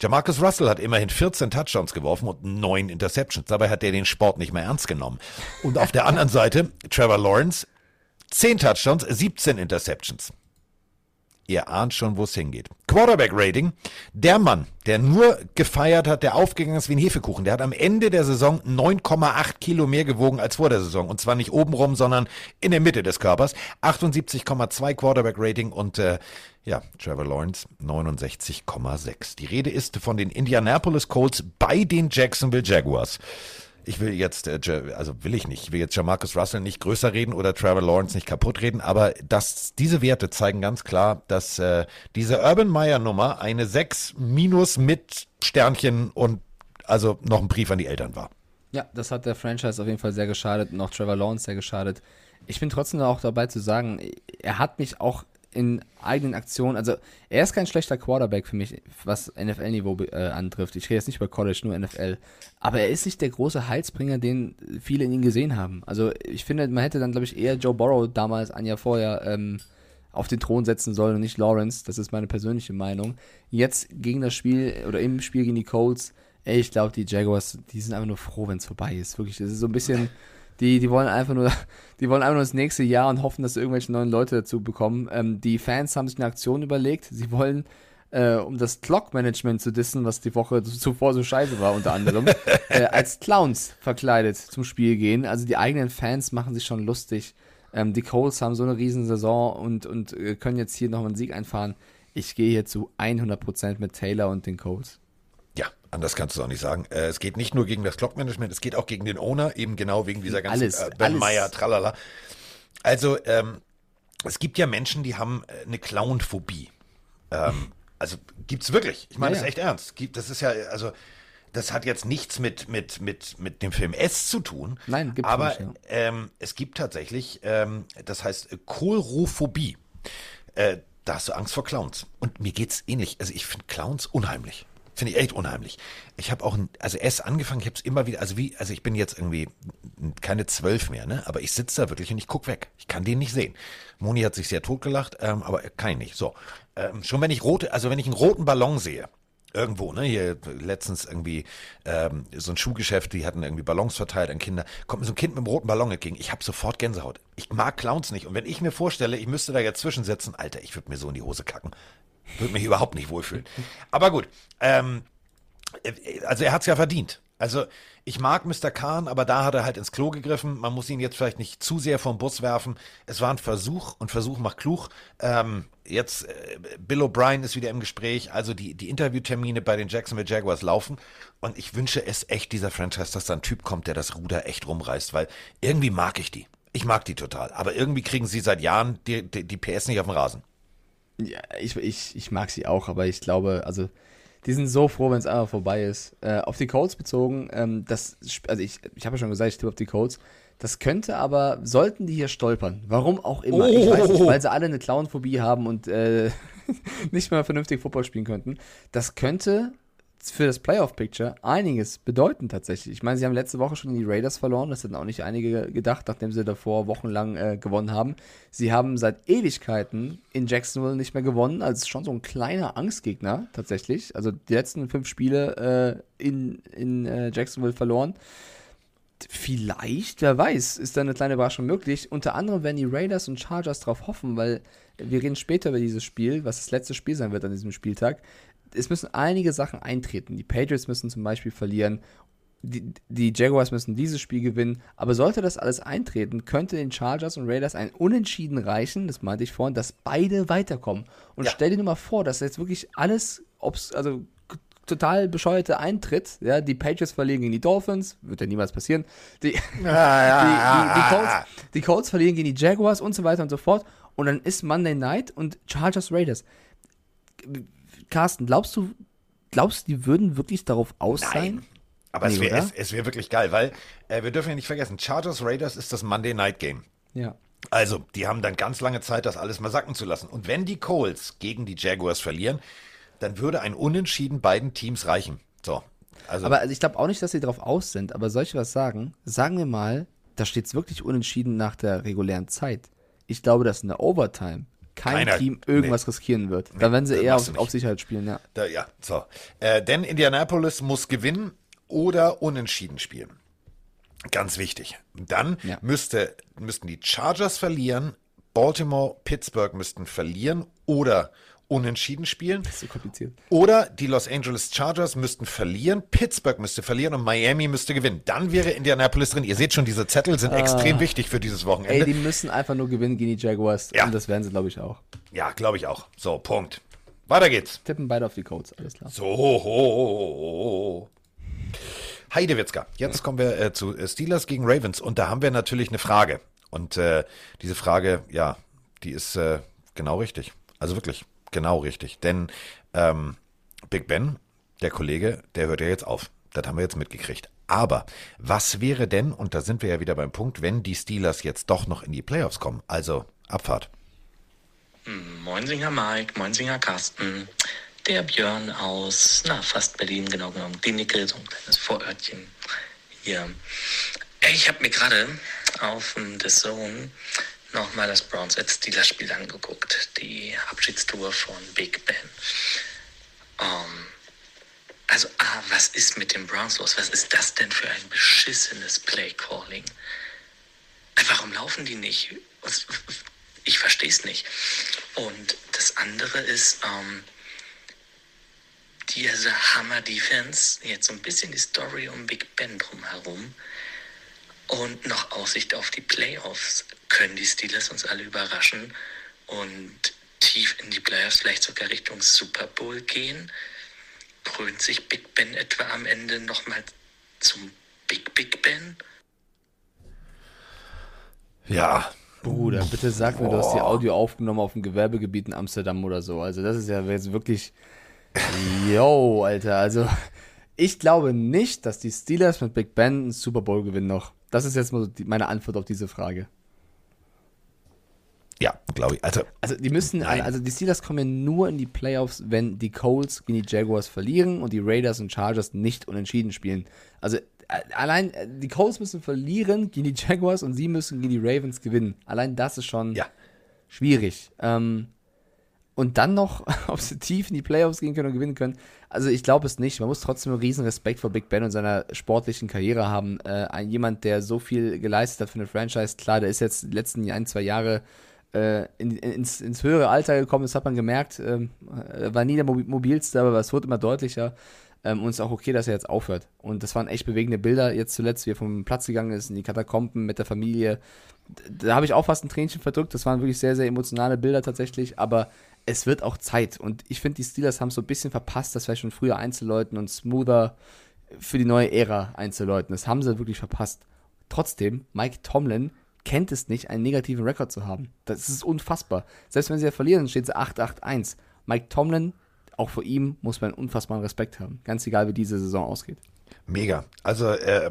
Jamarcus Russell hat immerhin 14 Touchdowns geworfen und 9 Interceptions. Dabei hat er den Sport nicht mehr ernst genommen. Und auf der anderen Seite Trevor Lawrence, 10 Touchdowns, 17 Interceptions. Ihr ahnt schon, wo es hingeht. Quarterback-Rating. Der Mann, der nur gefeiert hat, der aufgegangen ist wie ein Hefekuchen, der hat am Ende der Saison 9,8 Kilo mehr gewogen als vor der Saison. Und zwar nicht obenrum, sondern in der Mitte des Körpers. 78,2 Quarterback-Rating und äh, ja, Trevor Lawrence 69,6. Die Rede ist von den Indianapolis Colts bei den Jacksonville Jaguars. Ich will jetzt, äh, also will ich nicht, ich will jetzt Jamarcus Russell nicht größer reden oder Trevor Lawrence nicht kaputt reden, aber das, diese Werte zeigen ganz klar, dass äh, diese Urban Meyer Nummer eine 6 minus mit Sternchen und also noch ein Brief an die Eltern war. Ja, das hat der Franchise auf jeden Fall sehr geschadet und auch Trevor Lawrence sehr geschadet. Ich bin trotzdem auch dabei zu sagen, er hat mich auch in eigenen Aktionen, also er ist kein schlechter Quarterback für mich, was NFL-Niveau äh, antrifft. Ich rede jetzt nicht über College, nur NFL. Aber er ist nicht der große Heilsbringer, den viele in ihm gesehen haben. Also ich finde, man hätte dann, glaube ich, eher Joe Burrow damals, ein Jahr vorher, ähm, auf den Thron setzen sollen und nicht Lawrence. Das ist meine persönliche Meinung. Jetzt gegen das Spiel oder im Spiel gegen die Colts, ey, ich glaube, die Jaguars, die sind einfach nur froh, wenn es vorbei ist. Wirklich, das ist so ein bisschen, die, die wollen einfach nur, die wollen einfach nur das nächste Jahr und hoffen, dass sie irgendwelche neuen Leute dazu bekommen. Ähm, die Fans haben sich eine Aktion überlegt. Sie wollen, äh, um das Clock-Management zu dissen, was die Woche zuvor so scheiße war, unter anderem, äh, als Clowns verkleidet zum Spiel gehen. Also die eigenen Fans machen sich schon lustig. Ähm, die Colts haben so eine riesen Saison und, und äh, können jetzt hier nochmal einen Sieg einfahren. Ich gehe hier zu 100% mit Taylor und den Colts. Ja, anders kannst du es auch nicht sagen. Äh, es geht nicht nur gegen das Clock-Management, es geht auch gegen den Owner, eben genau wegen dieser ganzen Alles, äh, Ben. Meyer, tralala. Also, ähm, es gibt ja Menschen, die haben äh, eine Clown-Phobie. Ähm, also gibt's wirklich. Ich meine Ja, das ja. echt ernst. Gibt, das ist ja, also, das hat jetzt nichts mit, mit, mit, mit dem Film S zu tun. Nein, gibt's Aber nicht, ja. ähm, es gibt tatsächlich, ähm, das heißt äh, Kolrophobie. Äh, da hast du Angst vor Clowns. Und mir geht's ähnlich. Also ich finde Clowns unheimlich. Finde ich echt unheimlich. Ich habe auch, ein, also erst angefangen, ich habe es immer wieder, also wie, also ich bin jetzt irgendwie keine zwölf mehr, ne? Aber ich sitze da wirklich und ich guck weg. Ich kann den nicht sehen. Moni hat sich sehr totgelacht, ähm, aber kann ich nicht. So, ähm, schon wenn ich rote, also wenn ich einen roten Ballon sehe, irgendwo, ne? Hier letztens irgendwie ähm, so ein Schuhgeschäft, die hatten irgendwie Ballons verteilt an Kinder. Kommt mir so ein Kind mit einem roten Ballon entgegen. Ich habe sofort Gänsehaut. Ich mag Clowns nicht. Und wenn ich mir vorstelle, ich müsste da jetzt zwischensetzen, Alter, ich würde mir so in die Hose kacken. Würde mich überhaupt nicht wohlfühlen. Aber gut, ähm, also er hat's ja verdient. Also ich mag Mr. Kahn, aber da hat er halt ins Klo gegriffen. Man muss ihn jetzt vielleicht nicht zu sehr vom Bus werfen. Es war ein Versuch und Versuch macht klug. Ähm, jetzt äh, Bill O'Brien ist wieder im Gespräch. Also die, die Interviewtermine bei den Jacksonville Jaguars laufen. Und ich wünsche es echt dieser Franchise, dass da ein Typ kommt, der das Ruder echt rumreißt, weil irgendwie mag ich die. Ich mag die total. Aber irgendwie kriegen sie seit Jahren die, die, die PS nicht auf den Rasen. Ja, ich, ich, ich mag sie auch, aber ich glaube, also die sind so froh, wenn es einfach vorbei ist. Äh, auf die Colts bezogen, ähm, das, also ich, ich habe ja schon gesagt, ich tippe auf die Colts. Das könnte aber, sollten die hier stolpern, warum auch immer, oh. ich weiß nicht, weil sie alle eine Clownphobie haben und äh, nicht mehr vernünftig Football spielen könnten, das könnte für das Playoff-Picture einiges bedeuten tatsächlich. Ich meine, sie haben letzte Woche schon die Raiders verloren, das hätten auch nicht einige gedacht, nachdem sie davor wochenlang äh, gewonnen haben. Sie haben seit Ewigkeiten in Jacksonville nicht mehr gewonnen, also schon so ein kleiner Angstgegner tatsächlich. Also die letzten fünf Spiele äh, in, in äh, Jacksonville verloren. Vielleicht, wer weiß, ist da eine kleine Überraschung möglich. Unter anderem werden die Raiders und Chargers darauf hoffen, weil wir reden später über dieses Spiel, was das letzte Spiel sein wird an diesem Spieltag es müssen einige Sachen eintreten. Die Patriots müssen zum Beispiel verlieren. Die, die, Jaguars müssen dieses Spiel gewinnen. Aber sollte das alles eintreten, könnte den Chargers und Raiders ein Unentschieden reichen, das meinte ich vorhin, dass beide weiterkommen. Und ja. stell dir nur mal vor, dass jetzt wirklich alles, ob's, also total bescheuerte Eintritt. Ja, die Patriots verlieren gegen die Dolphins, wird ja niemals passieren. Die, die, die, Colts, die Colts verlieren gegen die Jaguars und so weiter und so fort. Und dann ist Monday Night und Chargers Raiders. Carsten, glaubst du, glaubst du, die würden wirklich darauf aus Nein. sein? Aber nee, es wäre es, wär wirklich geil, weil äh, wir dürfen ja nicht vergessen, Chargers Raiders ist das Monday Night Game. Ja. Also, die haben dann ganz lange Zeit, das alles mal sacken zu lassen. Und wenn die Coles gegen die Jaguars verlieren, dann würde ein Unentschieden beiden Teams reichen. So. Also. Aber also ich glaube auch nicht, dass sie darauf aus sind. Aber soll ich was sagen? Sagen wir mal, da steht es wirklich unentschieden nach der regulären Zeit. Ich glaube, dass in der Overtime kein Keiner, Team irgendwas nee. riskieren wird. Da werden sie eher auf, auf, Sicherheit spielen, ja. Da, ja, so. Äh, denn Indianapolis muss gewinnen oder unentschieden spielen. Ganz wichtig. Dann ja. müsste, müssten die Chargers verlieren, Baltimore, Pittsburgh müssten verlieren oder unentschieden spielen. Das ist so kompliziert. Oder die Los Angeles Chargers müssten verlieren, Pittsburgh müsste verlieren und Miami müsste gewinnen. Dann wäre Indianapolis drin. Ihr seht schon, diese Zettel sind ah. extrem wichtig für dieses Wochenende. Ey, die müssen einfach nur gewinnen gegen die Jaguars. Ja. Und das werden sie, glaube ich, auch. Ja, glaube ich auch. So, Punkt. Weiter geht's. Tippen beide auf die Codes, alles klar. So, ho, ho, ho. Heidewitzka. Jetzt kommen wir äh, zu äh, Steelers gegen Ravens und da haben wir natürlich eine Frage. Und äh, diese Frage, ja, die ist äh, genau richtig. Also wirklich genau richtig. Denn ähm, Big Ben, der Kollege, der hört ja jetzt auf. Das haben wir jetzt mitgekriegt. Aber was wäre denn, und da sind wir ja wieder beim Punkt, wenn die Steelers jetzt doch noch in die Playoffs kommen? Also Abfahrt. Moinsinger Mike, Moinsinger Carsten, der Björn aus, na, fast Berlin, genau genommen, die Nickel, so ein kleines Vorörtchen hier. Ich habe mir gerade auf dem The Zone nochmal das Browns at Steelers Spiel angeguckt, die Abschiedstour von Big Ben. Um, ähm, also, ah, was ist mit den Browns los? Was ist das denn für ein beschissenes Play-Calling? Warum laufen die nicht? Ich verstehe es nicht. Und das andere ist, ähm, diese Hammer-Defense, jetzt so ein bisschen die Story um Big Ben drumherum und noch Aussicht auf die Playoffs können die Steelers uns alle überraschen und tief in die Playoffs, vielleicht sogar Richtung Super Bowl gehen? Krönt sich Big Ben etwa am Ende nochmal zum Big Big Ben? Ja. Bruder, bitte sag mir, du hast die Audio aufgenommen auf dem Gewerbegebiet in Amsterdam oder so. Also das ist ja jetzt wirklich... Yo, Alter, also ich glaube nicht, dass die Steelers mit Big Ben einen Super Bowl gewinnen noch. Das ist jetzt mal meine Antwort auf diese Frage. Ja, glaube ich. Also, also die müssen, nein. also die Steelers kommen ja nur in die Playoffs, wenn die Colts gegen die Jaguars verlieren und die Raiders und Chargers nicht unentschieden spielen. Also allein die Colts müssen verlieren gegen die Jaguars und sie müssen gegen die Ravens gewinnen. Allein das ist schon ja. schwierig. Ähm, und dann noch, ob sie tief in die Playoffs gehen können und gewinnen können. Also ich glaube es nicht. Man muss trotzdem einen riesen Respekt vor Big Ben und seiner sportlichen Karriere haben. Äh, jemand, der so viel geleistet hat für eine Franchise, klar, der ist jetzt die letzten ein, zwei Jahre äh, in, ins, ins höhere Alter gekommen, das hat man gemerkt. Ähm, war nie der mobilste, aber es wurde immer deutlicher. Ähm, und es ist auch okay, dass er jetzt aufhört. Und das waren echt bewegende Bilder. Jetzt zuletzt, wie er vom Platz gegangen ist, in die Katakomben mit der Familie. Da habe ich auch fast ein Tränchen verdrückt. Das waren wirklich sehr, sehr emotionale Bilder tatsächlich. Aber es wird auch Zeit. Und ich finde, die Steelers haben so ein bisschen verpasst, das wäre schon früher einzuläuten und smoother für die neue Ära einzuläuten. Das haben sie wirklich verpasst. Trotzdem, Mike Tomlin kennt es nicht, einen negativen Rekord zu haben. Das ist unfassbar. Selbst wenn sie ja verlieren, steht sie 8-8-1. Mike Tomlin auch vor ihm muss man unfassbaren Respekt haben. Ganz egal, wie diese Saison ausgeht. Mega. Also äh,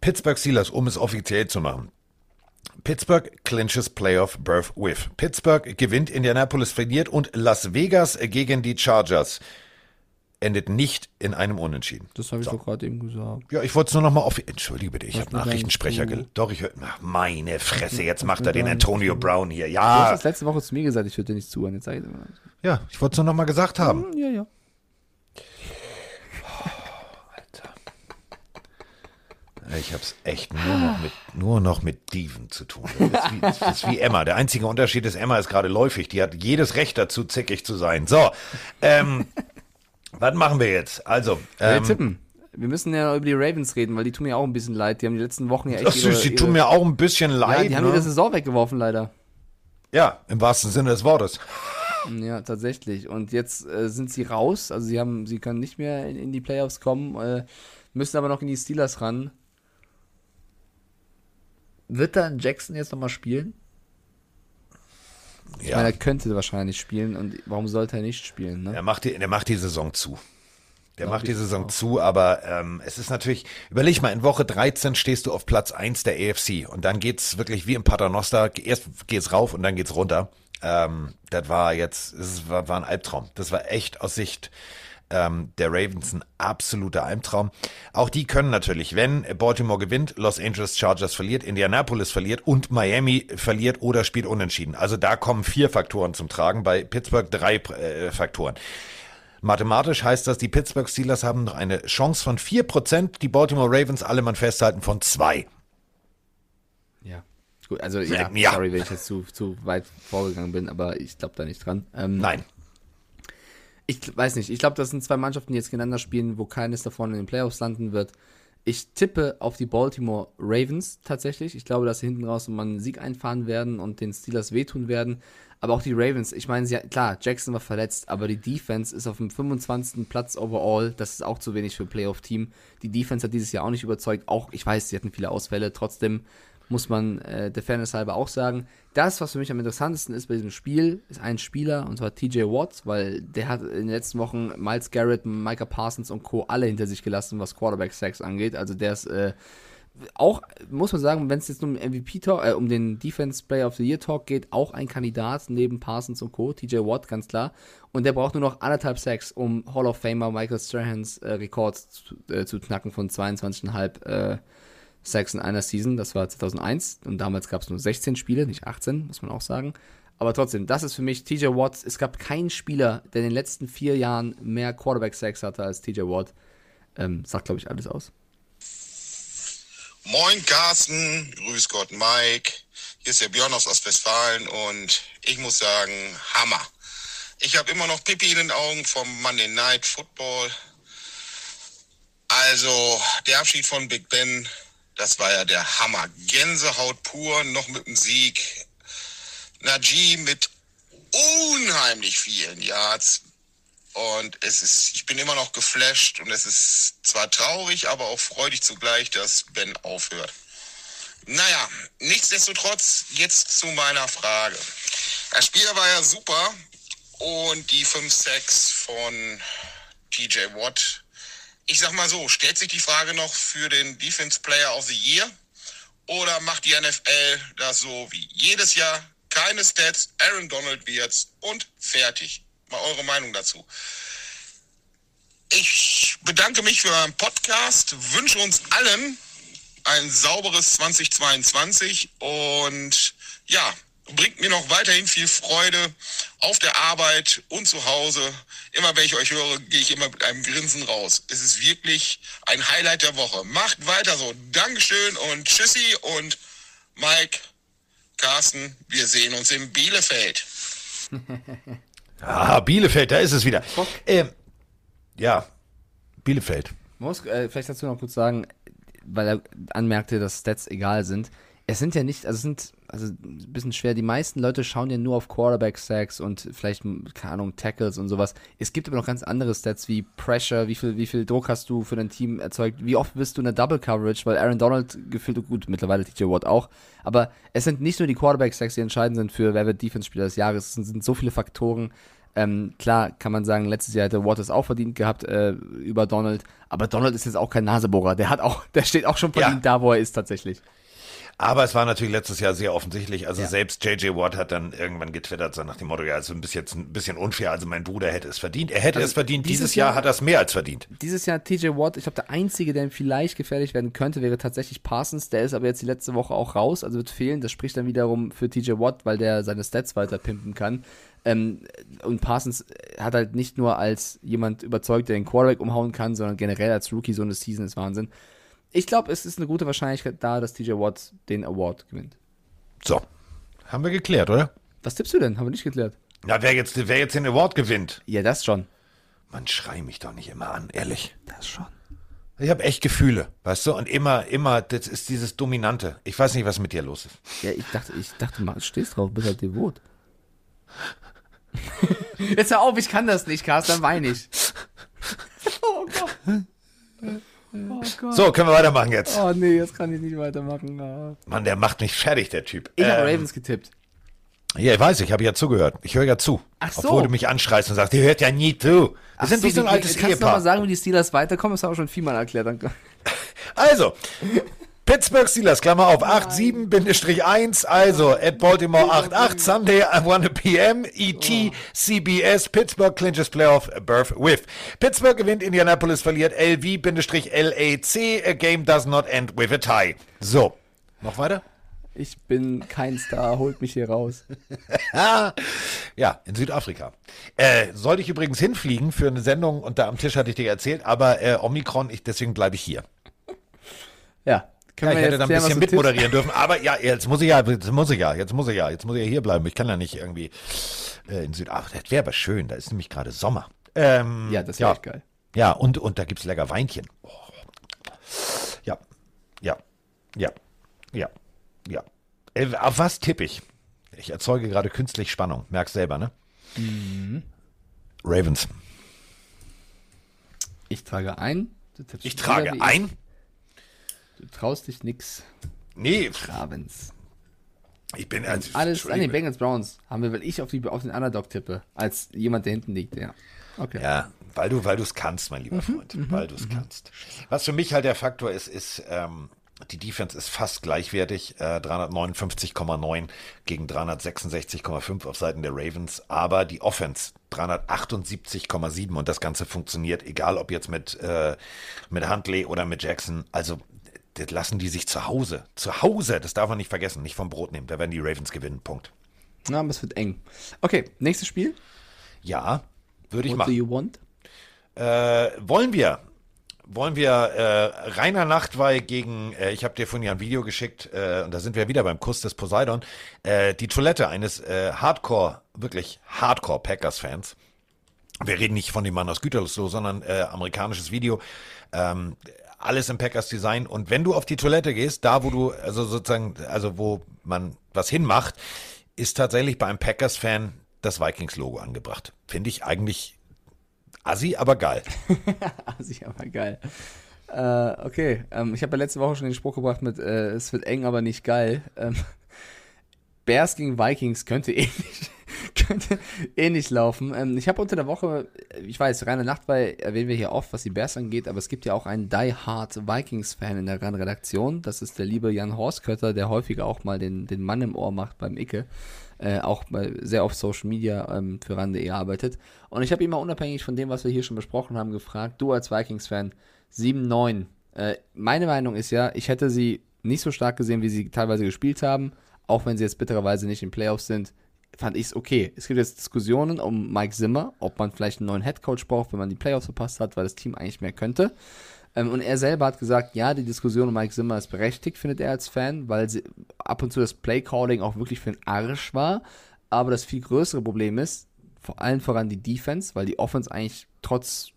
Pittsburgh Steelers, um es offiziell zu machen. Pittsburgh clinches Playoff Berth with. Pittsburgh gewinnt, Indianapolis verliert und Las Vegas gegen die Chargers endet nicht in einem Unentschieden. Das habe ich so. doch gerade eben gesagt. Ja, ich wollte es nur noch mal auf. Entschuldige bitte, ich habe Nachrichtensprecher. Doch, ich höre. Meine Fresse, jetzt macht er den Antonio Brown hier. Ja. Du hast das letzte Woche zu mir gesagt, ich würde dir nicht zuhören. Jetzt sag ich mal. Ja, ich wollte es nur noch mal gesagt haben. Hm, ja, ja. Alter. Ich habe es echt nur noch mit nur noch mit Dieven zu tun. Das ist, wie, das ist wie Emma. Der einzige Unterschied ist, Emma ist gerade läufig. Die hat jedes Recht dazu, zickig zu sein. So, ähm, was machen wir jetzt? Also, ähm, wir tippen. Wir müssen ja über die Ravens reden, weil die tun mir auch ein bisschen leid. Die haben die letzten Wochen ja echt. Ach, ihre, die tun mir auch ein bisschen leid. Ja, die haben ne? ihre Saison weggeworfen, leider. Ja, im wahrsten Sinne des Wortes. Ja, tatsächlich. Und jetzt äh, sind sie raus. Also sie haben, sie können nicht mehr in, in die Playoffs kommen, äh, müssen aber noch in die Steelers ran. Wird dann Jackson jetzt nochmal spielen? Ich ja. meine, er könnte wahrscheinlich spielen und warum sollte er nicht spielen? Ne? Er, macht die, er macht die Saison zu. Der Glaub macht die Saison auch. zu, aber ähm, es ist natürlich, überleg mal, in Woche 13 stehst du auf Platz 1 der AFC und dann geht's wirklich wie im Paternoster, erst geht's rauf und dann geht's runter. Ähm, das war jetzt, es war, war ein Albtraum. Das war echt aus Sicht ähm, der Ravens ein absoluter Albtraum. Auch die können natürlich, wenn Baltimore gewinnt, Los Angeles Chargers verliert, Indianapolis verliert und Miami verliert oder spielt unentschieden. Also da kommen vier Faktoren zum Tragen, bei Pittsburgh drei äh, Faktoren. Mathematisch heißt das, die Pittsburgh Steelers haben noch eine Chance von vier Prozent, die Baltimore Ravens alle mal festhalten von zwei. Ja. Gut, also ja, ja, sorry, wenn ich jetzt zu, zu weit vorgegangen bin, aber ich glaube da nicht dran. Ähm, Nein ich weiß nicht, ich glaube, das sind zwei Mannschaften, die jetzt gegeneinander spielen, wo keines davon in den Playoffs landen wird. Ich tippe auf die Baltimore Ravens tatsächlich. Ich glaube, dass sie hinten raus mal einen Sieg einfahren werden und den Steelers wehtun werden. Aber auch die Ravens, ich meine, klar, Jackson war verletzt, aber die Defense ist auf dem 25. Platz overall. Das ist auch zu wenig für Playoff-Team. Die Defense hat dieses Jahr auch nicht überzeugt. Auch, ich weiß, sie hatten viele Ausfälle. Trotzdem muss man äh, der Fairness halber auch sagen. Das, was für mich am interessantesten ist bei diesem Spiel, ist ein Spieler, und zwar TJ Watt, weil der hat in den letzten Wochen Miles Garrett, Micah Parsons und Co. alle hinter sich gelassen, was Quarterback-Sacks angeht. Also der ist äh, auch, muss man sagen, wenn es jetzt um MVP Talk, äh, um den Defense Player of the Year Talk geht, auch ein Kandidat neben Parsons und Co. TJ Watt, ganz klar. Und der braucht nur noch anderthalb Sacks, um Hall of Famer Michael Strahans äh, Rekord zu, äh, zu, knacken von 22,5 äh, Sacks in einer Season, das war 2001 und damals gab es nur 16 Spiele, nicht 18, muss man auch sagen. Aber trotzdem, das ist für mich TJ Watt. Es gab keinen Spieler, der in den letzten vier Jahren mehr Quarterback-Sacks hatte als TJ Watt. Ähm, sagt, glaube ich, alles aus. Moin Carsten, grüß Gott Mike. Hier ist der Björn aus Ostwestfalen und ich muss sagen, Hammer. Ich habe immer noch Pipi in den Augen vom Monday Night Football. Also der Abschied von Big Ben das war ja der Hammer. Gänsehaut pur, noch mit dem Sieg. Najee mit unheimlich vielen Yards. Und es ist, ich bin immer noch geflasht und es ist zwar traurig, aber auch freudig zugleich, dass Ben aufhört. Naja, nichtsdestotrotz jetzt zu meiner Frage. Das Spiel war ja super und die 5-6 von TJ Watt ich sag mal so, stellt sich die Frage noch für den Defense Player of the Year oder macht die NFL das so wie jedes Jahr? Keine Stats, Aaron Donald wird's und fertig. Mal eure Meinung dazu. Ich bedanke mich für euren Podcast, wünsche uns allen ein sauberes 2022 und ja, bringt mir noch weiterhin viel Freude auf der Arbeit und zu Hause. Immer wenn ich euch höre, gehe ich immer mit einem Grinsen raus. Es ist wirklich ein Highlight der Woche. Macht weiter so. Dankeschön und tschüssi und Mike, Carsten, wir sehen uns in Bielefeld. Ah, Bielefeld, da ist es wieder. Ähm, ja, Bielefeld. Muss äh, vielleicht dazu noch kurz sagen, weil er anmerkte, dass Stats egal sind. Es sind ja nicht, also es sind, also ein bisschen schwer, die meisten Leute schauen ja nur auf Quarterback-Sacks und vielleicht, keine Ahnung, Tackles und sowas. Es gibt aber noch ganz andere Stats wie Pressure, wie viel, wie viel Druck hast du für dein Team erzeugt, wie oft bist du in der Double Coverage, weil Aaron Donald gefühlt, gut, mittlerweile TJ Watt auch, aber es sind nicht nur die Quarterback-Sacks, die entscheidend sind für wer wird Defense-Spieler des Jahres, es sind, sind so viele Faktoren, ähm, klar kann man sagen, letztes Jahr hätte Waters auch verdient gehabt äh, über Donald, aber Donald ist jetzt auch kein Nasebohrer. Der hat auch, der steht auch schon verdient Ja. da, wo er ist tatsächlich. Aber es war natürlich letztes Jahr sehr offensichtlich. Also Ja. selbst JJ Watt hat dann irgendwann getwittert, so nach dem Motto, ja, also ein bisschen, ein bisschen unfair. Also mein Bruder hätte es verdient. Er hätte Also es verdient. dieses Dieses, Jahr Jahr- hat er es mehr als verdient. Dieses Jahr TJ Watt, ich glaube, der einzige, der ihm vielleicht gefährlich werden könnte, wäre tatsächlich Parsons. Der ist aber jetzt die letzte Woche auch raus, also wird fehlen. Das spricht dann wiederum für TJ Watt, weil der seine Stats weiter pimpen kann. Ähm, und Parsons hat halt nicht nur als jemand überzeugt, der den Quarterback umhauen kann, sondern generell als Rookie so eine Season ist Wahnsinn. Ich glaube, es ist eine gute Wahrscheinlichkeit da, dass TJ Watt den Award gewinnt. So. Haben wir geklärt, oder? Was tippst du denn? Haben wir nicht geklärt. Na, wer jetzt, wer jetzt den Award gewinnt. Ja, das schon. Man schrei mich doch nicht immer an, ehrlich. Das schon. Ich habe echt Gefühle, weißt du? Und immer, immer, das ist dieses Dominante. Ich weiß nicht, was mit dir los ist. Ja, ich dachte, ich dachte mal, du stehst drauf, bist halt devot. Jetzt hör auf, ich kann das nicht, Carsten, dann weine ich. Oh Gott. Oh Gott. So, können wir weitermachen jetzt. Oh nee, jetzt kann ich nicht weitermachen. Ah. Mann, der macht mich fertig, der Typ. Ich habe Ähm, Ravens getippt. Ja, ich weiß, ich habe ja zugehört. Ich höre ja zu. Ach so. Obwohl du mich anschreist und sagst, ihr hört ja nie zu. Wir Ach sind wie so ein altes Kannst du noch mal Ehepaar. sagen, wie die Steelers weiterkommen? Das haben wir schon viermal erklärt. Danke. Also, Pittsburgh Steelers, Klammer auf, 87-1, also at Baltimore 88, Sunday at 1 p.m., ET, CBS, Pittsburgh clinches Playoff berth with. Pittsburgh gewinnt, Indianapolis verliert, LV-LAC, a game does not end with a tie. So, noch weiter? Ich bin kein Star, holt mich hier raus. Ja, in Südafrika. Äh, sollte ich übrigens hinfliegen für eine Sendung und da am Tisch hatte ich dir erzählt, aber äh, Omikron, ich, deswegen bleibe ich hier. Ja. Können Ja, ich hätte da ein bisschen mitmoderieren dürfen, aber ja, jetzt muss ich ja, jetzt muss ich ja, jetzt muss ich ja, jetzt muss ich ja hier bleiben. Ich kann ja nicht irgendwie äh, in Südafrika. Das wäre aber schön, da ist nämlich gerade Sommer. Ähm, Ja, das wäre ja. echt geil. Ja, und, und da gibt's lecker Weinchen. Oh. Ja, ja, ja, ja, ja. Äh, auf was tippe ich? Ich erzeuge gerade künstlich Spannung. Merkst selber, ne? Mhm. Ravens. Ich trage ein. Ich trage ein. Du traust dich nix. Nee, Ravens. ich bin also, Alles an den Entschuldige. Bengals Browns haben wir, weil ich auf, die, auf den Underdog tippe, als jemand, der hinten liegt, ja. Okay. Ja, weil du, weil du es kannst, mein lieber Freund, weil du es kannst. Was für mich halt der Faktor ist, ist, ähm, die Defense ist fast gleichwertig, äh, 359,9 gegen 366,5 auf Seiten der Ravens, aber die Offense 378,7 und das Ganze funktioniert, egal ob jetzt mit, äh, mit Huntley oder mit Jackson, also das lassen die sich zu Hause, zu Hause, das darf man nicht vergessen, nicht vom Brot nehmen, da werden die Ravens gewinnen, Punkt. Na, aber es wird eng. Okay, nächstes Spiel. Ja, würde ich What machen. do you want? Äh, wollen wir? Wollen wir äh, Rainer Nachtwey gegen, äh, ich habe dir vorhin ja ein Video geschickt, äh, und da sind wir wieder beim Kuss des Poseidon, äh, die Toilette eines äh, Hardcore, wirklich Hardcore Packers-Fans. Wir reden nicht von dem Mann aus Gütersloh, sondern äh, amerikanisches Video. Ähm, alles im Packers Design. Und wenn du auf die Toilette gehst, da wo du, also sozusagen, also wo man was hinmacht, ist tatsächlich bei einem Packers-Fan das Vikings-Logo angebracht. Finde ich eigentlich assi, aber geil. Assi, aber geil. Äh, okay, ähm, ich habe ja letzte Woche schon den Spruch gebracht mit, äh, es wird eng, aber nicht geil. Ähm, Bears gegen Vikings könnte ähnlich, könnte ähnlich laufen. Ähm, ich habe unter der Woche, ich weiß, reine Nachtwey erwähnen wir hier oft, was die Bears angeht, aber es gibt ja auch einen Die Hard Vikings-Fan in der Redaktion. Das ist der liebe Jan Horstkötter, der häufiger auch mal den, den Mann im Ohr macht beim Icke. Äh, auch sehr auf Social Media ähm, für RAN.de arbeitet. Und ich habe ihn mal unabhängig von dem, was wir hier schon besprochen haben, gefragt, du als Vikings-Fan, 7-9. Äh, meine Meinung ist ja, ich hätte sie nicht so stark gesehen, wie sie teilweise gespielt haben. auch wenn sie jetzt bittererweise nicht in Playoffs sind, fand ich es okay. Es gibt jetzt Diskussionen um Mike Zimmer, ob man vielleicht einen neuen Headcoach braucht, wenn man die Playoffs verpasst hat, weil das Team eigentlich mehr könnte. Ähm, und er selber hat gesagt, ja, die Diskussion um Mike Zimmer ist berechtigt, findet er als Fan, weil sie ab und zu das Playcalling auch wirklich für den Arsch war. Aber das viel größere Problem ist, vor allem voran die Defense, weil die Offense eigentlich trotz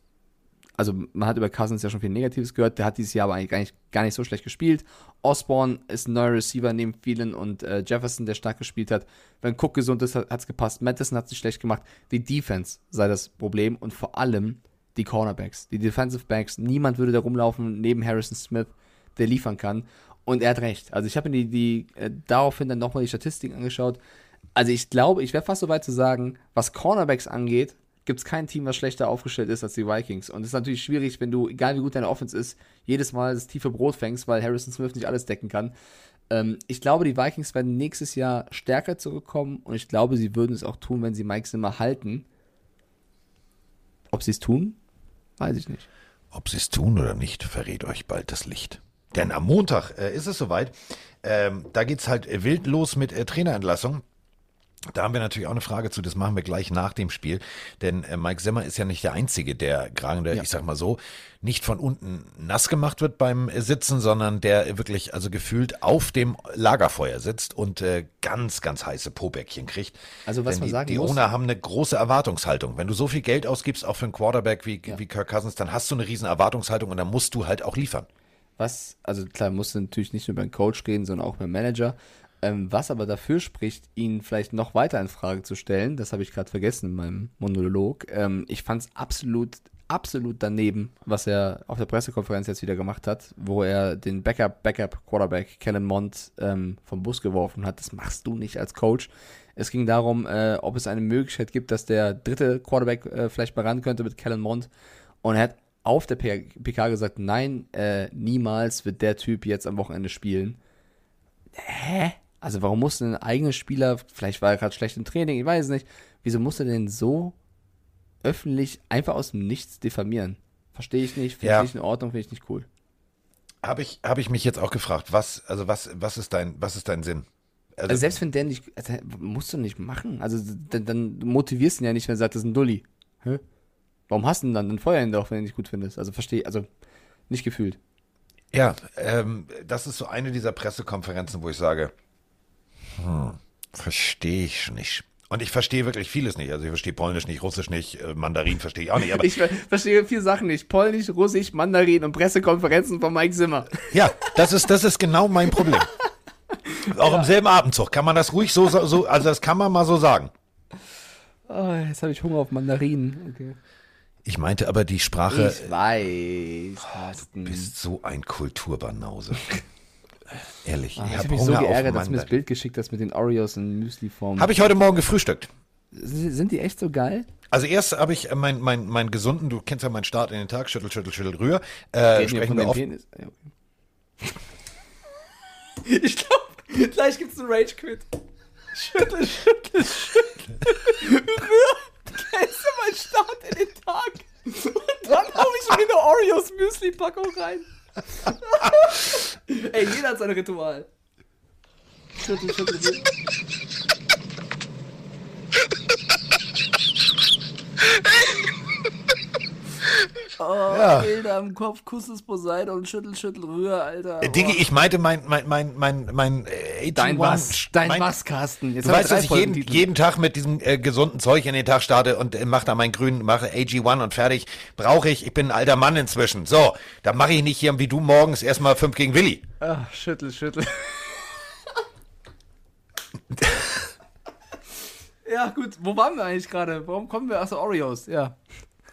also man hat über Cousins ja schon viel Negatives gehört, der hat dieses Jahr aber eigentlich gar nicht, gar nicht so schlecht gespielt. Osborne ist ein neuer Receiver neben vielen und äh, Jefferson, der stark gespielt hat. Wenn Cook gesund ist, hat es gepasst. Madison hat sich schlecht gemacht. Die Defense sei das Problem und vor allem die Cornerbacks, die Defensive Backs. Niemand würde da rumlaufen neben Harrison Smith, der liefern kann. Und er hat recht. Also ich habe mir die, die äh, daraufhin dann nochmal die Statistiken angeschaut. Also ich glaube, ich wäre fast so weit zu sagen, was Cornerbacks angeht, gibt es kein Team, was schlechter aufgestellt ist als die Vikings. Und es ist natürlich schwierig, wenn du, egal wie gut deine Offense ist, jedes Mal das tiefe Brot fängst, weil Harrison Smith nicht alles decken kann. Ähm, ich glaube, die Vikings werden nächstes Jahr stärker zurückkommen und ich glaube, sie würden es auch tun, wenn sie Mike Zimmer halten. Ob sie es tun, weiß ich nicht. Ob sie es tun oder nicht, verrät euch bald das Licht. Denn am Montag äh, ist es soweit. Ähm, da es halt wild los mit äh, Trainerentlassung. Da haben wir natürlich auch eine Frage zu, das machen wir gleich nach dem Spiel. Denn äh, Mike Semmer ist ja nicht der Einzige, der gerade, ja. ich sag mal so, nicht von unten nass gemacht wird beim äh, Sitzen, sondern der wirklich also gefühlt auf dem Lagerfeuer sitzt und äh, ganz, ganz heiße Pobäckchen kriegt. Also was Denn man die, sagen die muss, Owner haben eine große Erwartungshaltung. Wenn du so viel Geld ausgibst, auch für einen Quarterback wie, Ja. wie Kirk Cousins, dann hast du eine riesen Erwartungshaltung und dann musst du halt auch liefern. was, also klar, musst du natürlich nicht nur beim Coach reden, sondern auch beim Manager. Ähm, was aber dafür spricht, ihn vielleicht noch weiter in Frage zu stellen, das habe ich gerade vergessen in meinem Monolog. Ähm, ich fand es absolut, absolut daneben, was er auf der Pressekonferenz jetzt wieder gemacht hat, wo er den Backup, Backup Quarterback Kellen Mond ähm, vom Bus geworfen hat. Das machst du nicht als Coach. Es ging darum, äh, ob es eine Möglichkeit gibt, dass der dritte Quarterback äh, vielleicht mal ran könnte mit Kellen Mond. Und er hat auf der PK gesagt, nein, äh, niemals wird der Typ jetzt am Wochenende spielen. Hä? Also warum musste ein eigener Spieler, vielleicht war er gerade schlecht im Training, ich weiß es nicht, wieso musste er denn so öffentlich einfach aus dem Nichts diffamieren? Verstehe ich nicht, finde Ja. ich nicht in Ordnung, finde ich nicht cool. Habe ich, habe ich mich jetzt auch gefragt, was, also was, was ist dein, was ist dein Sinn? Also selbst wenn der nicht, also, musst du nicht machen. Also dann, dann motivierst du ihn ja nicht, wenn er sagt, das ist ein Dulli. Hä? Warum hast du ihn dann? Dann feuer ihn doch, wenn du ihn nicht gut findest. Also verstehe, also nicht gefühlt. Ja, ähm, das ist so eine dieser Pressekonferenzen, wo ich sage, hm, verstehe ich nicht. Und ich verstehe wirklich vieles nicht. Also ich verstehe Polnisch nicht, Russisch nicht, äh, Mandarin verstehe ich auch nicht. Ich ver verstehe vier Sachen nicht. Polnisch, Russisch, Mandarin und Pressekonferenzen von Mike Zimmer. ja, das ist, das ist genau mein Problem. Auch im selben Abendzug kann man das ruhig so, so, so, also das kann man mal so sagen. Oh, jetzt habe ich Hunger auf Mandarinen. Okay. Ich meinte aber die Sprache, Ich weiß, Carsten. bist so ein Kulturbanause. Ehrlich, Ah, ich habe mich so Hunger geärgert, auf dass du mir das. Bild geschickt hast mit den Oreos in Müsli-Form. Habe ich heute Morgen gefrühstückt. Sind die echt so geil? Also erst habe ich äh, mein, mein, mein gesunden, du kennst ja meinen Start in den Tag, schüttel, schüttel, schüttel, rühr. Äh, sprechen wir oft. Ja, ich glaube, gleich gibt's einen Rage-Quit. Schüttel, schüttel, schüttel. Rühr. Kennst du meinen Start in den Tag? Und dann hau ich mir eine Oreos Müsli-Packung rein. Ey, jeder hat sein Ritual. Schüttel, schüttel, schüttel. Oh, Ja. Bilder im Kopf, Kuss des Poseidon, schüttel, schüttel, rühr, Alter. Äh, Diggi, ich meinte mein, mein, mein, mein, mein, äh, Dein 81, was? Dein mein, was, Carsten? Jetzt Du weißt, dass ich jeden, Folgentitel. jeden Tag mit diesem äh, gesunden Zeug in den Tag starte und äh, mache da meinen grünen, mache AG1 und fertig. Brauche ich, ich bin ein alter Mann inzwischen. So, da mache ich nicht hier wie du morgens erstmal 5 gegen Willi. Ach, schüttel, schüttel. ja, gut. Wo waren wir eigentlich gerade? Warum kommen wir? Achso, Oreos, ja.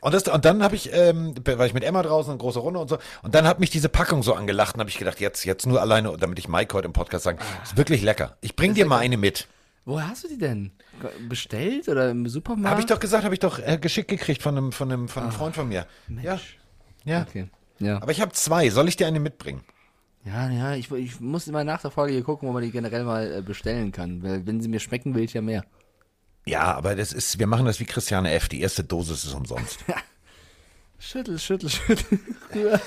Und, das, und dann habe ich, ähm, war ich mit Emma draußen, eine große Runde und so. Und dann hat mich diese Packung so angelacht und habe ich gedacht, jetzt, jetzt nur alleine, damit ich Mike heute im Podcast sagen, ist wirklich lecker. Ich bring dir mal eine mit. Woher hast du die denn? Bestellt oder im Supermarkt? Habe ich doch gesagt, habe ich doch äh, geschickt gekriegt von einem, von einem, von einem Freund von mir. Ja. Ja. Okay. Ja. Aber ich habe zwei. Soll ich dir eine mitbringen? Ja, ja, ich, ich muss immer nach der Folge hier gucken, wo man die generell mal äh, bestellen kann. Weil wenn sie mir schmecken, will ich ja mehr. Ja, aber das ist, wir machen das wie Christiane F. Die erste Dosis ist umsonst. Schüttel, schüttel, schüttel. Rühr.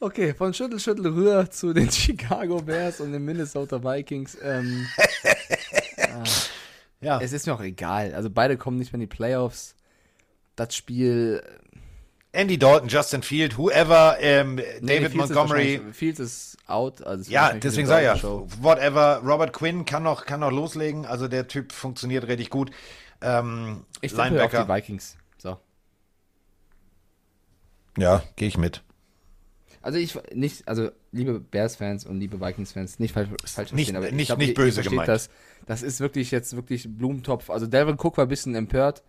Okay, von Schüttel, Schüttel, Rühr zu den Chicago Bears und den Minnesota Vikings. Ähm, ah, Ja. Es ist mir auch egal. Also beide kommen nicht mehr in die Playoffs. Das Spiel. Andy Dalton, Justin Field, whoever, ähm, nee, David Fields Montgomery. Ist Fields ist out. Also Ja, deswegen eine sag ich ja, whatever. Robert Quinn kann noch, kann noch loslegen. Also der Typ funktioniert richtig gut. Ähm, Ich tippe auf die Linebacker. Vikings. So. Ja, gehe ich mit. Also ich nicht, also liebe Bears-Fans und liebe Vikings-Fans, nicht falsch, falsch Nicht- verstehen, aber ich nicht- glaub, nicht böse gemeint. Das, das ist wirklich jetzt wirklich Blumentopf. Also Delvin Cook war ein bisschen empört,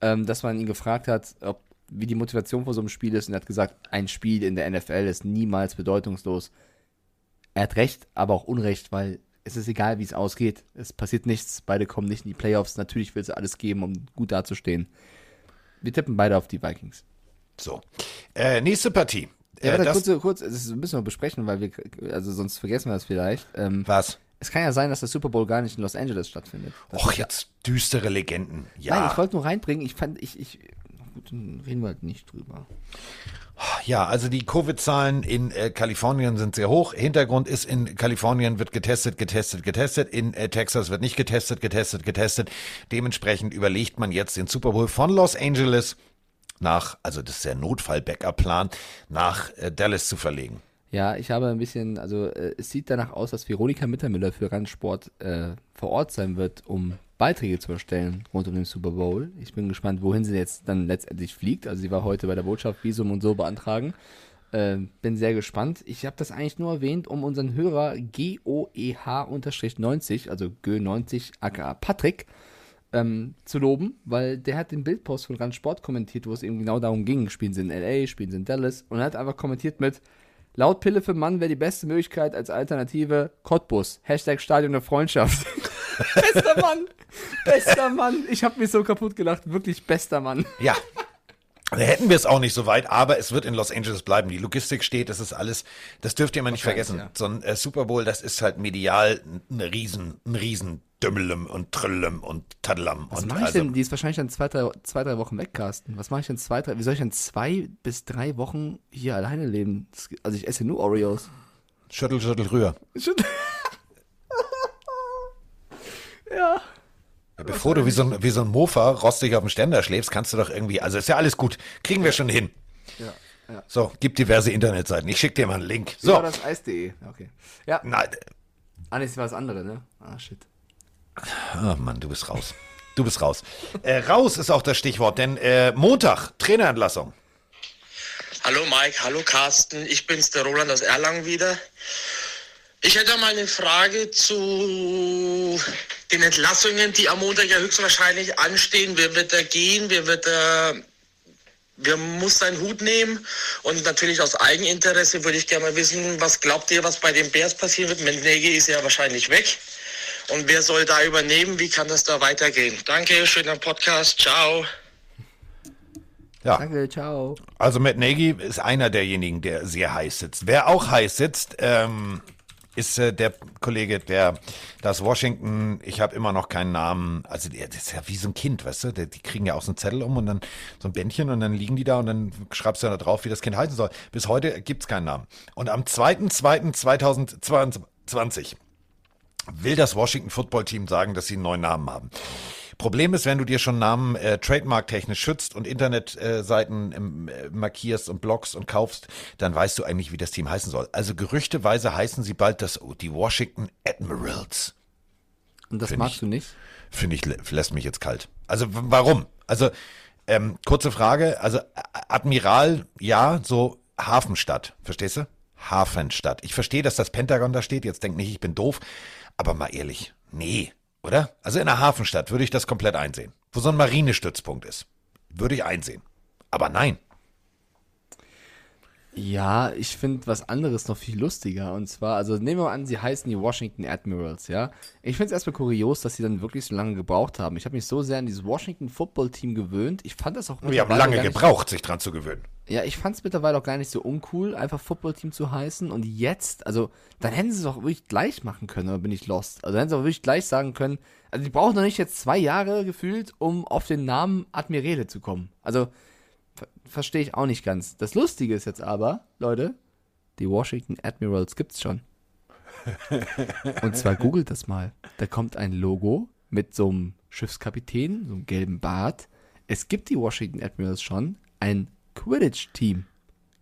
ähm, dass man ihn gefragt hat, ob, wie die Motivation vor so einem Spiel ist und er hat gesagt, ein Spiel in der NFL ist niemals bedeutungslos. Er hat recht, aber auch Unrecht, weil es ist egal, wie es ausgeht. Es passiert nichts, beide kommen nicht in die Playoffs. Natürlich will sie alles geben, um gut dazustehen. Wir tippen beide auf die Vikings. So. Äh, nächste Partie. Ja, äh, kurz, kurz, das müssen wir besprechen, weil wir, also sonst vergessen wir das vielleicht. Ähm, was? es kann ja sein, dass der Super Bowl gar nicht in Los Angeles stattfindet. Och, jetzt düstere Legenden. Ja. Nein, ich wollte nur reinbringen, ich fand, ich, ich, gut, dann reden wir halt nicht drüber. Ja, also die Covid-Zahlen in äh, Kalifornien sind sehr hoch. Hintergrund ist, in Kalifornien wird getestet, getestet, getestet. In äh, Texas wird nicht getestet, getestet, getestet. Dementsprechend überlegt man jetzt den Super Bowl von Los Angeles nach, also das ist der Notfall-Backup-Plan, nach äh, Dallas zu verlegen. Ja, ich habe ein bisschen, also äh, es sieht danach aus, dass Veronika Mittermüller für Randsport äh, vor Ort sein wird, um Beiträge zu erstellen rund um den Super Bowl. Ich bin gespannt, wohin sie jetzt dann letztendlich fliegt. Also sie war heute bei der Botschaft Visum und so beantragen. Äh, bin sehr gespannt. Ich habe das eigentlich nur erwähnt, um unseren Hörer GOEH-90, also Gö90 aka Patrick, ähm, zu loben, weil der hat den Bildpost von Rand Sport kommentiert, wo es eben genau darum ging, spielen sie in L.A., spielen sie in Dallas und er hat einfach kommentiert mit Laut Pille für Mann wäre die beste Möglichkeit als Alternative Cottbus. Hashtag Stadion der Freundschaft. bester Mann. Bester Mann. Ich habe mich so kaputt gelacht. Wirklich bester Mann. Ja. Da hätten wir es auch nicht so weit, aber es wird in Los Angeles bleiben. Die Logistik steht, das ist alles, das dürft ihr mal nicht vergessen. ja. So ein äh, Super Bowl, das ist halt medial ein riesen, ein riesen Dümmelem und Trillem und Taddelam. Was und mache ich also, denn? Die ist wahrscheinlich dann zwei drei, zwei, drei Wochen weg, Carsten. Was mache ich denn zwei, drei, wie soll ich denn zwei bis drei Wochen hier alleine leben? Das, also ich esse nur Oreos. Schüttel, schüttel, rühr. ja. Ja, bevor du wie so, ein, wie so ein Mofa rostig auf dem Ständer schläfst, kannst du doch irgendwie, also ist ja alles gut. Kriegen wir schon hin. Ja, ja. So, gibt diverse Internetseiten. Ich schicke dir mal einen Link. So. So. das Eis.de. Okay. Ja. Nein. Ah, nee, das war das andere, ne? Ah, shit. Oh Mann, du bist raus. Du bist raus. Äh, raus ist auch das Stichwort, denn äh, Montag, Trainerentlassung. Hallo Mike, hallo Carsten, ich bin's, der Roland aus Erlangen wieder. Ich hätte mal eine Frage zu den Entlassungen, die am Montag ja höchstwahrscheinlich anstehen. Wer wird da gehen? Wer wird da, wer muss seinen Hut nehmen? Und natürlich aus Eigeninteresse würde ich gerne mal wissen, was glaubt ihr, was bei den Bears passieren wird? Mendege ist ja wahrscheinlich weg. Und wer soll da übernehmen? Wie kann das da weitergehen? Danke, schöner Podcast. Ciao. Ja. Danke, ciao. Also Matt Nagy ist einer derjenigen, der sehr heiß sitzt. Wer auch heiß sitzt, ähm, ist äh, der Kollege, der das Washington, ich habe immer noch keinen Namen, also der, das ist ja wie so ein Kind, weißt du, der, die kriegen ja auch so einen Zettel um und dann so ein Bändchen und dann liegen die da und dann schreibst du da drauf, wie das Kind heißen soll. Bis heute gibt's keinen Namen. Und am 2.2.2022 will das Washington Football Team sagen, dass sie einen neuen Namen haben. Problem ist, wenn du dir schon Namen äh, trademarktechnisch schützt und Internetseiten ähm, äh, markierst und blogs und kaufst, dann weißt du eigentlich, wie das Team heißen soll. Also gerüchteweise heißen sie bald das die Washington Admirals. Und das Find magst ich- du nicht? Finde ich, lä- lässt mich jetzt kalt. Also warum? Also ähm, kurze Frage, also Admiral, ja, so Hafenstadt, verstehst du? Hafenstadt. Ich verstehe, dass das Pentagon da steht, jetzt denk nicht, ich bin doof, aber mal ehrlich, nee, oder? Also in einer Hafenstadt würde ich das komplett einsehen. Wo so ein Marinestützpunkt ist, würde ich einsehen. Aber nein. Ja, ich finde was anderes noch viel lustiger. Und zwar, also nehmen wir mal an, sie heißen die Washington Admirals, ja. Ich finde es erstmal kurios, dass sie dann wirklich so lange gebraucht haben. Ich habe mich so sehr an dieses Washington Football Team gewöhnt. Ich fand das auch Wir haben lange gebraucht, sich dran zu gewöhnen. Ja, ich fand es mittlerweile auch gar nicht so uncool, einfach Footballteam zu heißen. Und jetzt, also, dann hätten sie es auch wirklich gleich machen können, oder bin ich lost? Also, dann hätten sie auch wirklich gleich sagen können, also, die brauchen doch nicht jetzt zwei Jahre gefühlt, um auf den Namen Admirale zu kommen. Also, ver verstehe ich auch nicht ganz. Das Lustige ist jetzt aber, Leute, die Washington Admirals gibt's schon. Und zwar googelt das mal. Da kommt ein Logo mit so einem Schiffskapitän, so einem gelben Bart. Es gibt die Washington Admirals schon, ein Quidditch-Team.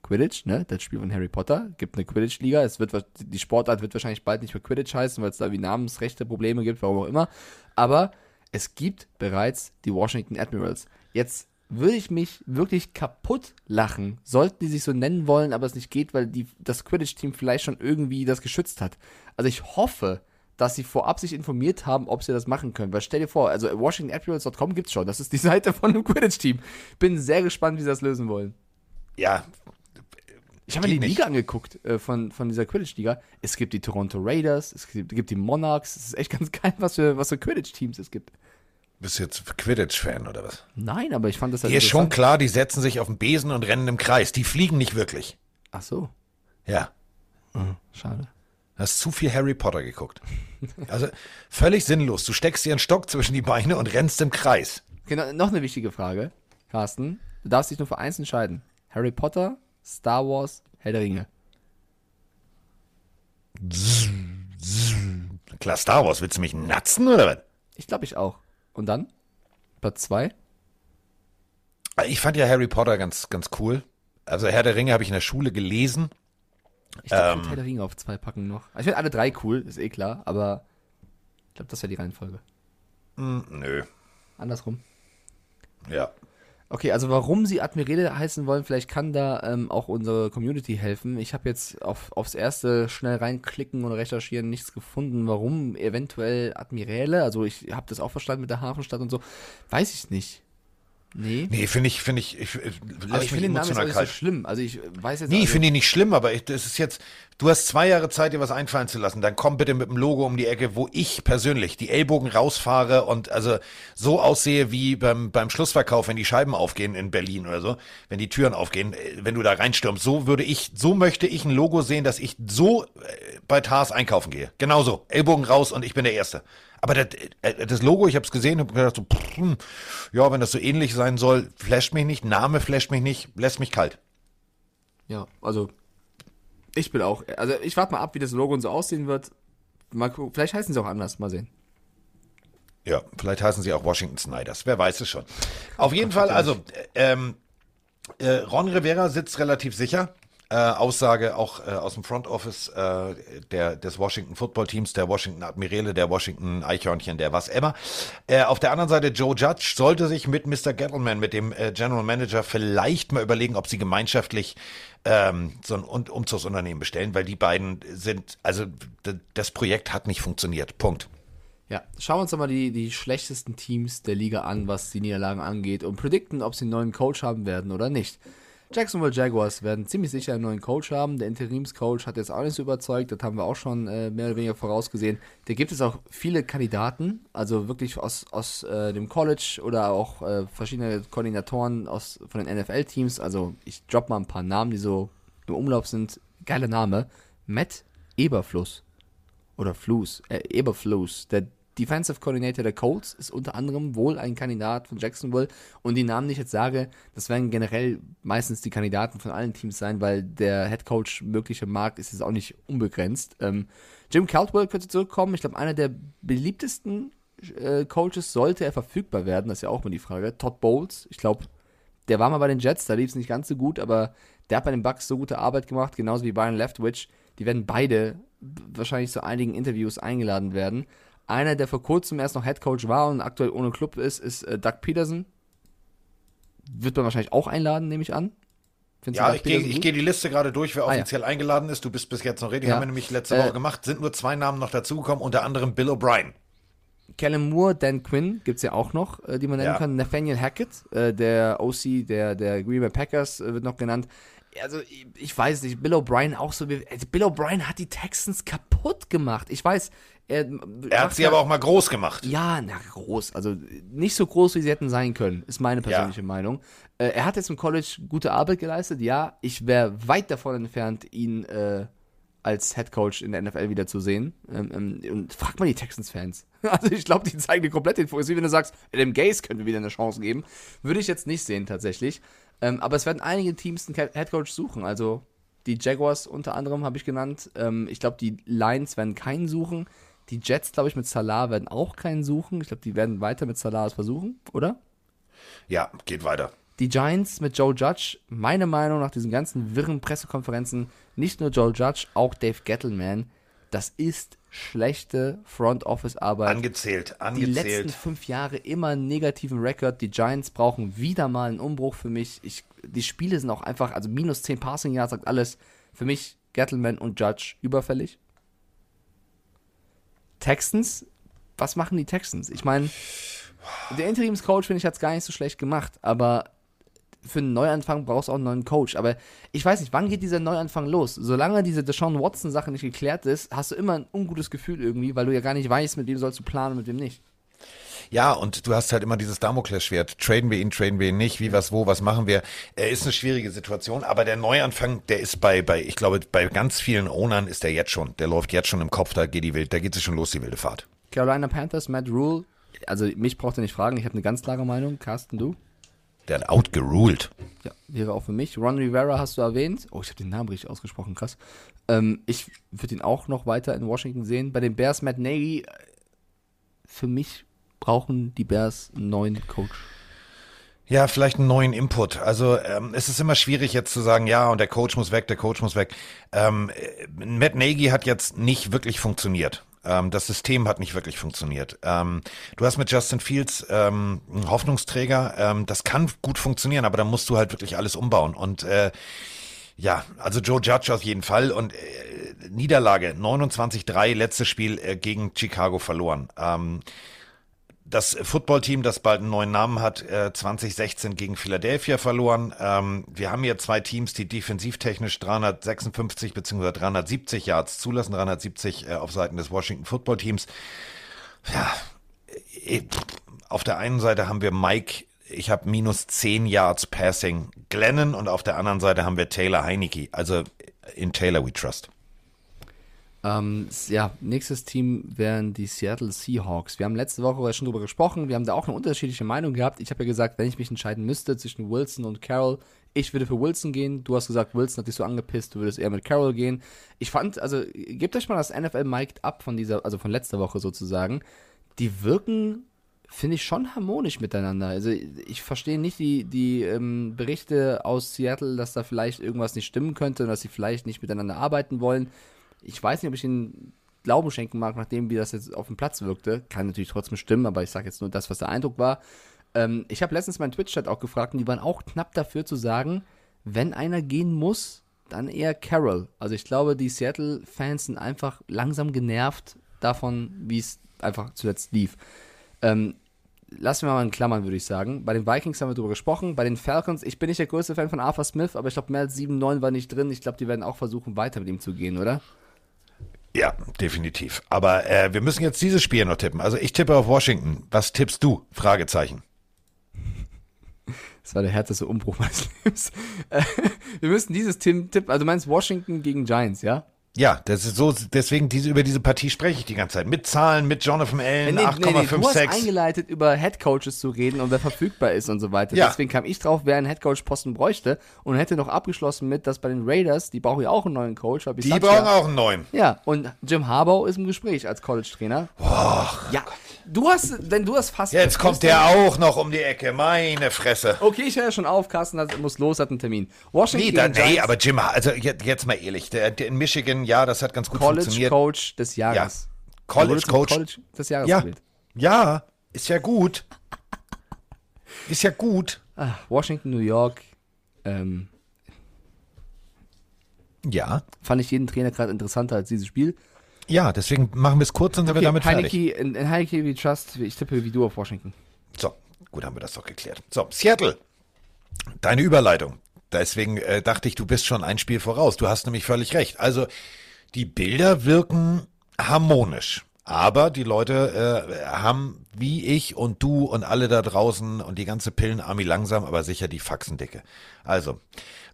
Quidditch, ne? Das Spiel von Harry Potter. Gibt eine Quidditch-Liga. Es wird, die Sportart wird wahrscheinlich bald nicht mehr Quidditch heißen, weil es da wie namensrechte Probleme gibt, warum auch immer. Aber es gibt bereits die Washington Admirals. Jetzt würde ich mich wirklich kaputt lachen, sollten die sich so nennen wollen, aber es nicht geht, weil die, das Quidditch-Team vielleicht schon irgendwie das geschützt hat. Also ich hoffe, dass sie vorab sich informiert haben, ob sie das machen können. Weil stell dir vor, also WashingtonAdmirals.com gibt's schon. Das ist die Seite von einem Quidditch-Team. Bin sehr gespannt, wie sie das lösen wollen. Ja. Ich habe mir die nicht. Liga angeguckt äh, von, von dieser Quidditch-Liga. Es gibt die Toronto Raiders, es gibt, gibt die Monarchs. Es ist echt ganz geil, was für, was für Quidditch-Teams es gibt. Bist du jetzt Quidditch-Fan oder was? Nein, aber ich fand das halt Dir ist schon klar, die setzen sich auf den Besen und rennen im Kreis. Die fliegen nicht wirklich. Ach so, Ja. schade. Du hast zu viel Harry Potter geguckt. Also völlig sinnlos. Du steckst dir einen Stock zwischen die Beine und rennst im Kreis. Genau, noch eine wichtige Frage, Carsten. Du darfst dich nur für eins entscheiden. Harry Potter, Star Wars, Herr der Ringe. Klar, Star Wars, willst du mich natzen oder was? Ich glaube ich auch. Und dann? Platz zwei? Ich fand ja Harry Potter ganz, ganz cool. Also Herr der Ringe habe ich in der Schule gelesen. Ich glaube, ich Ähm. würde Herr der Ringe auf zwei packen noch. Ich finde alle drei cool, ist eh klar, aber ich glaube, das wäre die Reihenfolge. Hm, nö. Andersrum. Ja. Okay, also warum sie Admirale heißen wollen, vielleicht kann da ähm, auch unsere Community helfen. Ich habe jetzt auf, aufs erste schnell reinklicken und recherchieren nichts gefunden, warum eventuell Admiräle, also ich habe das auch verstanden mit der Hafenstadt und so, weiß ich nicht. Nee. Nee, finde ich, finde ich, ich, ich lass ich mich finde den Namen jetzt auch nicht so schlimm. Also ich weiß jetzt Nee, also, finde ich nicht schlimm, aber ich, das ist jetzt, du hast zwei Jahre Zeit, dir was einfallen zu lassen. Dann komm bitte mit dem Logo um die Ecke, wo ich persönlich die Ellbogen rausfahre und also so aussehe wie beim, beim Schlussverkauf, wenn die Scheiben aufgehen in Berlin oder so, wenn die Türen aufgehen, äh, wenn du da reinstürmst. So würde ich, so möchte ich ein Logo sehen, dass ich so äh, bei Tars einkaufen gehe. Genauso. Ellbogen raus und ich bin der Erste. Aber das, äh, das Logo, ich habe es gesehen und gedacht so, pff, hm, ja, wenn das so ähnlich sein soll, flasht mich nicht, Name flasht mich nicht, lässt mich kalt. Ja, also ich bin auch, also ich warte mal ab, wie das Logo und so aussehen wird. Mal gucken, vielleicht heißen sie auch anders, mal sehen. Ja, vielleicht heißen sie auch Washington Snyders. Wer weiß es schon. Auf jeden Fall, also äh, ähm, äh, Ron Rivera sitzt relativ sicher. Äh, Aussage auch äh, aus dem Front Office äh, der, des Washington Football Teams, der Washington Admirale, der Washington Eichhörnchen, der was immer. Äh, auf der anderen Seite Joe Judge sollte sich mit Mr. Gettleman, mit dem äh, General Manager, vielleicht mal überlegen, ob sie gemeinschaftlich ähm, so ein Un- Umzugsunternehmen bestellen, weil die beiden sind, also das Projekt hat nicht funktioniert. Punkt. Ja, schauen wir uns doch mal die, die schlechtesten Teams der Liga an, was die Niederlagen angeht und predikten, ob sie einen neuen Coach haben werden oder nicht. Jacksonville Jaguars werden ziemlich sicher einen neuen Coach haben. Der Interimscoach hat jetzt auch nicht so überzeugt, das haben wir auch schon äh, mehr oder weniger vorausgesehen. Da gibt es auch viele Kandidaten, also wirklich aus, aus äh, dem College oder auch äh, verschiedene Koordinatoren aus, von den NFL-Teams. Also ich drop mal ein paar Namen, die so im Umlauf sind. Geiler Name. Matt Eberfluss oder Flus, äh, Eberflus, der Defensive Coordinator der Colts, ist unter anderem wohl ein Kandidat von Jacksonville. Und die Namen, die ich jetzt sage, das werden generell meistens die Kandidaten von allen Teams sein, weil der Head Coach mögliche Markt ist jetzt auch nicht unbegrenzt. Ähm, Jim Caldwell könnte zurückkommen. Ich glaube, einer der beliebtesten äh, Coaches sollte er verfügbar werden. Das ist ja auch mal die Frage. Todd Bowles, ich glaube, der war mal bei den Jets, da lief es nicht ganz so gut, aber der hat bei den Bucks so gute Arbeit gemacht, genauso wie Brian Leftwich. Die werden beide wahrscheinlich zu einigen Interviews eingeladen werden. Einer, der vor kurzem erst noch Head Coach war und aktuell ohne Club ist, ist äh, Doug Peterson. Wird man wahrscheinlich auch einladen, nehme ich an. Findest Ja, ich gehe geh die Liste gerade durch, wer Ah, ja. offiziell eingeladen ist. Du bist bis jetzt noch redig, Ja. haben wir nämlich letzte Äh, Woche gemacht. Sind nur zwei Namen noch dazugekommen, unter anderem Bill O'Brien. Callum Moore, Dan Quinn gibt es ja auch noch, äh, die man nennen Ja. kann. Nathaniel Hackett, äh, der OC der, der Green Bay Packers, äh, wird noch genannt. Also, ich, ich weiß nicht, Bill O'Brien auch so. wie- Also Bill O'Brien hat die Texans kaputt gemacht. Ich weiß, er. Er hat sie aber auch mal groß gemacht. Ja, na, groß. Also nicht so groß, wie sie hätten sein können, ist meine persönliche Meinung. Äh, er hat jetzt im College gute Arbeit geleistet, ja. Ich wäre weit davon entfernt, ihn äh, als Head Coach in der NFL wiederzusehen. Ähm, ähm, und frag mal die Texans-Fans. Also ich glaube, die zeigen dir komplett den Fokus. Wie wenn du sagst, dem Gaze können wir wieder eine Chance geben. Würde ich jetzt nicht sehen, tatsächlich. Ähm, aber es werden einige Teams einen Head Coach suchen. Also Die Jaguars unter anderem habe ich genannt. Ähm, ich glaube, die Lions werden keinen suchen. Die Jets, glaube ich, mit Salah werden auch keinen suchen. Ich glaube, die werden weiter mit Salah es versuchen, oder? Ja, geht weiter. Die Giants mit Joe Judge, meine Meinung nach diesen ganzen wirren Pressekonferenzen, nicht nur Joe Judge, auch Dave Gettleman, das ist schlechte Front Office Arbeit. Angezählt, die angezählt. letzten fünf Jahre immer einen negativen Rekord. Die Giants brauchen wieder mal einen Umbruch für mich. Ich, die Spiele sind auch einfach, also minus 10 Passing Yards sagt alles. Für mich Gettleman und Judge überfällig. Texans, was machen die Texans? Ich meine, der Interimscoach, finde ich, hat es gar nicht so schlecht gemacht, aber für einen Neuanfang brauchst du auch einen neuen Coach. Aber ich weiß nicht, wann geht dieser Neuanfang los? Solange diese Deshaun Watson-Sache nicht geklärt ist, hast du immer ein ungutes Gefühl irgendwie, weil du ja gar nicht weißt, mit wem sollst du planen und mit wem nicht. Ja, und du hast halt immer dieses Damoklesschwert. Traden wir ihn, traden wir ihn nicht, wie, was, wo, was machen wir. Er ist eine schwierige Situation, aber der Neuanfang, der ist bei, bei, ich glaube, bei ganz vielen Ownern ist der jetzt schon. Der läuft jetzt schon im Kopf, da geht die wild, da geht es schon los, die wilde Fahrt. Carolina Panthers, Matt Rule, also mich braucht ihr nicht fragen, ich habe eine ganz klare Meinung. Carsten, du? Der hat outgeruled. Ja, wäre auch für mich. Ron Rivera hast du erwähnt. Oh, ich habe den Namen richtig ausgesprochen, krass. Ähm, ich würde ihn auch noch weiter in Washington sehen. Bei den Bears, Matt Nagy, äh, für mich brauchen die Bears einen neuen Coach. Ja, vielleicht einen neuen Input. Also ähm, es ist immer schwierig jetzt zu sagen, ja, und der Coach muss weg, der Coach muss weg. Ähm, äh, Matt Nagy hat jetzt nicht wirklich funktioniert. Ähm, das System hat nicht wirklich funktioniert. Ähm, du hast mit Justin Fields ähm, einen Hoffnungsträger. Ähm, das kann gut funktionieren, aber da musst du halt wirklich alles umbauen. Und äh, ja, also Joe Judge auf jeden Fall. Und äh, Niederlage 29-3, letztes Spiel äh, gegen Chicago verloren. Ähm, das Footballteam, das bald einen neuen Namen hat, äh, 2016 gegen Philadelphia verloren. Ähm, wir haben hier zwei Teams, die defensivtechnisch 356 bzw. 370 Yards zulassen, 370 äh, auf Seiten des Washington Footballteams. Ja, äh, auf der einen Seite haben wir Mike, ich habe minus 10 Yards Passing Glennon und auf der anderen Seite haben wir Taylor Heineke. Also in Taylor we trust. Ähm, ja, nächstes Team wären die Seattle Seahawks. Wir haben letzte Woche schon drüber gesprochen. Wir haben da auch eine unterschiedliche Meinung gehabt. Ich habe ja gesagt, wenn ich mich entscheiden müsste zwischen Wilson und Carroll, ich würde für Wilson gehen. Du hast gesagt, Wilson hat dich so angepisst, du würdest eher mit Carroll gehen. Ich fand, also gebt euch mal das NFL Mic'd ab von dieser, also von letzter Woche sozusagen. Die wirken, finde ich, schon harmonisch miteinander. Also ich verstehe nicht die, die ähm, Berichte aus Seattle, dass da vielleicht irgendwas nicht stimmen könnte und dass sie vielleicht nicht miteinander arbeiten wollen ich weiß nicht, ob ich den Glauben schenken mag, nachdem wie das jetzt auf dem Platz wirkte. Kann natürlich trotzdem stimmen, aber ich sage jetzt nur das, was der Eindruck war. Ähm, ich habe letztens meinen Twitch-Chat auch gefragt und die waren auch knapp dafür zu sagen, wenn einer gehen muss, dann eher Carol. Also ich glaube, die Seattle-Fans sind einfach langsam genervt davon, wie es einfach zuletzt lief. Ähm, lassen wir mal in Klammern, würde ich sagen. Bei den Vikings haben wir darüber gesprochen. Bei den Falcons, ich bin nicht der größte Fan von Arthur Smith, aber ich glaube, mehr als 7, 9 war nicht drin. Ich glaube, die werden auch versuchen, weiter mit ihm zu gehen, oder? Ja, definitiv. Aber äh, wir müssen jetzt dieses Spiel noch tippen. Also ich tippe auf Washington. Was tippst du? Fragezeichen. Das war der härteste Umbruch meines Lebens. Äh, wir müssen dieses Team tippen. Also du meinst Washington gegen Giants, ja? Ja, das ist so, deswegen diese, über diese Partie spreche ich die ganze Zeit. Mit Zahlen, mit Jonathan Allen, nee, 8,56. nee, nee, du hast eingeleitet, über Headcoaches zu reden und wer verfügbar ist und so weiter. Ja. Deswegen kam ich drauf, wer einen Headcoach-Posten bräuchte und hätte noch abgeschlossen mit, dass bei den Raiders, die brauchen ja auch einen neuen Coach. Die brauchen auch einen neuen. Ja, und Jim Harbaugh ist im Gespräch als College-Trainer. ja, du hast, denn du hast fast... Jetzt kommt der auch noch um die Ecke. Meine Fresse. Okay, ich höre ja schon auf, Carsten hat, muss los, hat einen Termin. Washington Nee, da, nee, aber Jim, also jetzt, jetzt mal ehrlich, der, der in Michigan, ja, das hat ganz gut College funktioniert. Coach des Jahres. Ja. College Coach. College des Jahres Ja, gewählt. ja, ist ja gut. Ist ja gut. Ah, Washington, New York. Ähm, Ja, fand ich jeden Trainer gerade interessanter als dieses Spiel. Ja, deswegen machen wir es kurz und sind wir damit fertig. Heineke, in, in Heineke wie Trust, ich tippe wie du auf Washington. So, gut, haben wir das doch geklärt. So, Seattle, deine Überleitung. Deswegen äh, dachte ich, du bist schon ein Spiel voraus. Du hast nämlich völlig recht. Also, die Bilder wirken harmonisch. Aber die Leute äh, haben, wie ich und du und alle da draußen und die ganze Pillenarmee langsam, aber sicher die Faxen dicke. Also,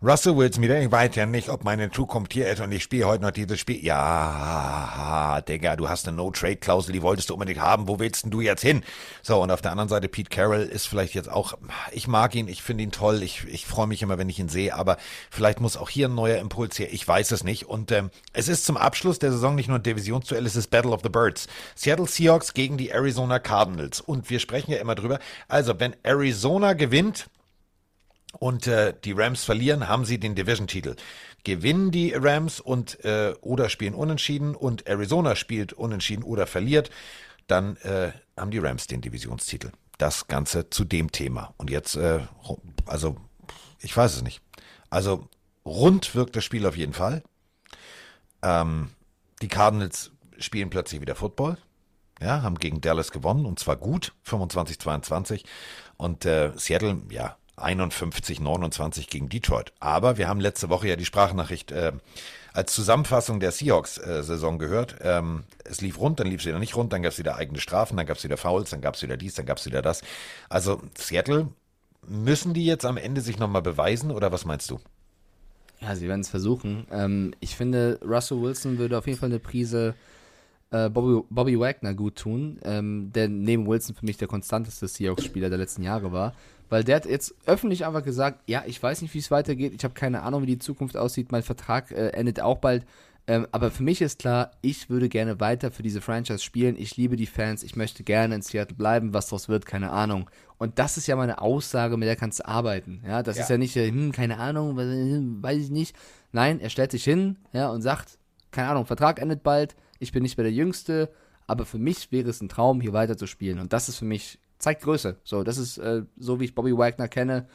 Russell Wilson wieder, ich weiß ja nicht, ob meine Zukunft hier ist und ich spiele heute noch dieses Spiel. Ja, Digga, du hast eine No-Trade-Klausel, die wolltest du unbedingt haben. Wo willst denn du jetzt hin? So, und auf der anderen Seite, Pete Carroll ist vielleicht jetzt auch, ich mag ihn, ich finde ihn toll, ich, ich freue mich immer, wenn ich ihn sehe, aber vielleicht muss auch hier ein neuer Impuls her, ich weiß es nicht. Und ähm, es ist zum Abschluss der Saison nicht nur ein Divisionsduell, es ist Battle of the Birds. Seattle Seahawks gegen die Arizona Cardinals. Und wir sprechen ja immer drüber. Also, wenn Arizona gewinnt, und äh, die Rams verlieren, haben sie den Division-Titel. Gewinnen die Rams und äh, oder spielen unentschieden und Arizona spielt unentschieden oder verliert, dann äh, haben die Rams den Divisionstitel. Das Ganze zu dem Thema. Und jetzt, äh, also ich weiß es nicht. Also rund wirkt das Spiel auf jeden Fall. Ähm, die Cardinals spielen plötzlich wieder Football. Ja, haben gegen Dallas gewonnen und zwar gut, 25-22. Und äh, Seattle, ja, 51, 29 gegen Detroit. Aber wir haben letzte Woche ja die Sprachnachricht äh, als Zusammenfassung der Seahawks-Saison gehört. Ähm, es lief rund, dann lief es wieder nicht rund, dann gab es wieder eigene Strafen, dann gab es wieder Fouls, dann gab es wieder dies, dann gab es wieder das. Also Seattle, müssen die jetzt am Ende sich nochmal beweisen oder was meinst du? Ja, sie werden es versuchen. Ähm, ich finde, Russell Wilson würde auf jeden Fall eine Prise äh, Bobby, Bobby Wagner gut tun, ähm, der neben Wilson für mich der konstanteste Seahawks-Spieler der letzten Jahre war. Weil der hat jetzt öffentlich einfach gesagt, ja, ich weiß nicht, wie es weitergeht, ich habe keine Ahnung, wie die Zukunft aussieht, mein Vertrag äh, endet auch bald. Ähm, aber für mich ist klar, ich würde gerne weiter für diese Franchise spielen. Ich liebe die Fans, ich möchte gerne in Seattle bleiben. Was daraus wird, keine Ahnung. Und das ist ja meine Aussage, mit der kannst du arbeiten. Ja, das ja. ist ja nicht, äh, hm, keine Ahnung, weiß ich nicht. Nein, er stellt sich hin, ja, und sagt, keine Ahnung, Vertrag endet bald, ich bin nicht mehr der Jüngste, aber für mich wäre es ein Traum, hier weiter zu spielen. Und das ist für mich zeigt Größe. So, das ist äh, so, wie ich Bobby Wagner kenne.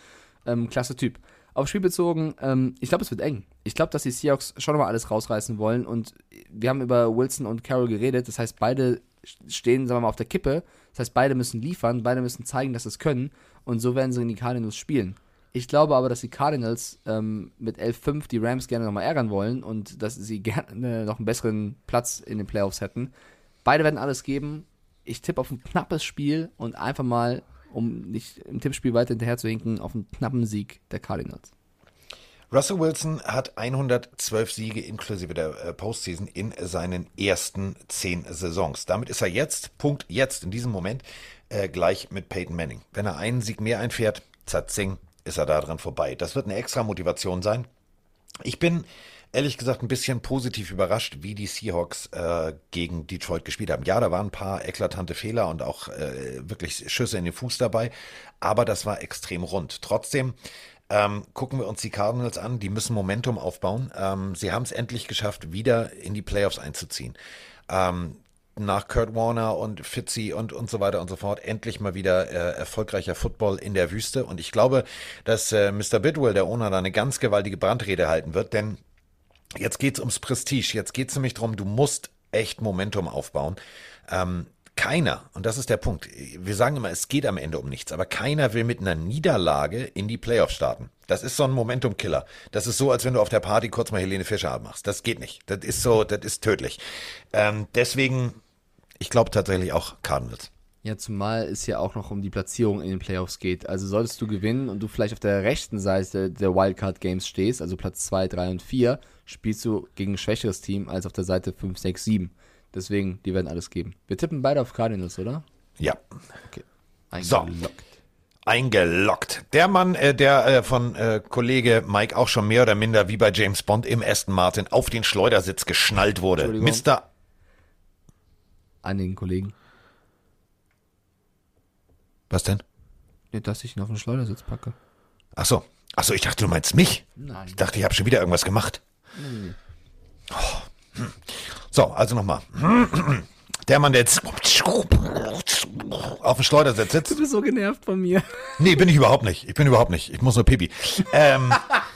Ähm, klasse Typ. Auf Spiel bezogen, ähm, ich glaube, es wird eng. Ich glaube, dass die Seahawks schon mal alles rausreißen wollen. Und wir haben über Wilson und Carroll geredet. Das heißt, beide stehen, sagen wir mal, auf der Kippe. Das heißt, beide müssen liefern, beide müssen zeigen, dass sie es können. Und so werden sie in die Cardinals spielen. Ich glaube aber, dass die Cardinals ähm, mit 11-5 die Rams gerne nochmal ärgern wollen und dass sie gerne noch einen besseren Platz in den Playoffs hätten. Beide werden alles geben ich tippe auf ein knappes Spiel und einfach mal, um nicht im Tippspiel weiter hinterher zu hinken, auf einen knappen Sieg der Cardinals. Russell Wilson hat 112 Siege inklusive der äh, Postseason in seinen ersten zehn Saisons. Damit ist er jetzt, Punkt jetzt, in diesem Moment, äh, gleich mit Peyton Manning. Wenn er einen Sieg mehr einfährt, zatzing, ist er da dran vorbei. Das wird eine extra Motivation sein. Ich bin ehrlich gesagt ein bisschen positiv überrascht, wie die Seahawks äh, gegen Detroit gespielt haben. Ja, da waren ein paar eklatante Fehler und auch äh, wirklich Schüsse in den Fuß dabei, aber das war extrem rund. Trotzdem ähm, gucken wir uns die Cardinals an, die müssen Momentum aufbauen. Ähm, sie haben es endlich geschafft, wieder in die Playoffs einzuziehen. Ähm, nach Kurt Warner und Fitzy und, und so weiter und so fort endlich mal wieder äh, erfolgreicher Football in der Wüste. Und ich glaube, dass äh, Mr. Bidwell, der Owner, da eine ganz gewaltige Brandrede halten wird, denn Jetzt geht's ums Prestige. Jetzt geht's nämlich darum, du musst echt Momentum aufbauen. Ähm, keiner, und das ist der Punkt, wir sagen immer, es geht am Ende um nichts, aber keiner will mit einer Niederlage in die Playoffs starten. Das ist so ein Momentum-Killer. Das ist so, als wenn du auf der Party kurz mal Helene Fischer machst. Das geht nicht. Das ist so, das ist tödlich. Ähm, deswegen, ich glaube tatsächlich auch Cardinals. Ja, zumal es ja auch noch um die Platzierung in den Playoffs geht. Also solltest du gewinnen und du vielleicht auf der rechten Seite der Wildcard Games stehst, also Platz 2, 3 und 4, spielst du gegen ein schwächeres Team als auf der Seite 5, 6, 7. Deswegen, die werden alles geben. Wir tippen beide auf Cardinals, oder? Ja. Okay. Eingeloggt. So. Eingeloggt. Der Mann, äh, der äh, von äh, Kollege Mike auch schon mehr oder minder wie bei James Bond im Aston Martin auf den Schleudersitz geschnallt wurde. Mr. An den Kollegen. Was denn? Nicht, dass ich ihn auf den Schleudersitz packe. Ach so. Ach so, ich dachte, du meinst mich. Nein. Ich dachte, ich habe schon wieder irgendwas gemacht. Nein. Oh. Hm. So, also nochmal. Der Mann, der jetzt auf dem Schleudersitz sitzt. Du bist so genervt von mir. Nee, bin ich überhaupt nicht. Ich bin überhaupt nicht. Ich muss nur Pipi. Ähm,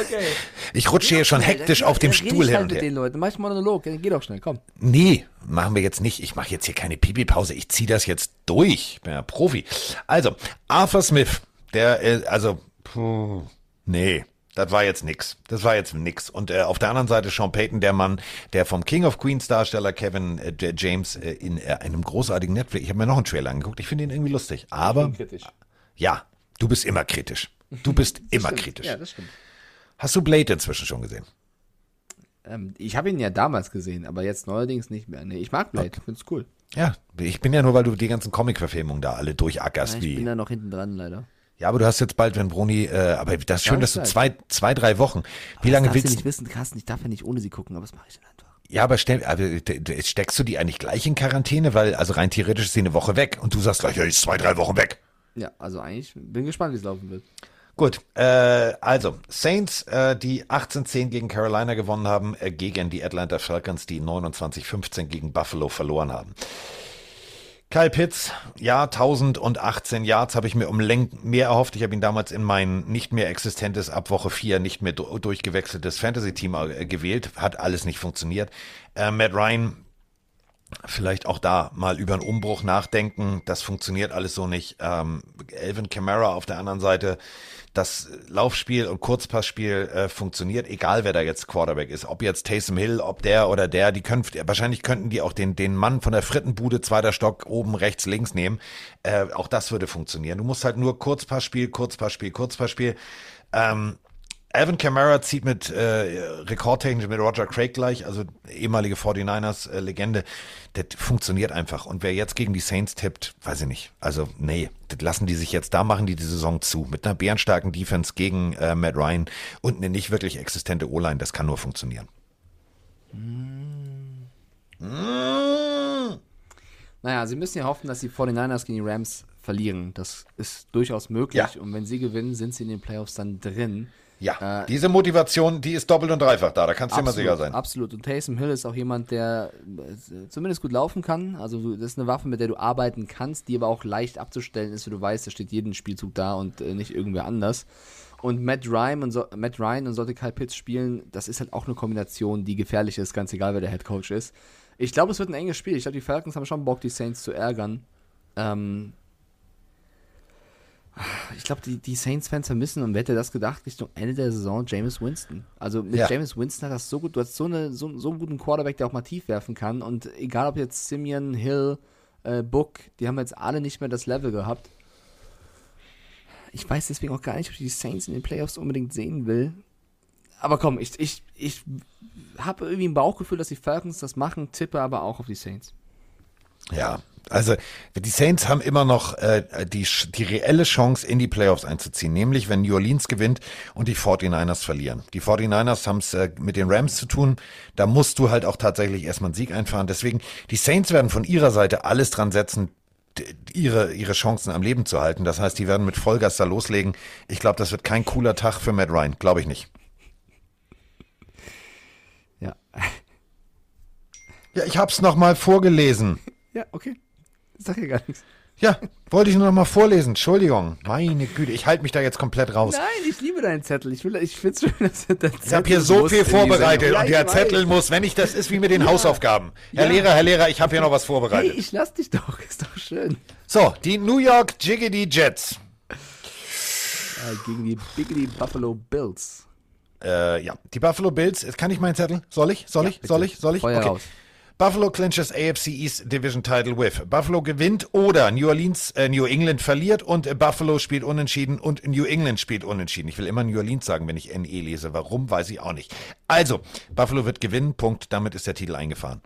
okay. Ich rutsche hier schon hektisch auf dem Stuhl hin halt und her. den Leuten. Mach ich Monolog. Geh doch schnell, komm. Nee, machen wir jetzt nicht. Ich mache jetzt hier keine Pipi-Pause. Ich ziehe das jetzt durch. Ich bin ja Profi. Also, Arthur Smith, der, äh, also, puh, nee. Das war jetzt nix. Das war jetzt nix. Und äh, auf der anderen Seite Sean Payton, der Mann, der vom King of Queens Darsteller Kevin äh, James äh, in äh, einem großartigen Netflix. Ich habe mir noch einen Trailer angeguckt. Ich finde ihn irgendwie lustig. Aber kritisch. ja, du bist immer kritisch. Du bist immer Stimmt. kritisch. Ja, das stimmt. Hast du Blade inzwischen schon gesehen? Ähm, ich habe ihn ja damals gesehen, aber jetzt neuerdings nicht mehr. Nee, ich mag Blade, find's cool. Ja, ich bin ja nur, weil du die ganzen Comic-Verfilmungen da alle durchackerst. Ja, ich wie, bin da noch hinten dran, leider. ja, aber du hast jetzt bald, wenn Bruni, äh, aber das ist schön, Ja, dass du zwei, zwei, drei Wochen. Wie das lange darfst willst du nicht wissen, Carsten, ich darf ja nicht ohne sie gucken, aber das mache ich dann einfach. Ja, aber, stell, aber d- steckst du die eigentlich gleich in Quarantäne? Weil, also rein theoretisch ist sie eine Woche weg und du sagst gleich, ja, ist zwei, drei Wochen weg. Ja, also eigentlich bin gespannt, wie es laufen wird. Gut, äh, also Saints, äh, die 18-10 gegen Carolina gewonnen haben, äh, gegen die Atlanta Falcons, die 29-15 gegen Buffalo verloren haben. Kyle Pitts, ja, 1018 Yards habe ich mir um Längen mehr erhofft. Ich habe ihn damals in mein nicht mehr existentes, ab Woche 4 nicht mehr du- durchgewechseltes Fantasy-Team äh, gewählt. Hat alles nicht funktioniert. Äh, Matt Ryan, vielleicht auch da mal über einen Umbruch nachdenken. Das funktioniert alles so nicht. Ähm, Elvin Kamara auf der anderen Seite. Das Laufspiel und Kurzpassspiel äh, funktioniert, egal wer da jetzt Quarterback ist. Ob jetzt Taysom Hill, ob der oder der, die können, wahrscheinlich könnten die auch den, den Mann von der Frittenbude, zweiter Stock, oben, rechts, links nehmen. Äh, auch das würde funktionieren. Du musst halt nur Kurzpassspiel, Kurzpassspiel, Kurzpassspiel. Ähm, Alvin Kamara zieht mit äh, rekordtechnisch mit Roger Craig gleich, also ehemalige 49ers-Legende. das funktioniert einfach. Und wer jetzt gegen die Saints tippt, weiß ich nicht. Also, nee, das lassen die sich jetzt, da machen die die Saison zu. Mit einer bärenstarken Defense gegen äh, Matt Ryan und eine nicht wirklich existente O-Line, das kann nur funktionieren. Naja, sie müssen ja hoffen, dass die 49ers gegen die Rams verlieren. Das ist durchaus möglich. Ja. Und wenn sie gewinnen, sind sie in den Playoffs dann drin. Ja, Äh, diese Motivation, die ist doppelt und dreifach da, da kannst du dir mal sicher sein. Absolut. Und Taysom Hill ist auch jemand, der äh, zumindest gut laufen kann. Also das ist eine Waffe, mit der du arbeiten kannst, die aber auch leicht abzustellen ist, wenn du weißt, da steht jeden Spielzug da und äh, nicht irgendwer anders. Und Matt Ryan und, so, Matt Ryan und sollte Kyle Pitts spielen, das ist halt auch eine Kombination, die gefährlich ist, ganz egal, wer der Head Coach ist. Ich glaube, es wird ein enges Spiel. Ich glaube, die Falcons haben schon Bock, die Saints zu ärgern. Ähm, ich glaube, die, die Saints-Fans vermissen, und wer hätte das gedacht, Richtung Ende der Saison Jameis Winston. Also mit Ja. Jameis Winston hat das so gut, du hast so, eine, so, so einen guten Quarterback, der auch mal tief werfen kann. Und egal ob jetzt Simeon, Hill, äh, Book, die haben jetzt alle nicht mehr das Level gehabt. Ich weiß deswegen auch gar nicht, ob ich die Saints in den Playoffs unbedingt sehen will. Aber komm, ich, ich, ich habe irgendwie ein Bauchgefühl, dass die Falcons das machen, tippe aber auch auf die Saints. Ja, also die Saints haben immer noch äh, die, die reelle Chance, in die Playoffs einzuziehen, nämlich wenn New Orleans gewinnt und die 49ers verlieren. Die 49ers haben es äh, mit den Rams zu tun, da musst du halt auch tatsächlich erstmal einen Sieg einfahren. Deswegen, die Saints werden von ihrer Seite alles dran setzen, ihre, ihre Chancen am Leben zu halten. Das heißt, die werden mit Vollgas da loslegen. Ich glaube, das wird kein cooler Tag für Matt Ryan, glaube ich nicht. Ja. Ja, ich hab's noch mal vorgelesen. Ja, okay. Sag hier gar nichts. Ja, wollte ich nur noch mal vorlesen. Entschuldigung. Meine Güte, ich halte mich da jetzt komplett raus. Nein, ich liebe deinen Zettel. Ich, will, ich find's schön, dass der Zettel Ich habe hier so viel vorbereitet und Ja, der Zettel muss, wenn ich das ist wie mit den Hausaufgaben. Herr Ja. Lehrer, Herr Lehrer, ich habe hier noch was Hey, vorbereitet. ich lass dich doch. Ist doch schön. So, die New York Jiggity Jets. Äh, gegen die Biggity Buffalo Bills. Äh, ja, die Buffalo Bills. Kann ich meinen Zettel? Soll ich? Soll ich? bitte. Soll ich? Soll ich? Feuer raus. Buffalo clinches AFC East Division Title with. Buffalo gewinnt oder New Orleans, äh, New England verliert und Buffalo spielt unentschieden und New England spielt unentschieden. Ich will immer New Orleans sagen, wenn ich NE lese. Warum, weiß ich auch nicht. Also, Buffalo wird gewinnen. Punkt. Damit ist der Titel eingefahren.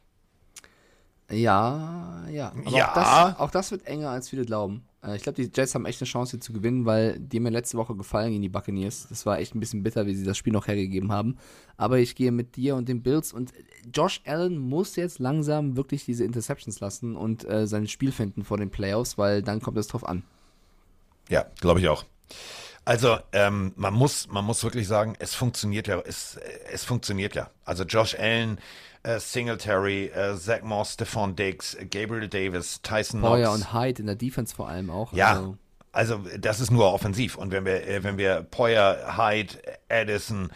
Ja, ja. Aber Ja. Auch, das, auch das wird enger, als viele glauben. Äh, ich glaube, die Jets haben echt eine Chance, hier zu gewinnen, weil die mir letzte Woche gefallen gegen die Buccaneers. Das war echt ein bisschen bitter, wie sie das Spiel noch hergegeben haben. Aber ich gehe mit dir und den Bills und Josh Allen muss jetzt langsam wirklich diese Interceptions lassen und äh, sein Spiel finden vor den Playoffs, weil dann kommt es drauf an. Ja, glaube ich auch. Also ähm, man muss, man muss wirklich sagen, es funktioniert ja, es, es funktioniert ja. Also Josh Allen, äh, Singletary, äh, Zach Moss, Stephon Diggs, äh, Gabriel Davis, Tyson Knox. Poyer und Hyde in der Defense vor allem auch. Ja, Also, also das ist nur offensiv. Und wenn wir, äh, wenn wir Poyer, Hyde, Addison,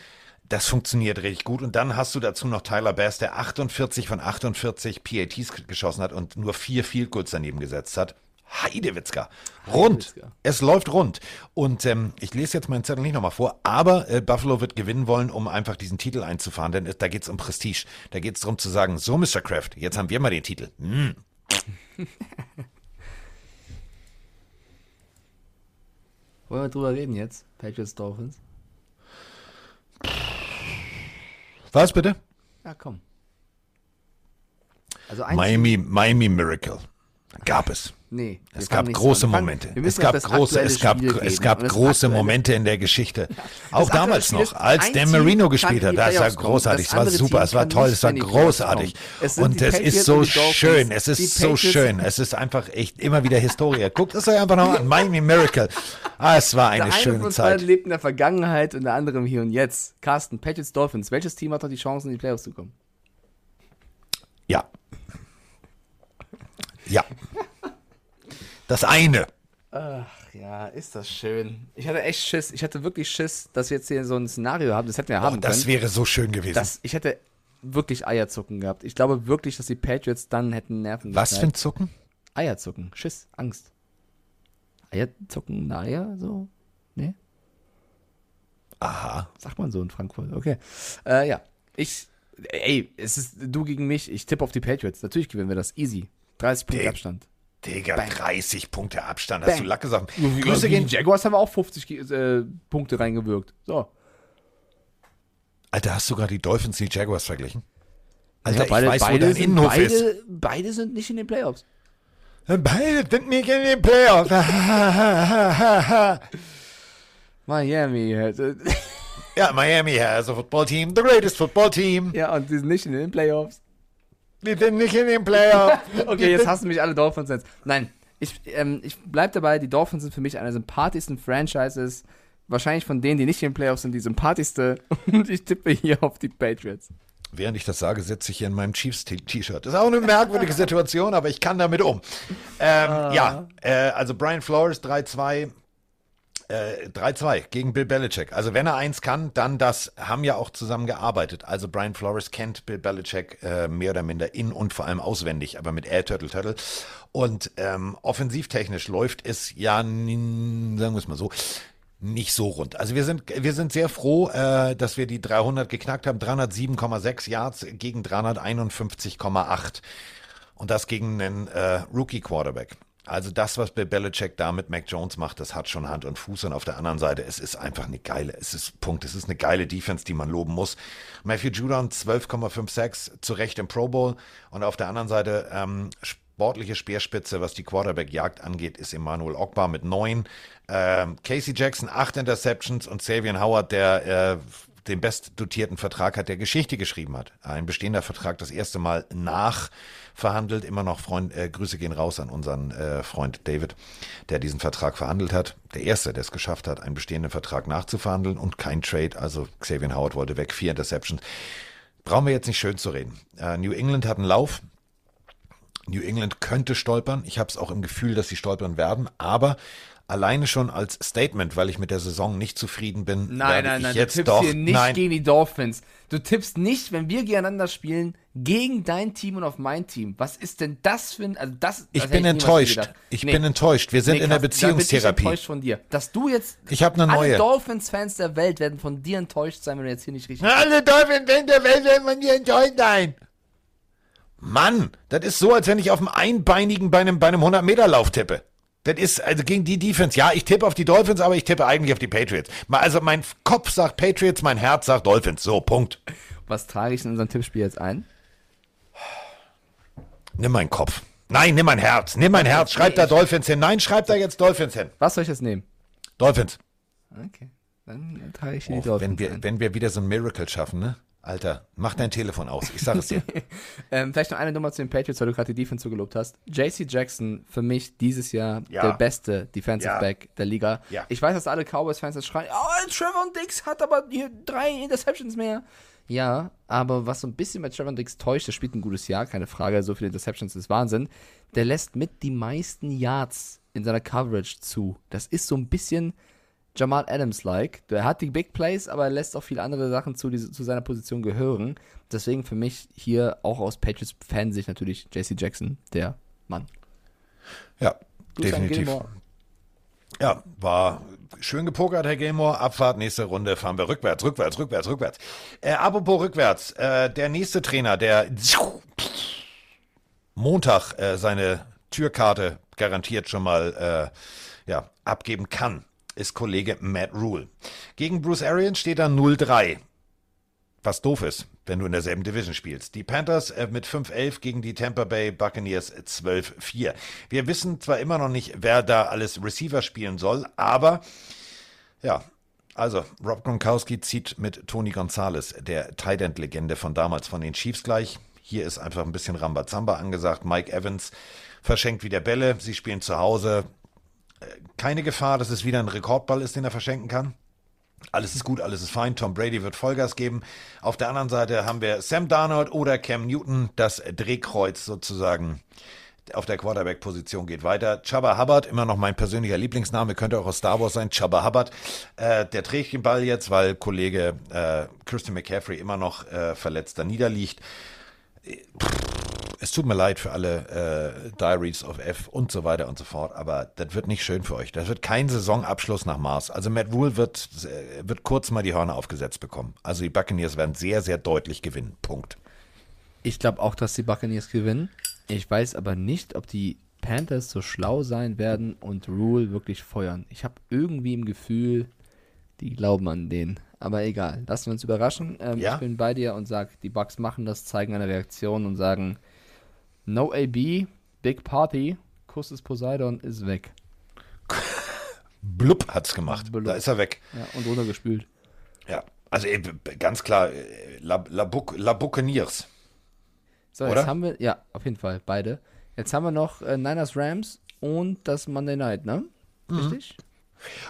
das funktioniert richtig gut. Und dann hast du dazu noch Tyler Bass, der 48 von 48 PATs geschossen hat und nur vier Field Goals daneben gesetzt hat. Heidewitzka. Rund. Heidewitzka. Es läuft rund. Und ähm, ich lese jetzt meinen Zettel nicht nochmal vor, aber äh, Buffalo wird gewinnen wollen, um einfach diesen Titel einzufahren, denn äh, da geht's um Prestige. Da geht's darum zu sagen, so Mr. Kraft, jetzt haben wir mal den Titel. Hm. Wollen wir drüber reden jetzt? Patriots Dolphins? Was bitte? Ja, komm. Also Miami, Miami Miracle. Gab es. Nee. Es gab große an. Momente. Es gab große, es gab, Spiel es gab große Momente in der Geschichte. Auch damals noch, als Dan Marino gespielt hat. Das war großartig, es war super, es war toll, es war großartig. Und es ist so schön, es ist so schön, es ist einfach echt immer wieder Historie. Guckt es euch einfach noch an, Miami Miracle. Ah, es war eine der eine schöne von uns Zeit. lebt in der Vergangenheit und der andere im Hier und Jetzt. Carsten, Patriots Dolphins. Welches Team hat noch die Chance, in die Playoffs zu kommen? Ja. Ja. Das eine. Ach ja, ist das schön. Ich hatte echt Schiss. Ich hatte wirklich Schiss, dass wir jetzt hier so ein Szenario haben. Das hätten wir haben das können. wäre so schön gewesen. Das, ich hätte wirklich Eierzucken gehabt. Ich glaube wirklich, dass die Patriots dann hätten Nerven Was für ein. Zucken? Eierzucken. Schiss, Angst. Eierzucken, Eier, so? Nee? Aha. Sagt man so in Frankfurt. Okay. Äh, ja. Ich, ey, es ist du gegen mich. Ich tippe auf die Patriots. Natürlich gewinnen wir das. Easy. 30 Punkte Abstand. Digga, Bang. 30 Punkte Abstand. Hast Bang. du Lack gesagt? Grüße Grüße gehen. Jaguars haben auch 50 ge- äh, Punkte reingewirkt. So. Alter, hast du gerade die Dolphins die Jaguars verglichen? Alter, Ja, beide, ich weiß, wo beide, dein sind, Innenhof ist. beide, beide sind nicht in den Playoffs. Beide sind nicht in den Playoffs. Miami. ja, Miami has a football team, the greatest football team. ja, und die sind nicht in den Playoffs. Die sind nicht in den Playoffs. Okay, jetzt hassen mich alle Dolphins-Fans. Nein, ich, ähm, ich bleib dabei, die Dolphins sind für mich eine der sympathischsten Franchises. Wahrscheinlich von denen, die nicht in den Playoffs sind, die sympathischste. Und ich tippe hier auf die Patriots. Während ich das sage, sitze ich hier in meinem Chiefs-T-Shirt. Das ist auch eine merkwürdige Situation, aber ich kann damit um. Ähm, Ah. Ja, äh, also Brian Flores 3-2. Äh, 3-2 gegen Bill Belichick. Also wenn er eins kann, dann das. Haben ja auch zusammen gearbeitet. Also Brian Flores kennt Bill Belichick äh, mehr oder minder in und vor allem auswendig, aber mit Air Turtle Turtle. Und ähm, offensivtechnisch läuft es ja, sagen wir es mal so, nicht so rund. Also wir sind, wir sind sehr froh, äh, dass wir die 300 geknackt haben. 307,6 Yards gegen 351,8. Und das gegen einen äh, Rookie-Quarterback. Also das, was Bill Belichick da mit Mac Jones macht, das hat schon Hand und Fuß. Und auf der anderen Seite, es ist einfach eine geile, es ist Punkt, es ist eine geile Defense, die man loben muss. Matthew Judon 12,56 zu Recht im Pro Bowl. Und auf der anderen Seite ähm, sportliche Speerspitze, was die Quarterback-Jagd angeht, ist Emmanuel Ogbar mit neun. Ähm, Casey Jackson acht Interceptions und Savian Howard, der äh, den bestdotierten Vertrag hat, der Geschichte geschrieben hat. Ein bestehender Vertrag das erste Mal nachverhandelt. Immer noch Freund, äh, Grüße gehen raus an unseren äh, Freund David, der diesen Vertrag verhandelt hat. Der erste, der es geschafft hat, einen bestehenden Vertrag nachzuverhandeln und kein Trade. Also Xavier Howard wollte weg, vier Interceptions. Brauchen wir jetzt nicht schön zu reden. Äh, New England hat einen Lauf. New England könnte stolpern. Ich habe es auch im Gefühl, dass sie stolpern werden. Aber alleine schon als Statement, weil ich mit der Saison nicht zufrieden bin, Nein, nein, nein, jetzt du tippst doch hier nicht nein, gegen die Dolphins. Du tippst nicht, wenn wir gegeneinander spielen, gegen dein Team und auf mein Team. Was ist denn das für ein, also das, Ich bin enttäuscht. Ich Nee. bin enttäuscht. Wir sind Nee, in der bin Beziehungstherapie. Ich enttäuscht von dir. Dass du jetzt, Ich habe eine alle neue. Dolphins-Fans der Welt werden von dir enttäuscht sein, wenn du jetzt hier nicht richtig Alle Dolphins der Welt werden von dir enttäuscht sein. Mann, das ist so, als wenn ich auf dem Einbeinigen bei einem, bei einem 100-Meter-Lauf tippe. Das ist also gegen die Defense. Ja, ich tippe auf die Dolphins, aber ich tippe eigentlich auf die Patriots. Also mein Kopf sagt Patriots, mein Herz sagt Dolphins. So, Punkt. Was trage ich in unserem Tippspiel jetzt ein? Nimm meinen Kopf. Nein, nimm mein Herz. Nimm mein Herz. Schreib da Dolphins hin. Nein, schreib da jetzt Dolphins hin. Was soll ich jetzt nehmen? Dolphins. Okay. Dann trage ich hier Oh, die Dolphins wenn, wir, ein. wenn wir wieder so ein Miracle schaffen, ne? Alter, mach dein Telefon aus. Ich sag es dir. Ähm, vielleicht noch eine Nummer zu den Patriots, weil du gerade die Defense so gelobt hast. JC Jackson, für mich dieses Jahr Ja. der beste Defensive Ja. Back der Liga. Ja. Ich weiß, dass alle Cowboys-Fans jetzt schreien, oh, Trevor Dix hat aber hier drei Interceptions mehr. Ja, aber was so ein bisschen bei Trevor Dix täuscht, der spielt ein gutes Jahr, keine Frage, so viele Interceptions ist Wahnsinn. Der lässt mit die meisten Yards in seiner Coverage zu. Das ist so ein bisschen Jamal Adams-like. Der hat die Big Plays, aber er lässt auch viele andere Sachen zu, die zu seiner Position gehören. Deswegen für mich hier auch aus Patriots-Fansicht natürlich JC Jackson, der Mann. Ja, an Definitiv. Ja, war schön gepokert, Herr Gilmore. Abfahrt, nächste Runde fahren wir rückwärts, rückwärts, rückwärts, rückwärts. Äh, apropos rückwärts, äh, der nächste Trainer, der Montag äh, seine Türkarte garantiert schon mal äh, ja, abgeben kann, ist Kollege Matt Rule. Gegen Bruce Arians steht er 0-3. Was doof ist, wenn du in derselben Division spielst. Die Panthers äh, mit 5-11 gegen die Tampa Bay Buccaneers 12-4. Wir wissen zwar immer noch nicht, wer da alles Receiver spielen soll, aber ja, also Rob Gronkowski zieht mit Tony Gonzalez, der Tight End Legende von damals von den Chiefs gleich. Hier ist einfach ein bisschen Rambazamba angesagt. Mike Evans verschenkt wieder Bälle. Sie spielen zu Hause. Keine Gefahr, dass es wieder ein Rekordball ist, den er verschenken kann. Alles ist gut, alles ist fein. Tom Brady wird Vollgas geben. Auf der anderen Seite haben wir Sam Darnold oder Cam Newton. Das Drehkreuz sozusagen auf der Quarterback-Position geht weiter. Chubba Hubbard, immer noch mein persönlicher Lieblingsname, könnte auch aus Star Wars sein. Chubba Hubbard, äh, der trägt den Ball jetzt, weil Kollege äh, Christian McCaffrey immer noch äh, verletzt da niederliegt. Es tut mir leid für alle äh, Diaries of F und so weiter und so fort, aber das wird nicht schön für euch. Das wird kein Saisonabschluss nach Mars. Also Matt Rule wird, äh, wird kurz mal die Hörner aufgesetzt bekommen. Also die Buccaneers werden sehr, sehr deutlich gewinnen. Punkt. Ich glaube auch, dass die Buccaneers gewinnen. Ich weiß aber nicht, ob die Panthers so schlau sein werden und Rule wirklich feuern. Ich habe irgendwie im Gefühl, die glauben an den. Aber egal, lassen wir uns überraschen. Ähm, Ja. Ich bin bei dir und sage, die Bucks machen das, zeigen eine Reaktion und sagen, no AB, Big Party, Kuss des Poseidon ist weg. Blub hat's gemacht. Blub. Da ist er weg. Ja, und runtergespült. Ja, also ganz klar, äh, La, La, Buc- La Buccaneers. So, Oder? jetzt haben wir, ja, auf jeden Fall, beide. Jetzt haben wir noch äh, Niners Rams und das Monday Night, ne? Mhm.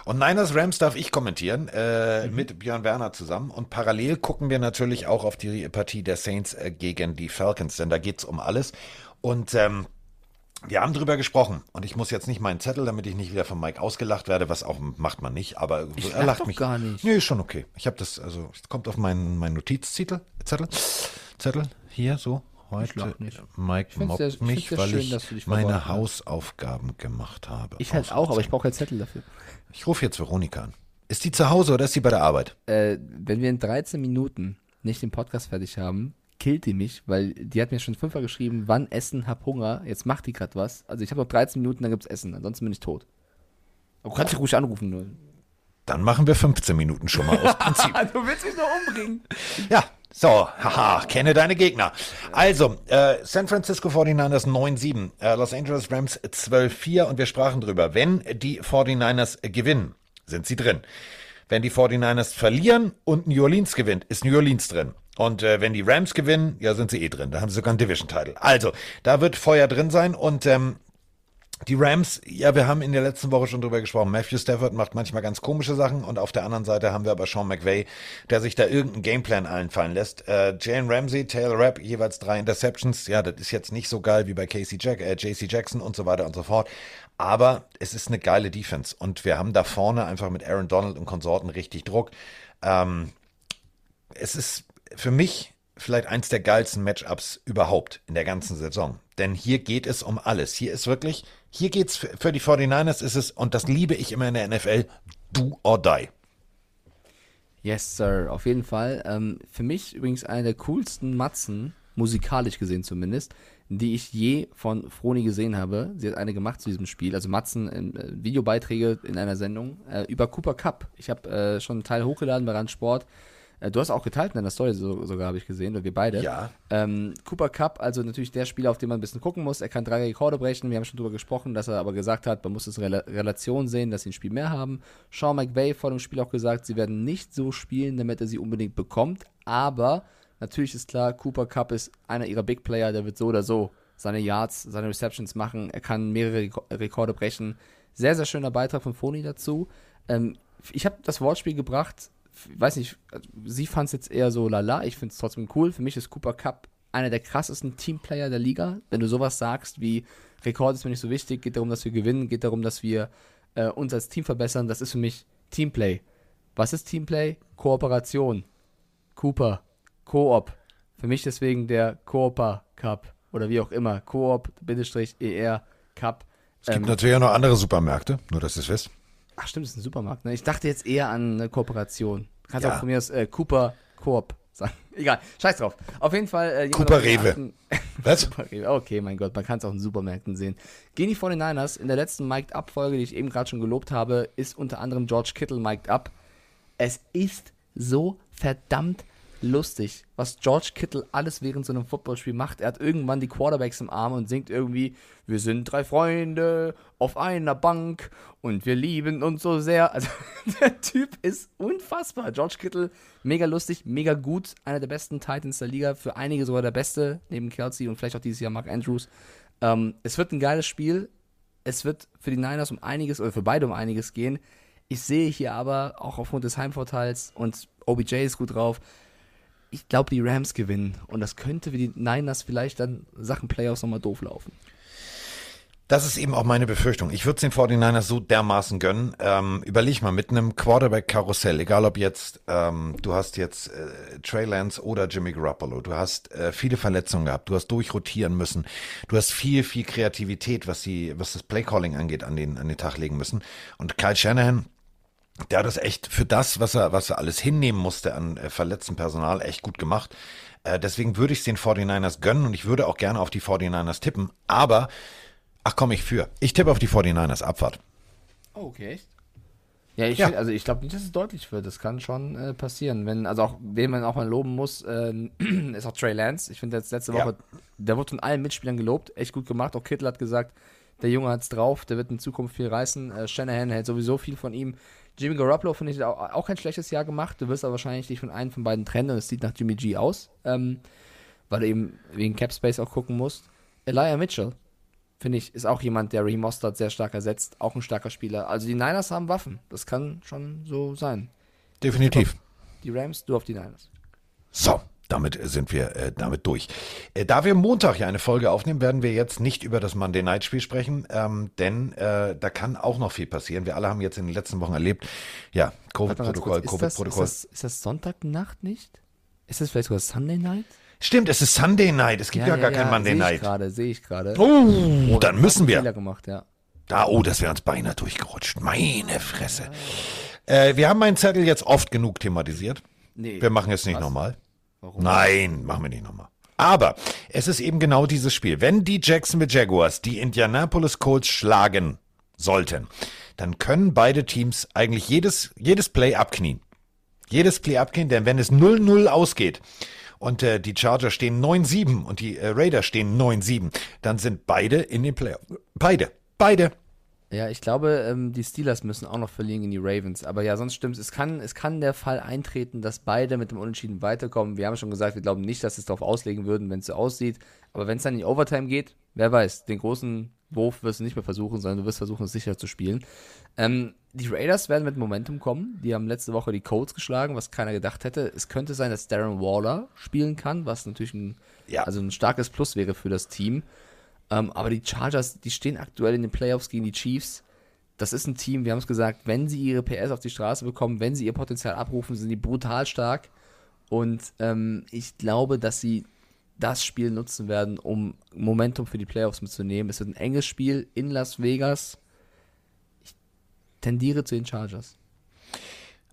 Und Niners Rams darf ich kommentieren, äh, mit Björn Werner zusammen. Und parallel gucken wir natürlich auch auf die Partie der Saints äh, gegen die Falcons, denn da geht's um alles. Und ähm, wir haben drüber gesprochen. Und ich muss jetzt nicht meinen Zettel, damit ich nicht wieder von Mike ausgelacht werde, was auch macht man nicht, aber Ich er lach lacht mich. gar nicht. Nee, ist schon okay. Ich habe das, also, es kommt auf meinen, meinen Notizzettel. Zettel, Zettel, hier so. Heute. Mike mobbt mich, weil schön, ich meine. Hausaufgaben gemacht habe. Ich halt auch, aber ich brauche keinen Zettel dafür. Ich rufe jetzt Veronika an. Ist die zu Hause oder ist die bei der Arbeit? Äh, wenn wir in 13 Minuten nicht den Podcast fertig haben, killt die mich, weil die hat mir schon fünfmal geschrieben, wann essen, hab Hunger, jetzt macht die gerade was. Also ich habe noch 13 Minuten, dann gibt's Essen, ansonsten bin ich tot. Aber du kannst dich ruhig anrufen, nur. Dann machen wir 15 Minuten schon mal aus Prinzip. du willst mich noch umbringen. ja, so, haha, kenne deine Gegner. Also, äh, San Francisco 49ers 9-7, äh, Los Angeles Rams 12-4 und wir sprachen drüber. Wenn die 49ers gewinnen, sind sie drin. Wenn die 49ers verlieren und New Orleans gewinnt, ist New Orleans drin. Und äh, wenn die Rams gewinnen, ja, sind sie eh drin. Da haben sie sogar einen Division-Title. Also, da wird Feuer drin sein und ähm, die Rams, ja, wir haben in der letzten Woche schon drüber gesprochen. Matthew Stafford macht manchmal ganz komische Sachen und auf der anderen Seite haben wir aber Sean McVay, der sich da irgendeinen Gameplan einfallen lässt. Äh, Jalen Ramsey, Taylor Rapp, jeweils drei Interceptions. Ja, das ist jetzt nicht so geil wie bei Casey Jack, äh, JC Jackson und so weiter und so fort. Aber es ist eine geile Defense und wir haben da vorne einfach mit Aaron Donald und Konsorten richtig Druck. Ähm, es ist für mich vielleicht eins der geilsten Matchups überhaupt in der ganzen Saison. Denn hier geht es um alles. Hier ist wirklich, hier geht's für die 49ers ist es, und das liebe ich immer in der NFL, do or die. Yes, Sir, auf jeden Fall. Ähm, für mich übrigens eine der coolsten Matzen, musikalisch gesehen zumindest, die ich je von Froni gesehen habe. Sie hat eine gemacht zu diesem Spiel, also Matzen, äh, Videobeiträge in einer Sendung äh, über Cooper Cup. Ich habe äh, schon einen Teil hochgeladen bei Rand Sport. Äh, du hast auch geteilt in deiner Story so, sogar, habe ich gesehen, oder wir beide. Ja. Ähm, Cooper Cup, also natürlich der Spieler, auf den man ein bisschen gucken muss. Er kann drei Rekorde brechen. Wir haben schon drüber gesprochen, dass er aber gesagt hat, man muss es in Rela Relation sehen, dass sie ein Spiel mehr haben. Sean McVay vor dem Spiel auch gesagt, sie werden nicht so spielen, damit er sie unbedingt bekommt. Aber natürlich ist klar, Cooper Cup ist einer ihrer Big Player, der wird so oder so seine Yards, seine Receptions machen. Er kann mehrere Reko- Rekorde brechen. Sehr, sehr schöner Beitrag von Foni dazu. Ähm, ich habe das Wortspiel gebracht, weiß nicht, also sie fand es jetzt eher so lala, ich finde es trotzdem cool. Für mich ist Cooper Cup einer der krassesten Teamplayer der Liga. Wenn du sowas sagst wie Rekord ist mir nicht so wichtig, geht darum, dass wir gewinnen, geht darum, dass wir äh, uns als Team verbessern, das ist für mich Teamplay. Was ist Teamplay? Kooperation. Cooper. Koop. Für mich deswegen der Cooper Cup oder wie auch immer. Koop, Bindestrich, ER Cup. Es gibt natürlich auch noch andere Supermärkte, nur dass es wisst. Ach stimmt, das ist ein Supermarkt. Ne? Ich dachte jetzt eher an eine Kooperation. Du kannst Ja. auch von mir aus äh, Cooper Coop sagen. Egal, scheiß drauf. Auf jeden Fall. Äh, Cooper Rewe. Was? Okay, mein Gott, man kann es auch in Supermärkten sehen. Gehen die 49ers in der letzten Mic'd Up-Folge, die ich eben gerade schon gelobt habe, ist unter anderem George Kittle Mic'd Up. Es ist so verdammt lustig, was George Kittle alles während so einem Footballspiel macht. Er hat irgendwann die Quarterbacks im Arm und singt irgendwie, wir sind drei Freunde auf einer Bank und wir lieben uns so sehr. Also der Typ ist unfassbar. George Kittle, mega lustig, mega gut. Einer der besten Titans der Liga. Für einige sogar der beste, neben Kelsey und vielleicht auch dieses Jahr Mark Andrews. Ähm, es wird ein geiles Spiel. Es wird für die Niners um einiges oder für beide um einiges gehen. Ich sehe hier aber auch aufgrund des Heimvorteils und OBJ ist gut drauf. Ich glaube, die Rams gewinnen. Und das könnte für die Niners vielleicht dann Sachen Playoffs nochmal doof laufen. Das ist eben auch meine Befürchtung. Ich würde es den 49ers so dermaßen gönnen. Ähm, überleg mal, mit einem Quarterback-Karussell, egal ob jetzt, ähm, du hast jetzt äh, Trey Lance oder Jimmy Garoppolo, du hast äh, viele Verletzungen gehabt, du hast durchrotieren müssen, du hast viel, viel Kreativität, was die, was das Playcalling angeht, an den, an den Tag legen müssen. Und Kyle Shanahan, der hat das echt für das, was er, was er alles hinnehmen musste an äh, verletztem Personal, echt gut gemacht. Äh, deswegen würde ich es den 49ers gönnen und ich würde auch gerne auf die 49ers tippen. Aber, ach komm, ich für. Ich tippe auf die 49ers Abfahrt. Oh, okay, echt? Ja, ich Ja. find- also ich glaube nicht, dass es deutlich wird. Das kann schon äh, passieren. Wenn, also auch, wen man auch mal loben muss, äh, ist auch Trey Lance. Ich finde jetzt letzte Ja. Woche, der wurde von allen Mitspielern gelobt, echt gut gemacht. Auch Kittel hat gesagt, der Junge hat's drauf, der wird in Zukunft viel reißen. Äh, Shanahan hält sowieso viel von ihm. Jimmy Garoppolo finde ich auch, auch kein schlechtes Jahr gemacht. Du wirst aber wahrscheinlich dich von einem von beiden trennen und es sieht nach Jimmy G aus, ähm, weil du eben wegen Cap Space auch gucken musst. Elijah Mitchell, finde ich, ist auch jemand, der Raheem Mostert sehr stark ersetzt. Auch ein starker Spieler. Also die Niners haben Waffen. Das kann schon so sein. Definitiv. Die Rams, du auf die Niners. So, damit sind wir äh, damit durch. Äh, da wir Montag ja eine Folge aufnehmen, werden wir jetzt nicht über das Monday Night Spiel sprechen, ähm, denn äh, da kann auch noch viel passieren. Wir alle haben jetzt in den letzten Wochen erlebt, ja, Covid-Protokoll, kurz. Ist ist, Covid-Protokoll. das, Sonntagnacht nicht? Ist das vielleicht sogar Sunday Night? Stimmt, es ist Sunday Night, es gibt ja, gar kein Monday sehe Night. Ich gerade, sehe ich gerade. Oh, dann müssen wir. Fehler gemacht, ja. Da, oh, das wäre uns beinahe durchgerutscht. Meine Fresse. Äh, wir haben meinen Zettel jetzt oft genug thematisiert. Nee. Wir machen es nicht nochmal. Warum? Nein, machen wir nicht nochmal. Aber es ist eben genau dieses Spiel. Wenn die Jacksonville Jaguars die Indianapolis Colts schlagen sollten, dann können beide Teams eigentlich jedes, jedes Play abknien. Jedes Play abknien, denn wenn es 0-0 ausgeht und äh, die Chargers stehen 9-7 und die äh, Raiders stehen 9-7, dann sind beide in den Playoffs. Beide. Beide. Ja, ich glaube, ähm, die Steelers müssen auch noch verlieren gegen die Ravens. Aber ja, sonst stimmt es. Kann, es kann der Fall eintreten, dass beide mit dem Unentschieden weiterkommen. Wir haben schon gesagt, wir glauben nicht, dass es darauf auslegen würden, wenn es so aussieht. Aber wenn es dann in die Overtime geht, wer weiß, den großen Wurf wirst du nicht mehr versuchen, sondern du wirst versuchen, es sicher zu spielen. Ähm, die Raiders werden mit Momentum kommen. Die haben letzte Woche die Colts geschlagen, was keiner gedacht hätte. Es könnte sein, dass Darren Waller spielen kann, was natürlich ein, Ja. also ein starkes Plus wäre für das Team. Ähm, aber die Chargers, die stehen aktuell in den Playoffs gegen die Chiefs. Das ist ein Team, wir haben es gesagt, wenn sie ihre PS auf die Straße bekommen, wenn sie ihr Potenzial abrufen, sind die brutal stark. Und ähm, ich glaube, dass sie das Spiel nutzen werden, um Momentum für die Playoffs mitzunehmen. Es wird ein enges Spiel in Las Vegas. Ich tendiere zu den Chargers.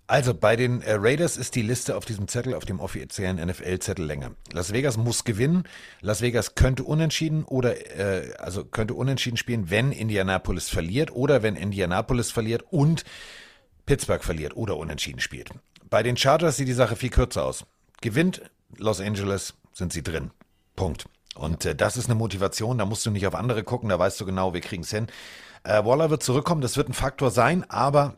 Also bei den äh, Raiders ist die Liste auf diesem Zettel, auf dem offiziellen NFL-Zettel länger. Las Vegas muss gewinnen. Las Vegas könnte unentschieden oder äh, also könnte unentschieden spielen, wenn Indianapolis verliert oder wenn Indianapolis verliert und Pittsburgh verliert oder unentschieden spielt. Bei den Chargers sieht die Sache viel kürzer aus. Gewinnt Los Angeles, sind sie drin. Punkt. Und äh, das ist eine Motivation, da musst du nicht auf andere gucken, da weißt du genau, wir kriegen es hin. Äh, Waller wird zurückkommen, das wird ein Faktor sein, aber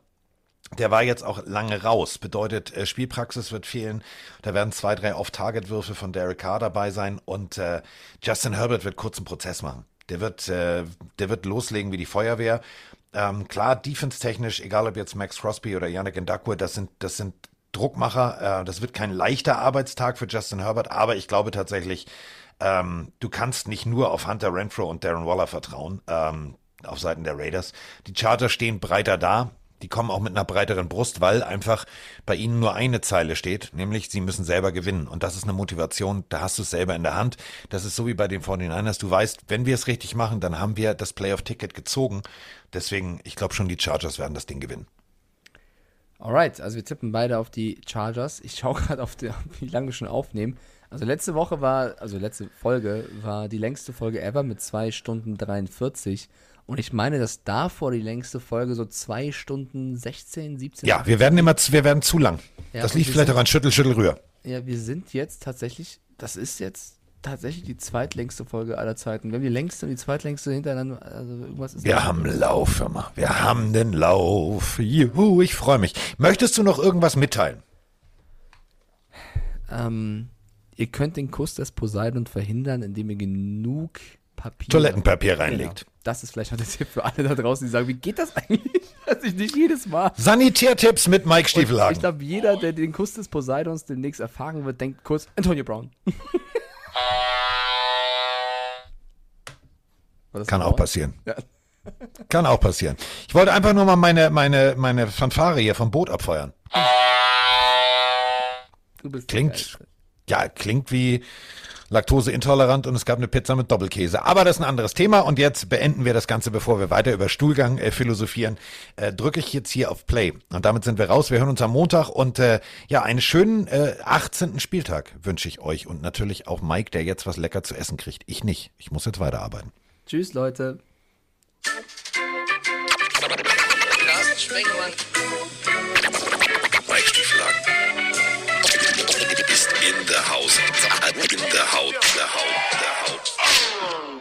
der war jetzt auch lange raus. Bedeutet, äh, Spielpraxis wird fehlen. Da werden zwei, drei Off-Target-Würfe von Derek Carr dabei sein und äh, Justin Herbert wird kurzen Prozess machen. Der wird, äh, der wird loslegen wie die Feuerwehr. Ähm, klar, defense-technisch, egal ob jetzt Max Crosby oder Yannick Ndakwe, das sind, das sind Druckmacher. Äh, das wird kein leichter Arbeitstag für Justin Herbert, aber ich glaube tatsächlich, ähm, du kannst nicht nur auf Hunter Renfro und Darren Waller vertrauen, ähm, auf Seiten der Raiders. Die Chargers stehen breiter da. Die kommen auch mit einer breiteren Brust, weil einfach bei ihnen nur eine Zeile steht, nämlich sie müssen selber gewinnen. Und das ist eine Motivation, da hast du es selber in der Hand. Das ist so wie bei den 49ers. Du weißt, wenn wir es richtig machen, dann haben wir das Playoff-Ticket gezogen. Deswegen, ich glaube schon, die Chargers werden das Ding gewinnen. Alright, also wir tippen beide auf die Chargers. Ich schaue gerade auf, die, wie lange wir schon aufnehmen. Also letzte Woche war, also letzte Folge war die längste Folge ever mit 2 Stunden 43. Und ich meine, dass davor die längste Folge so 2 Stunden 16, 17. Ja, wir werden immer, wir werden zu lang. Ja, das liegt vielleicht sind- daran, Schüttel, Schüttel, Rühr. Ja, wir sind jetzt tatsächlich, das ist jetzt tatsächlich die zweitlängste Folge aller Zeiten. Wir haben die längste und die zweitlängste hintereinander, also irgendwas ist. Wir haben Lauf, hör mal. Wir haben den Lauf. Juhu, ich freue mich. Möchtest du noch irgendwas mitteilen? Ähm, ihr könnt den Kuss des Poseidon verhindern, indem ihr genug Papier. Toilettenpapier reinlegt. Genau. Das ist vielleicht noch der Tipp für alle da draußen, die sagen, wie geht das eigentlich? Dass ich nicht jedes Mal. Sanitärtipps mit Mike Und Ich Stiefelhagen. glaube, jeder, der den Kuss des Poseidons demnächst erfahren wird, denkt kurz, Antonio Brown. Kann auch passieren. Ja. Kann auch passieren. Ich wollte einfach nur mal meine, meine, meine Fanfare hier vom Boot abfeuern. Du bist der Klingt, ja, klingt wie laktoseintolerant und es gab eine Pizza mit Doppelkäse. Aber das ist ein anderes Thema und jetzt beenden wir das Ganze, bevor wir weiter über Stuhlgang äh, philosophieren. Äh, drücke ich jetzt hier auf Play und damit sind wir raus. Wir hören uns am Montag und äh, ja, einen schönen äh, 18. Spieltag wünsche ich euch und natürlich auch Mike, der jetzt was lecker zu essen kriegt. Ich nicht. Ich muss jetzt weiterarbeiten. Tschüss, Leute. Carsten Spengemann. in der Haut, der Haut, der Haut.